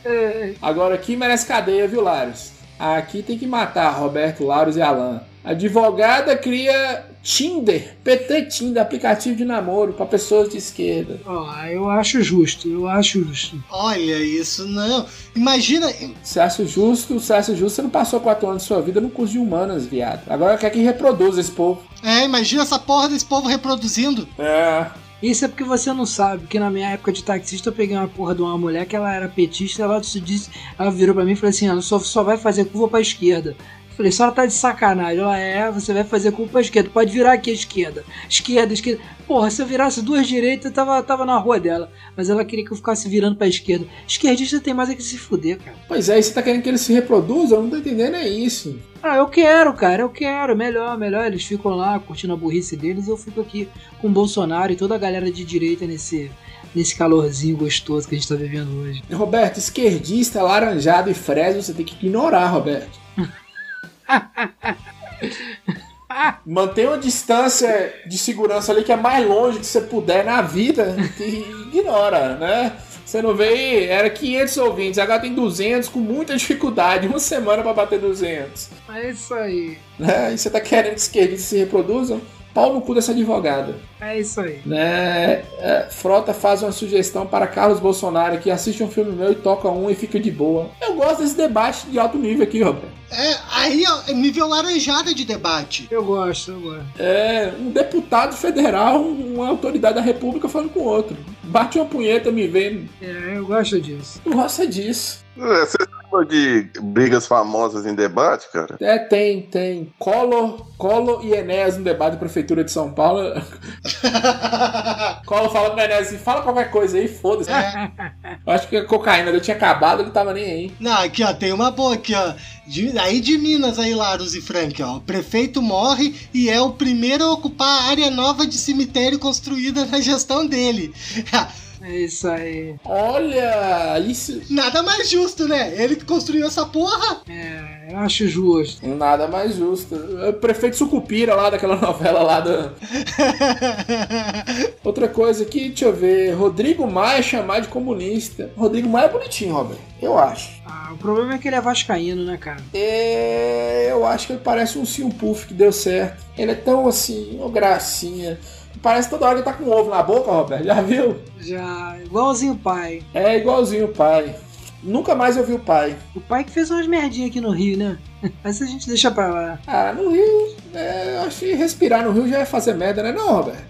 É, Agora aqui merece cadeia, viu, Laros? Aqui tem que matar Roberto, Laros e Alan. Advogada cria Tinder, PT Tinder, aplicativo de namoro para pessoas de esquerda. ó, eu acho justo, eu acho justo. Olha isso, não. Imagina. Você acha justo? Você acha justo? Você não passou quatro anos da sua vida no curso de humanas, viado. Agora quer que reproduza esse povo. É, imagina essa porra desse povo reproduzindo. É. Isso é porque você não sabe, porque na minha época de taxista eu peguei uma porra de uma mulher que ela era petista, ela disse, ela virou pra mim e falou assim, ela só, só vai fazer curva pra esquerda. Falei, só tá de sacanagem. Ela é, você vai fazer curva pra esquerda, pode virar aqui à esquerda. Esquerda, esquerda. Porra, se eu virasse duas direitas, eu tava, tava na rua dela. Mas ela queria que eu ficasse virando pra esquerda. Esquerdista tem mais é que se fuder, cara. Pois é, e você tá querendo que eles se reproduzam? Eu não tô entendendo, é isso. Ah, eu quero, cara, eu quero. Melhor, melhor. Eles ficam lá curtindo a burrice deles. Eu fico aqui com o Bolsonaro e toda a galera de direita nesse, nesse calorzinho gostoso que a gente tá vivendo hoje. Roberto, esquerdista, laranjado e fresa, você tem que ignorar, Roberto. Mantenha uma distância de segurança ali que é mais longe que você puder na vida e ignora, né? Você não vê, era 500 ouvintes, agora tem 200 com muita dificuldade, uma semana para bater 200. É isso aí. Né? E você tá querendo que esquerdistas se reproduzam? Pau no cu dessa advogada. É isso aí. Né? É, Frota faz uma sugestão para Carlos Bolsonaro que assiste um filme meu e toca um e fica de boa. Eu gosto desse debate de alto nível aqui, Roberto. É, aí, ó, é nível laranjada de debate. Eu gosto, eu gosto. É, um deputado federal, uma autoridade da república falando com outro. Bate uma punheta me vendo. É, eu gosto disso. Eu gosto disso. É, Você sabe de brigas famosas em debate, cara? É, tem, tem. Collor, Collor e Enéas no debate da Prefeitura de São Paulo. Collor fala pro Enéas assim, fala qualquer coisa aí, foda-se. Eu acho que a cocaína dele tinha acabado, ele tava nem aí. Não, aqui ó, tem uma boa aqui ó. De- aí de Minas aí, Laros e Frank, ó. O prefeito morre e é o primeiro a ocupar a área nova de cemitério construída na gestão dele. É isso aí. Olha, isso... Nada mais justo, né? Ele que construiu essa porra. É, eu acho justo. Nada mais justo. É O prefeito Sucupira lá daquela novela lá da... Outra coisa aqui, deixa eu ver. Rodrigo Maia chamar de comunista. Rodrigo Maia é bonitinho, Robert. Eu acho. Ah, o problema é que ele é vascaíno, né, cara? É, eu acho que ele parece um Sim Puff que deu certo. Ele é tão assim, uma gracinha. Parece toda hora que ele tá com ovo na boca, Roberto. Já viu? Já, igualzinho o pai. É igualzinho o pai. Nunca mais eu vi o pai. O pai que fez umas merdinhas aqui no Rio, né? Mas a gente deixa pra lá. Ah, no Rio, é, eu acho que respirar no Rio já é fazer merda, né, não, Roberto?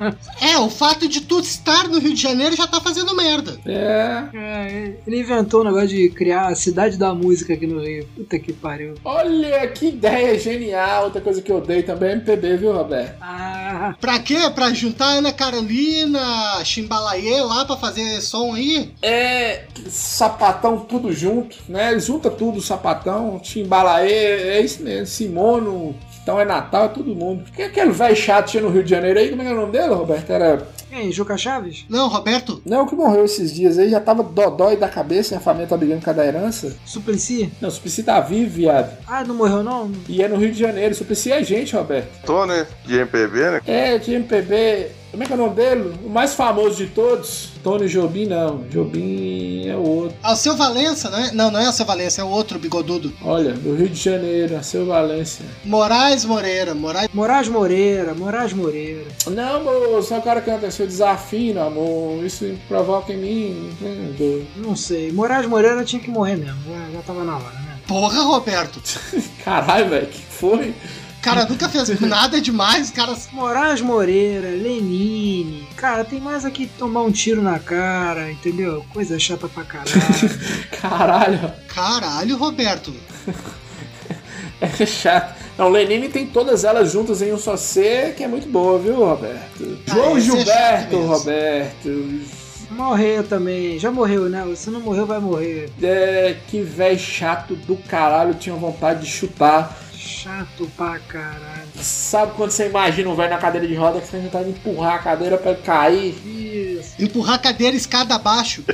É, o fato de tu estar no Rio de Janeiro já tá fazendo merda. É. É, ele inventou o negócio de criar a cidade da música aqui no Rio. Puta que pariu. Olha que ideia genial. Outra coisa que eu odeio também é MPB, viu, Roberto? Ah, Pra quê? Pra juntar Ana Carolina, Chimbalaie lá pra fazer som aí? É sapatão tudo junto, né? Junta tudo, sapatão, timbalaê, é isso mesmo, Simono, então é Natal, é todo mundo. Que aquele velho chato tinha no Rio de Janeiro aí, como é que é o nome dele, Roberto? Era. quem? Juca Chaves? Não, Roberto. Não, que morreu esses dias aí, já tava dodói da cabeça e a família tá brigando com a da herança. Suplicy? Não, Suplicy tá vivo, viado. Ah, não morreu não? E é no Rio de Janeiro, Suplicy é gente, Roberto. Tô, né? De MPB, né? É, de MPB. Como é que é o nome dele? O mais famoso de todos? Tony Jobim, não. Jobim é o outro. Alceu Valença, né? Não, não é Alceu Valença, é o outro bigodudo. Olha, do Rio de Janeiro, a seu Valência. Moraes Moreira. Moraes. Moraes Moreira, Moraes Moreira. Não, moço, o cara canta seu desafio, amor. Isso provoca em mim. entendeu? Não sei. Moraes Moreira tinha que morrer mesmo. Já, já tava na hora, né? Porra, Roberto. Caralho, velho, que foi? Cara nunca fez nada demais, cara. Moraes Moreira, Lenine. Cara, tem mais aqui tomar um tiro na cara, entendeu? Coisa chata pra caralho. Caralho, Caralho, Roberto. é chato. Não, Lenine tem todas elas juntas em um só ser, que é muito boa, viu, Roberto? Ah, João é Gilberto, mesmo. Roberto. Morreu também. Já morreu, né? Se não morreu, vai morrer. É, que velho chato do caralho, tinha vontade de chutar. Chato pra caralho. Sabe quando você imagina um velho na cadeira de roda que você tem vontade de empurrar a cadeira pra ele cair? Isso. Empurrar a cadeira escada abaixo.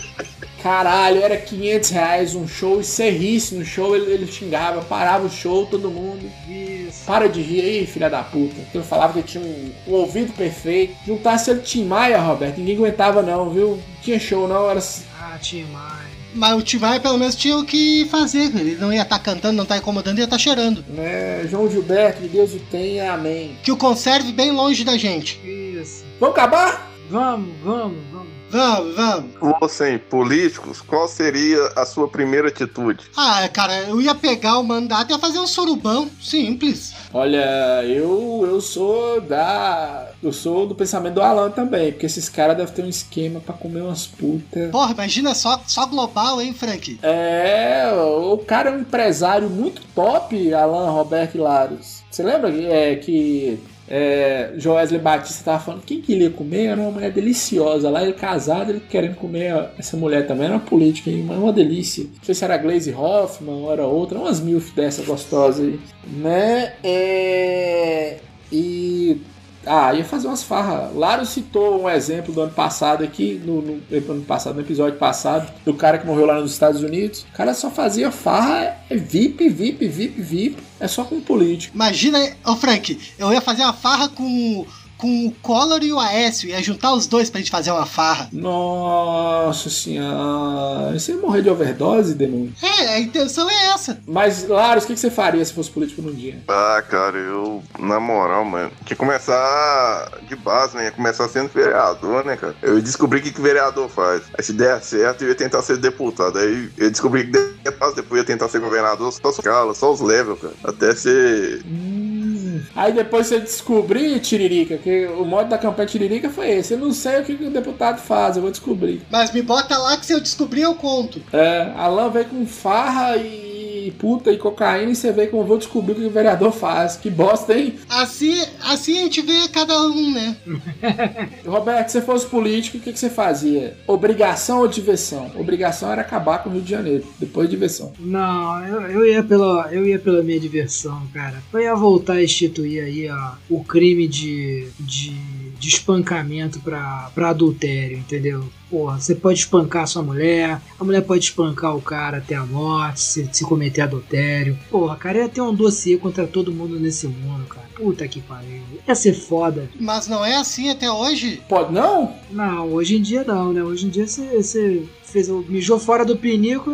Caralho, era 500 reais um show e se risse no show, ele, ele xingava, parava o show, todo mundo. Isso. Para de rir aí, filha da puta. Ele falava que tinha um, um ouvido perfeito. Juntasse ele Tim Maia, Roberto, ninguém aguentava não, viu? Não tinha show não, era... Ah, tinha mais. Mas o Timai pelo menos tinha o que fazer. Ele não ia estar cantando, não tá incomodando, ia estar cheirando. Né? João Gilberto, que Deus o tenha, amém. Que o conserve bem longe da gente. Isso. Vamos acabar? Vamos, vamos, vamos. Vamos, vamos. Fossem políticos, qual seria a sua primeira atitude? Ah, cara, eu ia pegar o mandato e ia fazer um surubão. Simples. Olha, eu eu sou da. Eu sou do pensamento do Alan também, porque esses caras devem ter um esquema pra comer umas putas. Porra, imagina só, só global, hein, Frank? É, o cara é um empresário muito top, Alan Roberto Laros. Você lembra é, que é, Joesley Batista tava falando quem que ele ia comer? Era uma mulher deliciosa. Lá ele casado, ele querendo comer essa mulher também. Era uma política, mas uma delícia. Não sei se era Glaze Hoffman ou era outra. Umas milf dessa gostosa aí. Né? É... E ah, ia fazer umas farras. Laro citou um exemplo do ano passado aqui, no, no, ano passado, no episódio passado, do cara que morreu lá nos Estados Unidos. O cara só fazia farra, é VIP, VIP, VIP, VIP. É só com político. Imagina, ô Frank, eu ia fazer uma farra com com o Collor e o Aécio. Ia juntar os dois pra gente fazer uma farra. Nossa senhora. Você ia morrer de overdose, demônio? É, a intenção é essa. Mas, Laros, o que você faria se fosse político num dia? Ah, cara, eu, na moral, mano, que começar de base, né? Ia começar sendo vereador, né, cara? Eu descobri o que, que vereador faz. Aí se der certo, eu ia tentar ser deputado. Aí eu descobri que deputado, depois eu ia tentar ser governador, só os calas, só os levels, cara. Até ser. Hum. Aí depois você descobrir, Tiririca, que o modo da campanha Tiririca foi esse. Eu não sei o que, o deputado faz, eu vou descobrir. Mas me bota lá que se eu descobrir, eu conto. É, Alan veio com farra e puta e cocaína e você vê como eu vou descobrir o que o vereador faz. Que bosta, hein? Assim, assim a gente vê cada um, né? Roberto, se você fosse político, o que, que você fazia? Obrigação ou diversão? Obrigação era acabar com o Rio de Janeiro, depois diversão. Não, eu, eu, ia pela, eu ia pela minha diversão, cara. Eu ia voltar a instituir aí ó, o crime de, de, de espancamento pra, pra adultério, entendeu? Porra, você pode espancar sua mulher, a mulher pode espancar o cara até a morte, se, se cometer adultério. Porra, cara, ia ter um dossiê contra todo mundo nesse mundo, cara. Puta que pariu. Ia ser foda. Mas não é assim até hoje? Pode não? Não, hoje em dia não, né? Hoje em dia você, você fez, o- mijou fora do pinico,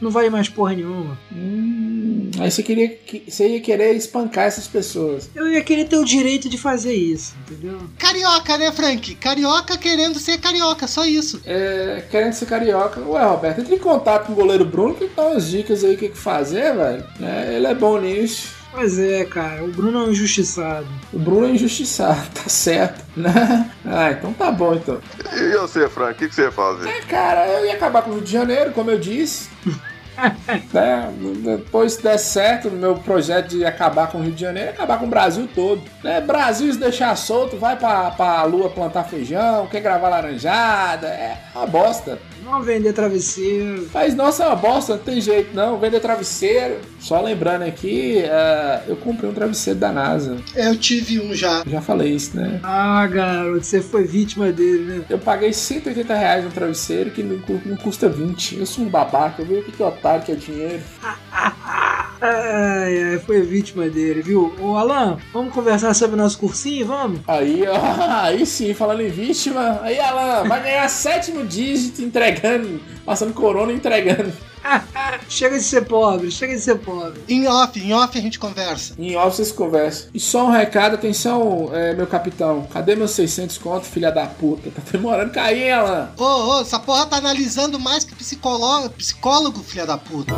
não vale mais porra nenhuma. Hum, aí você, queria, que- você ia querer espancar essas pessoas. Eu ia querer ter o direito de fazer isso, entendeu? Carioca, né, Frank? Carioca querendo ser carioca, só isso. É, querendo ser carioca. Ué, Roberto, entre em contato com o goleiro Bruno que dá umas dicas aí o que, que fazer, velho. É, ele é bom nisso. Pois é, cara, o Bruno é um injustiçado. O Bruno é injustiçado, tá certo, né? Ah, então tá bom então. E você, Frank, o que, que você ia fazer? É, cara, eu ia acabar com o Rio de Janeiro, como eu disse. né? Depois se der certo no meu projeto de acabar com o Rio de Janeiro, acabar com o Brasil todo. Né? Brasil se deixar solto, vai pra, pra lua plantar feijão, quer gravar laranjada, é uma bosta. Não vender travesseiro. Mas nossa, é uma bosta, não tem jeito não. Vender travesseiro. Só lembrando aqui, é, eu comprei um travesseiro da NASA. Eu tive um já. Já falei isso, né? Ah, garoto, você foi vítima dele, né? Eu paguei 180 reais no travesseiro que não, cu- não custa 20. Eu sou um babaca, eu vi o que que é otário que é dinheiro. Ai, ai, foi vítima dele, viu? Ô, Alan, vamos conversar sobre o nosso cursinho, vamos? Aí, ó, aí sim, falando em vítima. Aí, Alan, vai ganhar sétimo dígito entregando, passando corona e entregando. chega de ser pobre, chega de ser pobre. Em off, em off a gente conversa. Em off vocês conversam. E só um recado, atenção, é, meu capitão. Cadê meus 600 conto, filha da puta? Tá demorando cair, hein, Alan? Ô, ô, essa porra tá analisando mais que psicólogo, psicólogo, filha da puta.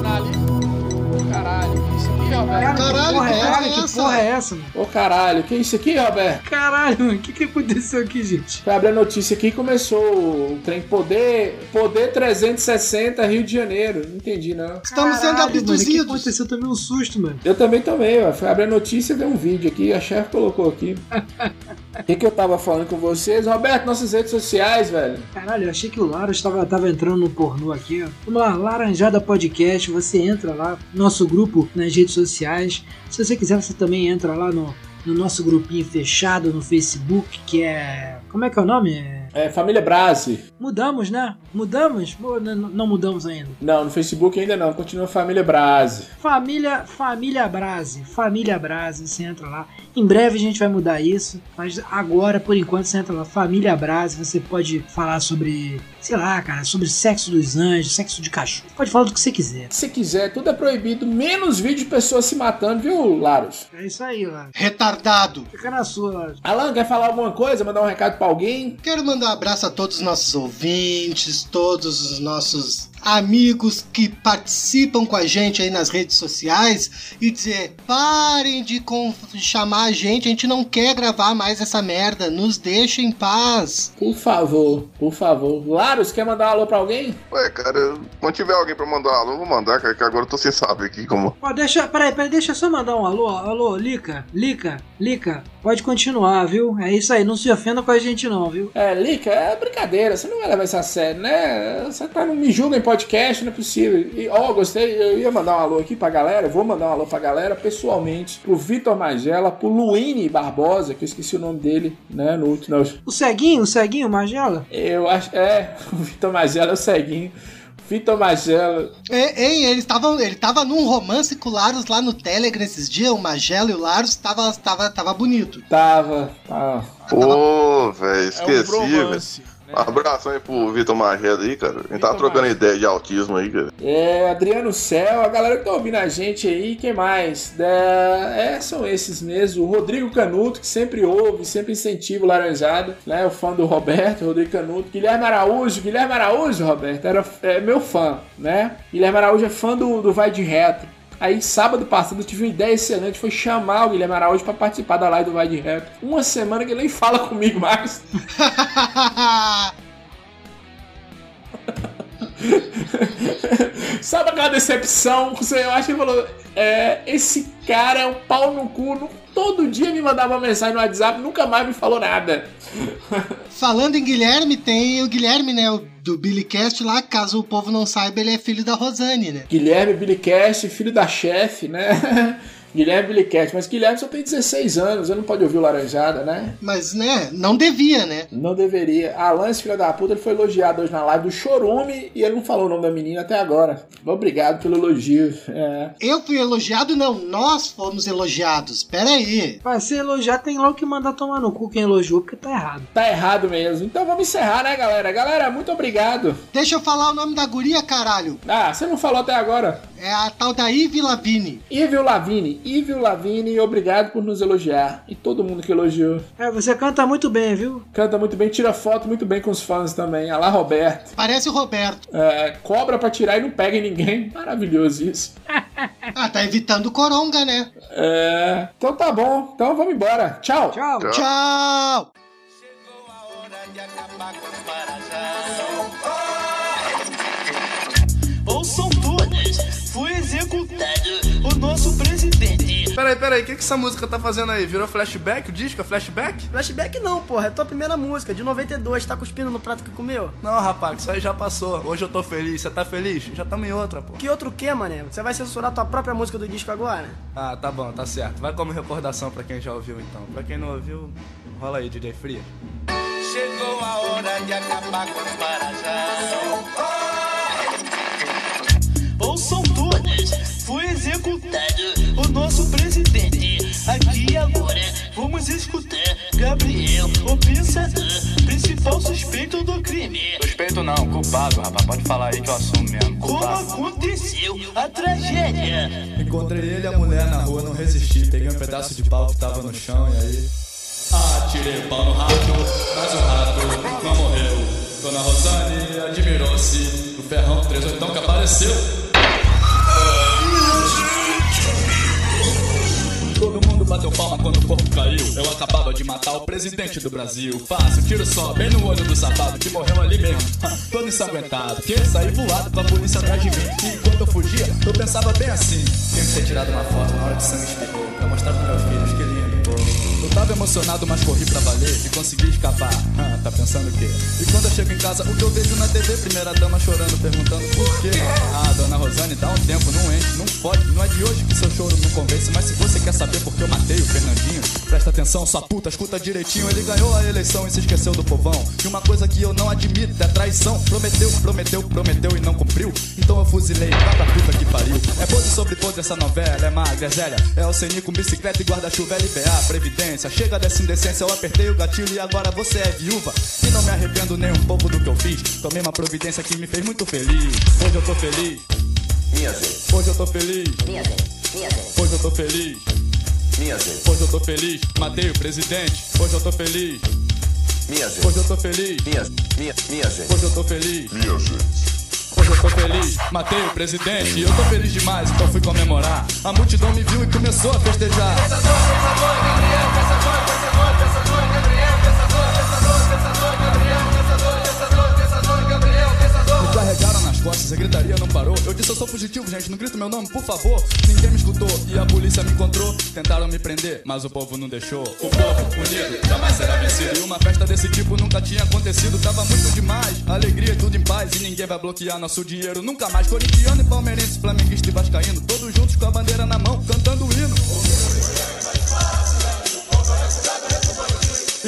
Caralho, que isso aqui, Roberto? Caralho, que porra, que é, porra é que essa? porra é essa, mano? Ô caralho, que isso aqui, Roberto? Caralho, mano, o que, que aconteceu aqui, gente? Foi abrir a notícia aqui e começou o trem Poder, Poder 360 Rio de Janeiro. Não entendi, não. Estamos sendo Caralho, mano, abduzidos. aconteceu também um susto, mano. Eu também tomei, ó. Foi abrir a notícia e ver um vídeo aqui, a chefe colocou aqui. O que, que eu tava falando com vocês? Roberto, nossas redes sociais, velho. Caralho, eu achei que o Lara estava tava entrando no pornô aqui. Vamos lá, Laranjada Podcast, você entra lá, nosso grupo nas redes sociais. Se você quiser, você também entra lá no, no nosso grupinho fechado no Facebook, que é. Como é que é o nome? É É Família Brase. Mudamos, né? Mudamos? Ou n- não mudamos ainda? Não, no Facebook ainda não, continua Família Brase. Família, família Brase, família Brase, você entra lá. Em breve a gente vai mudar isso, mas agora, por enquanto, você entra lá, família Brase, você pode falar sobre, sei lá, cara, sobre sexo dos anjos, sexo de cachorro. Pode falar do que você quiser. Se quiser, tudo é proibido, menos vídeo de pessoas se matando, viu, Laros? É isso aí, lá. Retardado. Fica na sua, Laros. Alan, quer falar alguma coisa? Mandar um recado pra alguém? Quero mandar um abraço a todos os nossos ouvintes, todos os nossos amigos que participam com a gente aí nas redes sociais e dizer: parem de chamar a gente, a gente não quer gravar mais essa merda, nos deixa em paz. Por favor, por favor. Laros, quer mandar um alô pra alguém? Ué, cara, quando tiver alguém pra mandar alô, eu vou mandar, cara, que agora eu tô sem saber aqui como. Ó, deixa, peraí, peraí, deixa eu só mandar um alô, alô, Lica, Lica, Lica, pode continuar, viu? É isso aí, não se ofenda com a gente não, viu? É, Lica, é brincadeira, você não vai levar isso a sério, né? Você tá no Me Julga em podcast, não é possível. E, ó, gostei, eu ia mandar um alô aqui pra galera, eu vou mandar um alô pra galera pessoalmente, pro Vitor Magela, pro Luine Barbosa, que eu esqueci o nome dele, né, no último... O ceguinho, o ceguinho, Magela? Eu acho, é, o Vitor Magela é o ceguinho. Vitor Magela, É, Hein, ele tava, ele tava num romance com o Larus lá no Telegram esses dias, o Magelo e o Larus tava, tava, tava bonito. tava, tava Pô, velho, É um esqueci, velho. Bromance. né? Um abração aí pro Vitor Magela aí, cara. A gente tava trocando ideia de autismo aí, cara. É, Adriano Céu, a galera que tá ouvindo a gente aí, quem mais? É, é, são esses mesmo. O Rodrigo Canuto, que sempre ouve, sempre incentiva o Laranjada, né? O fã do Roberto, Rodrigo Canuto. Guilherme Araújo, Guilherme Araújo, Roberto, era é meu fã, né? Guilherme Araújo é fã do, do Vai de Reto. Aí, sábado passado, eu tive uma ideia excelente, foi chamar o Guilherme Araújo pra participar da live do Vai de Reto. Uma semana que ele nem fala comigo mais. Sabe aquela decepção? Eu acho que ele falou: é, esse cara é um pau no cu. Todo dia me mandava uma mensagem no WhatsApp, nunca mais me falou nada. Falando em Guilherme, tem o Guilherme, né, o do Billy Cast lá, caso o povo não saiba, ele é filho da Rosane, né? Guilherme Billycast, filho da chefe, né? Guilherme Billycast, mas Guilherme só tem 16 anos, ele não pode ouvir o Laranjada, né? Mas, né, não devia, né? Não deveria. Alan, esse filho da puta, ele foi elogiado hoje na live do Chorume e ele não falou o nome da menina até agora. Obrigado pelo elogio. É. Eu fui elogiado, não, nós fomos elogiados. Pera aí. Pra ser elogiar, tem logo que mandar tomar no cu quem elogiou, porque tá errado. Tá errado mesmo. Então vamos encerrar, né, galera? Galera, muito obrigado. Deixa eu falar o nome da guria, caralho. Ah, você não falou até agora. É a tal da Ivy Lavigne. Ivil Lavini, Ivil Lavini, obrigado por nos elogiar. E todo mundo que elogiou. É, você canta muito bem, viu? Canta muito bem, tira foto muito bem com os fãs também. Alá Roberto. Parece o Roberto. É, cobra pra tirar e não pega em ninguém. Maravilhoso isso. Ah, tá evitando coronga, né? É, então tá bom. Então vamos embora. Tchau. Tchau. Tchau! Ouçam o nosso presidente. Peraí, peraí, o que, que essa música tá fazendo aí? Virou flashback? O disco é flashback? Flashback não, porra. É tua primeira música, de 92. Tá cuspindo no prato que comeu? Não, rapaz, isso aí já passou. Hoje eu tô feliz. Você tá feliz? Já tamo em outra, pô. Que outro que, mané? Você vai censurar tua própria música do disco agora? Ah, tá bom, tá certo. Vai como recordação pra quem já ouviu, então. Pra quem não ouviu, rola aí, DJ Fria. Chegou a hora de acabar com as marajás. Ouçam foi executado o nosso presidente. Aqui agora vamos escutar Gabriel, o pensador, principal suspeito do crime. Suspeito não, culpado, rapaz. Pode falar aí que eu assumo mesmo. Como Culpado. aconteceu a tragédia? Encontrei ele e a mulher na rua, não resisti. Peguei um pedaço de pau que tava no chão e aí. Atirei o pau no rato, mas o rato não morreu. Dona Rosane admirou-se do ferrão 38 que apareceu. Bateu palma quando o corpo caiu. Eu acabava de matar o presidente do Brasil. Fácil, tiro só, bem no olho do safado que morreu ali mesmo. Todo ensanguentado, que saí voado pra polícia atrás de mim. E enquanto eu fugia, eu pensava bem assim: tinha que ter tirado uma foto na hora que sangue espirrou. Emocionado, mas corri pra valer e consegui escapar. Ah, tá pensando o quê? E quando eu chego em casa, o que eu vejo na TV, primeira dama chorando, perguntando por quê? Ah, dona Rosane, dá um tempo, não enche, não pode, não é de hoje que seu choro não convence, mas se você quer saber por que eu matei o Fernandinho, presta atenção, sua puta, escuta direitinho, ele ganhou a eleição e se esqueceu do povão. E uma coisa que eu não admito é traição, prometeu, prometeu, prometeu e não cumpriu, então eu fuzilei, pra puta que pariu. É pose sobre pose essa novela, é magra, é zélia, é o CNI com bicicleta e guarda-chuva, LBA, Previdência, chega dessa indecência, eu apertei o gatilho e agora você é viúva. E não me arrependo nem um pouco do que eu fiz, tomei uma providência que me fez muito feliz. Hoje eu tô feliz. Minha gente, Hoje eu tô feliz. minha gente, minha gente, Hoje eu tô feliz. minha gente, Hoje eu tô feliz. Matei o presidente. Hoje eu tô feliz. minha gente, Hoje eu tô feliz. minha, minha, minha gente, Hoje eu tô feliz. minha gente. Hoje eu tô feliz. Matei o presidente. Eu tô feliz demais, então fui comemorar. A multidão me viu e começou a festejar. Me carregaram nas costas, a gritaria não parou. Eu disse, eu sou fugitivo, gente, não grita meu nome, por favor. Ninguém me escutou e a polícia me encontrou. Tentaram me prender, mas o povo não deixou. O povo unido jamais será vencido. E uma festa desse tipo nunca tinha acontecido. Tava muito demais, alegria tudo em paz. E ninguém vai bloquear nosso dinheiro nunca mais. Corintiano e palmeirense, flamenguista e vascaíno. Todos juntos com a bandeira na mão, cantando o hino.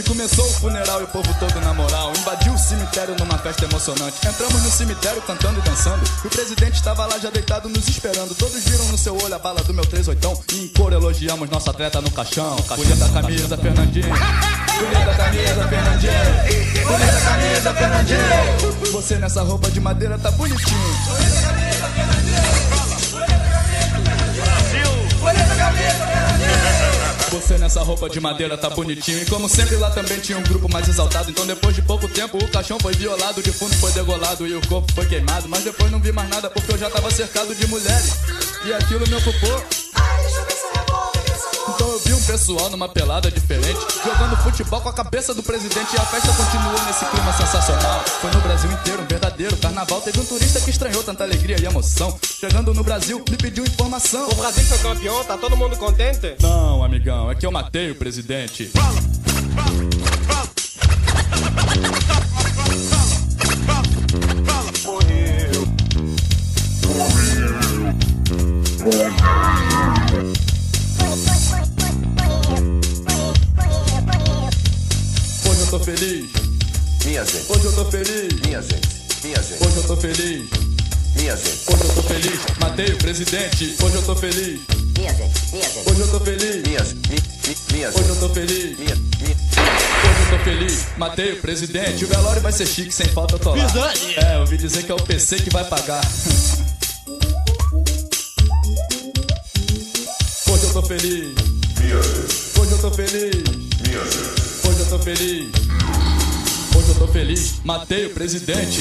E começou o funeral e o povo todo na moral. Invadiu o cemitério numa festa emocionante. Entramos no cemitério cantando e dançando. E o presidente estava lá já deitado nos esperando. Todos viram no seu olho a bala do meu 38. E em cor elogiamos nosso atleta no caixão. Bonita camisa, Fernandinho. Bonita camisa, Fernandinho. Bonita camisa, Fernandinho. Você nessa roupa de madeira tá bonitinho. Você nessa roupa de madeira tá bonitinho. E como sempre lá também tinha um grupo mais exaltado. Então depois de pouco tempo o caixão foi violado, o defunto foi degolado e o corpo foi queimado. Mas depois não vi mais nada porque eu já tava cercado de mulheres. E aquilo me ocupou. Vi um pessoal numa pelada diferente, jogando futebol com a cabeça do presidente e a festa continuou nesse clima sensacional. Foi no Brasil inteiro, um verdadeiro carnaval. Teve um turista que estranhou tanta alegria e emoção. Chegando no Brasil, me pediu informação. O Brasil foi campeão, tá todo mundo contente? Não, amigão, é que eu matei o presidente. Hoje eu tô feliz. Minha gente, Hoje eu tô feliz. minha gente, minha gente, Hoje eu tô feliz. minha gente, Hoje eu tô feliz. Matei o presidente. Hoje eu tô feliz. minha gente, minha gente, Hoje eu tô feliz. minha, mi, mi, minha Hoje gente, eu tô feliz. minha, minha. Hoje eu tô feliz, matei o presidente. O velório vai ser chique, sem falta eu tô lá. É, eu ouvi dizer que é o PC que vai pagar. Hoje eu tô feliz. Hoje eu tô feliz. Hoje eu tô feliz. Hoje eu tô feliz, matei o presidente.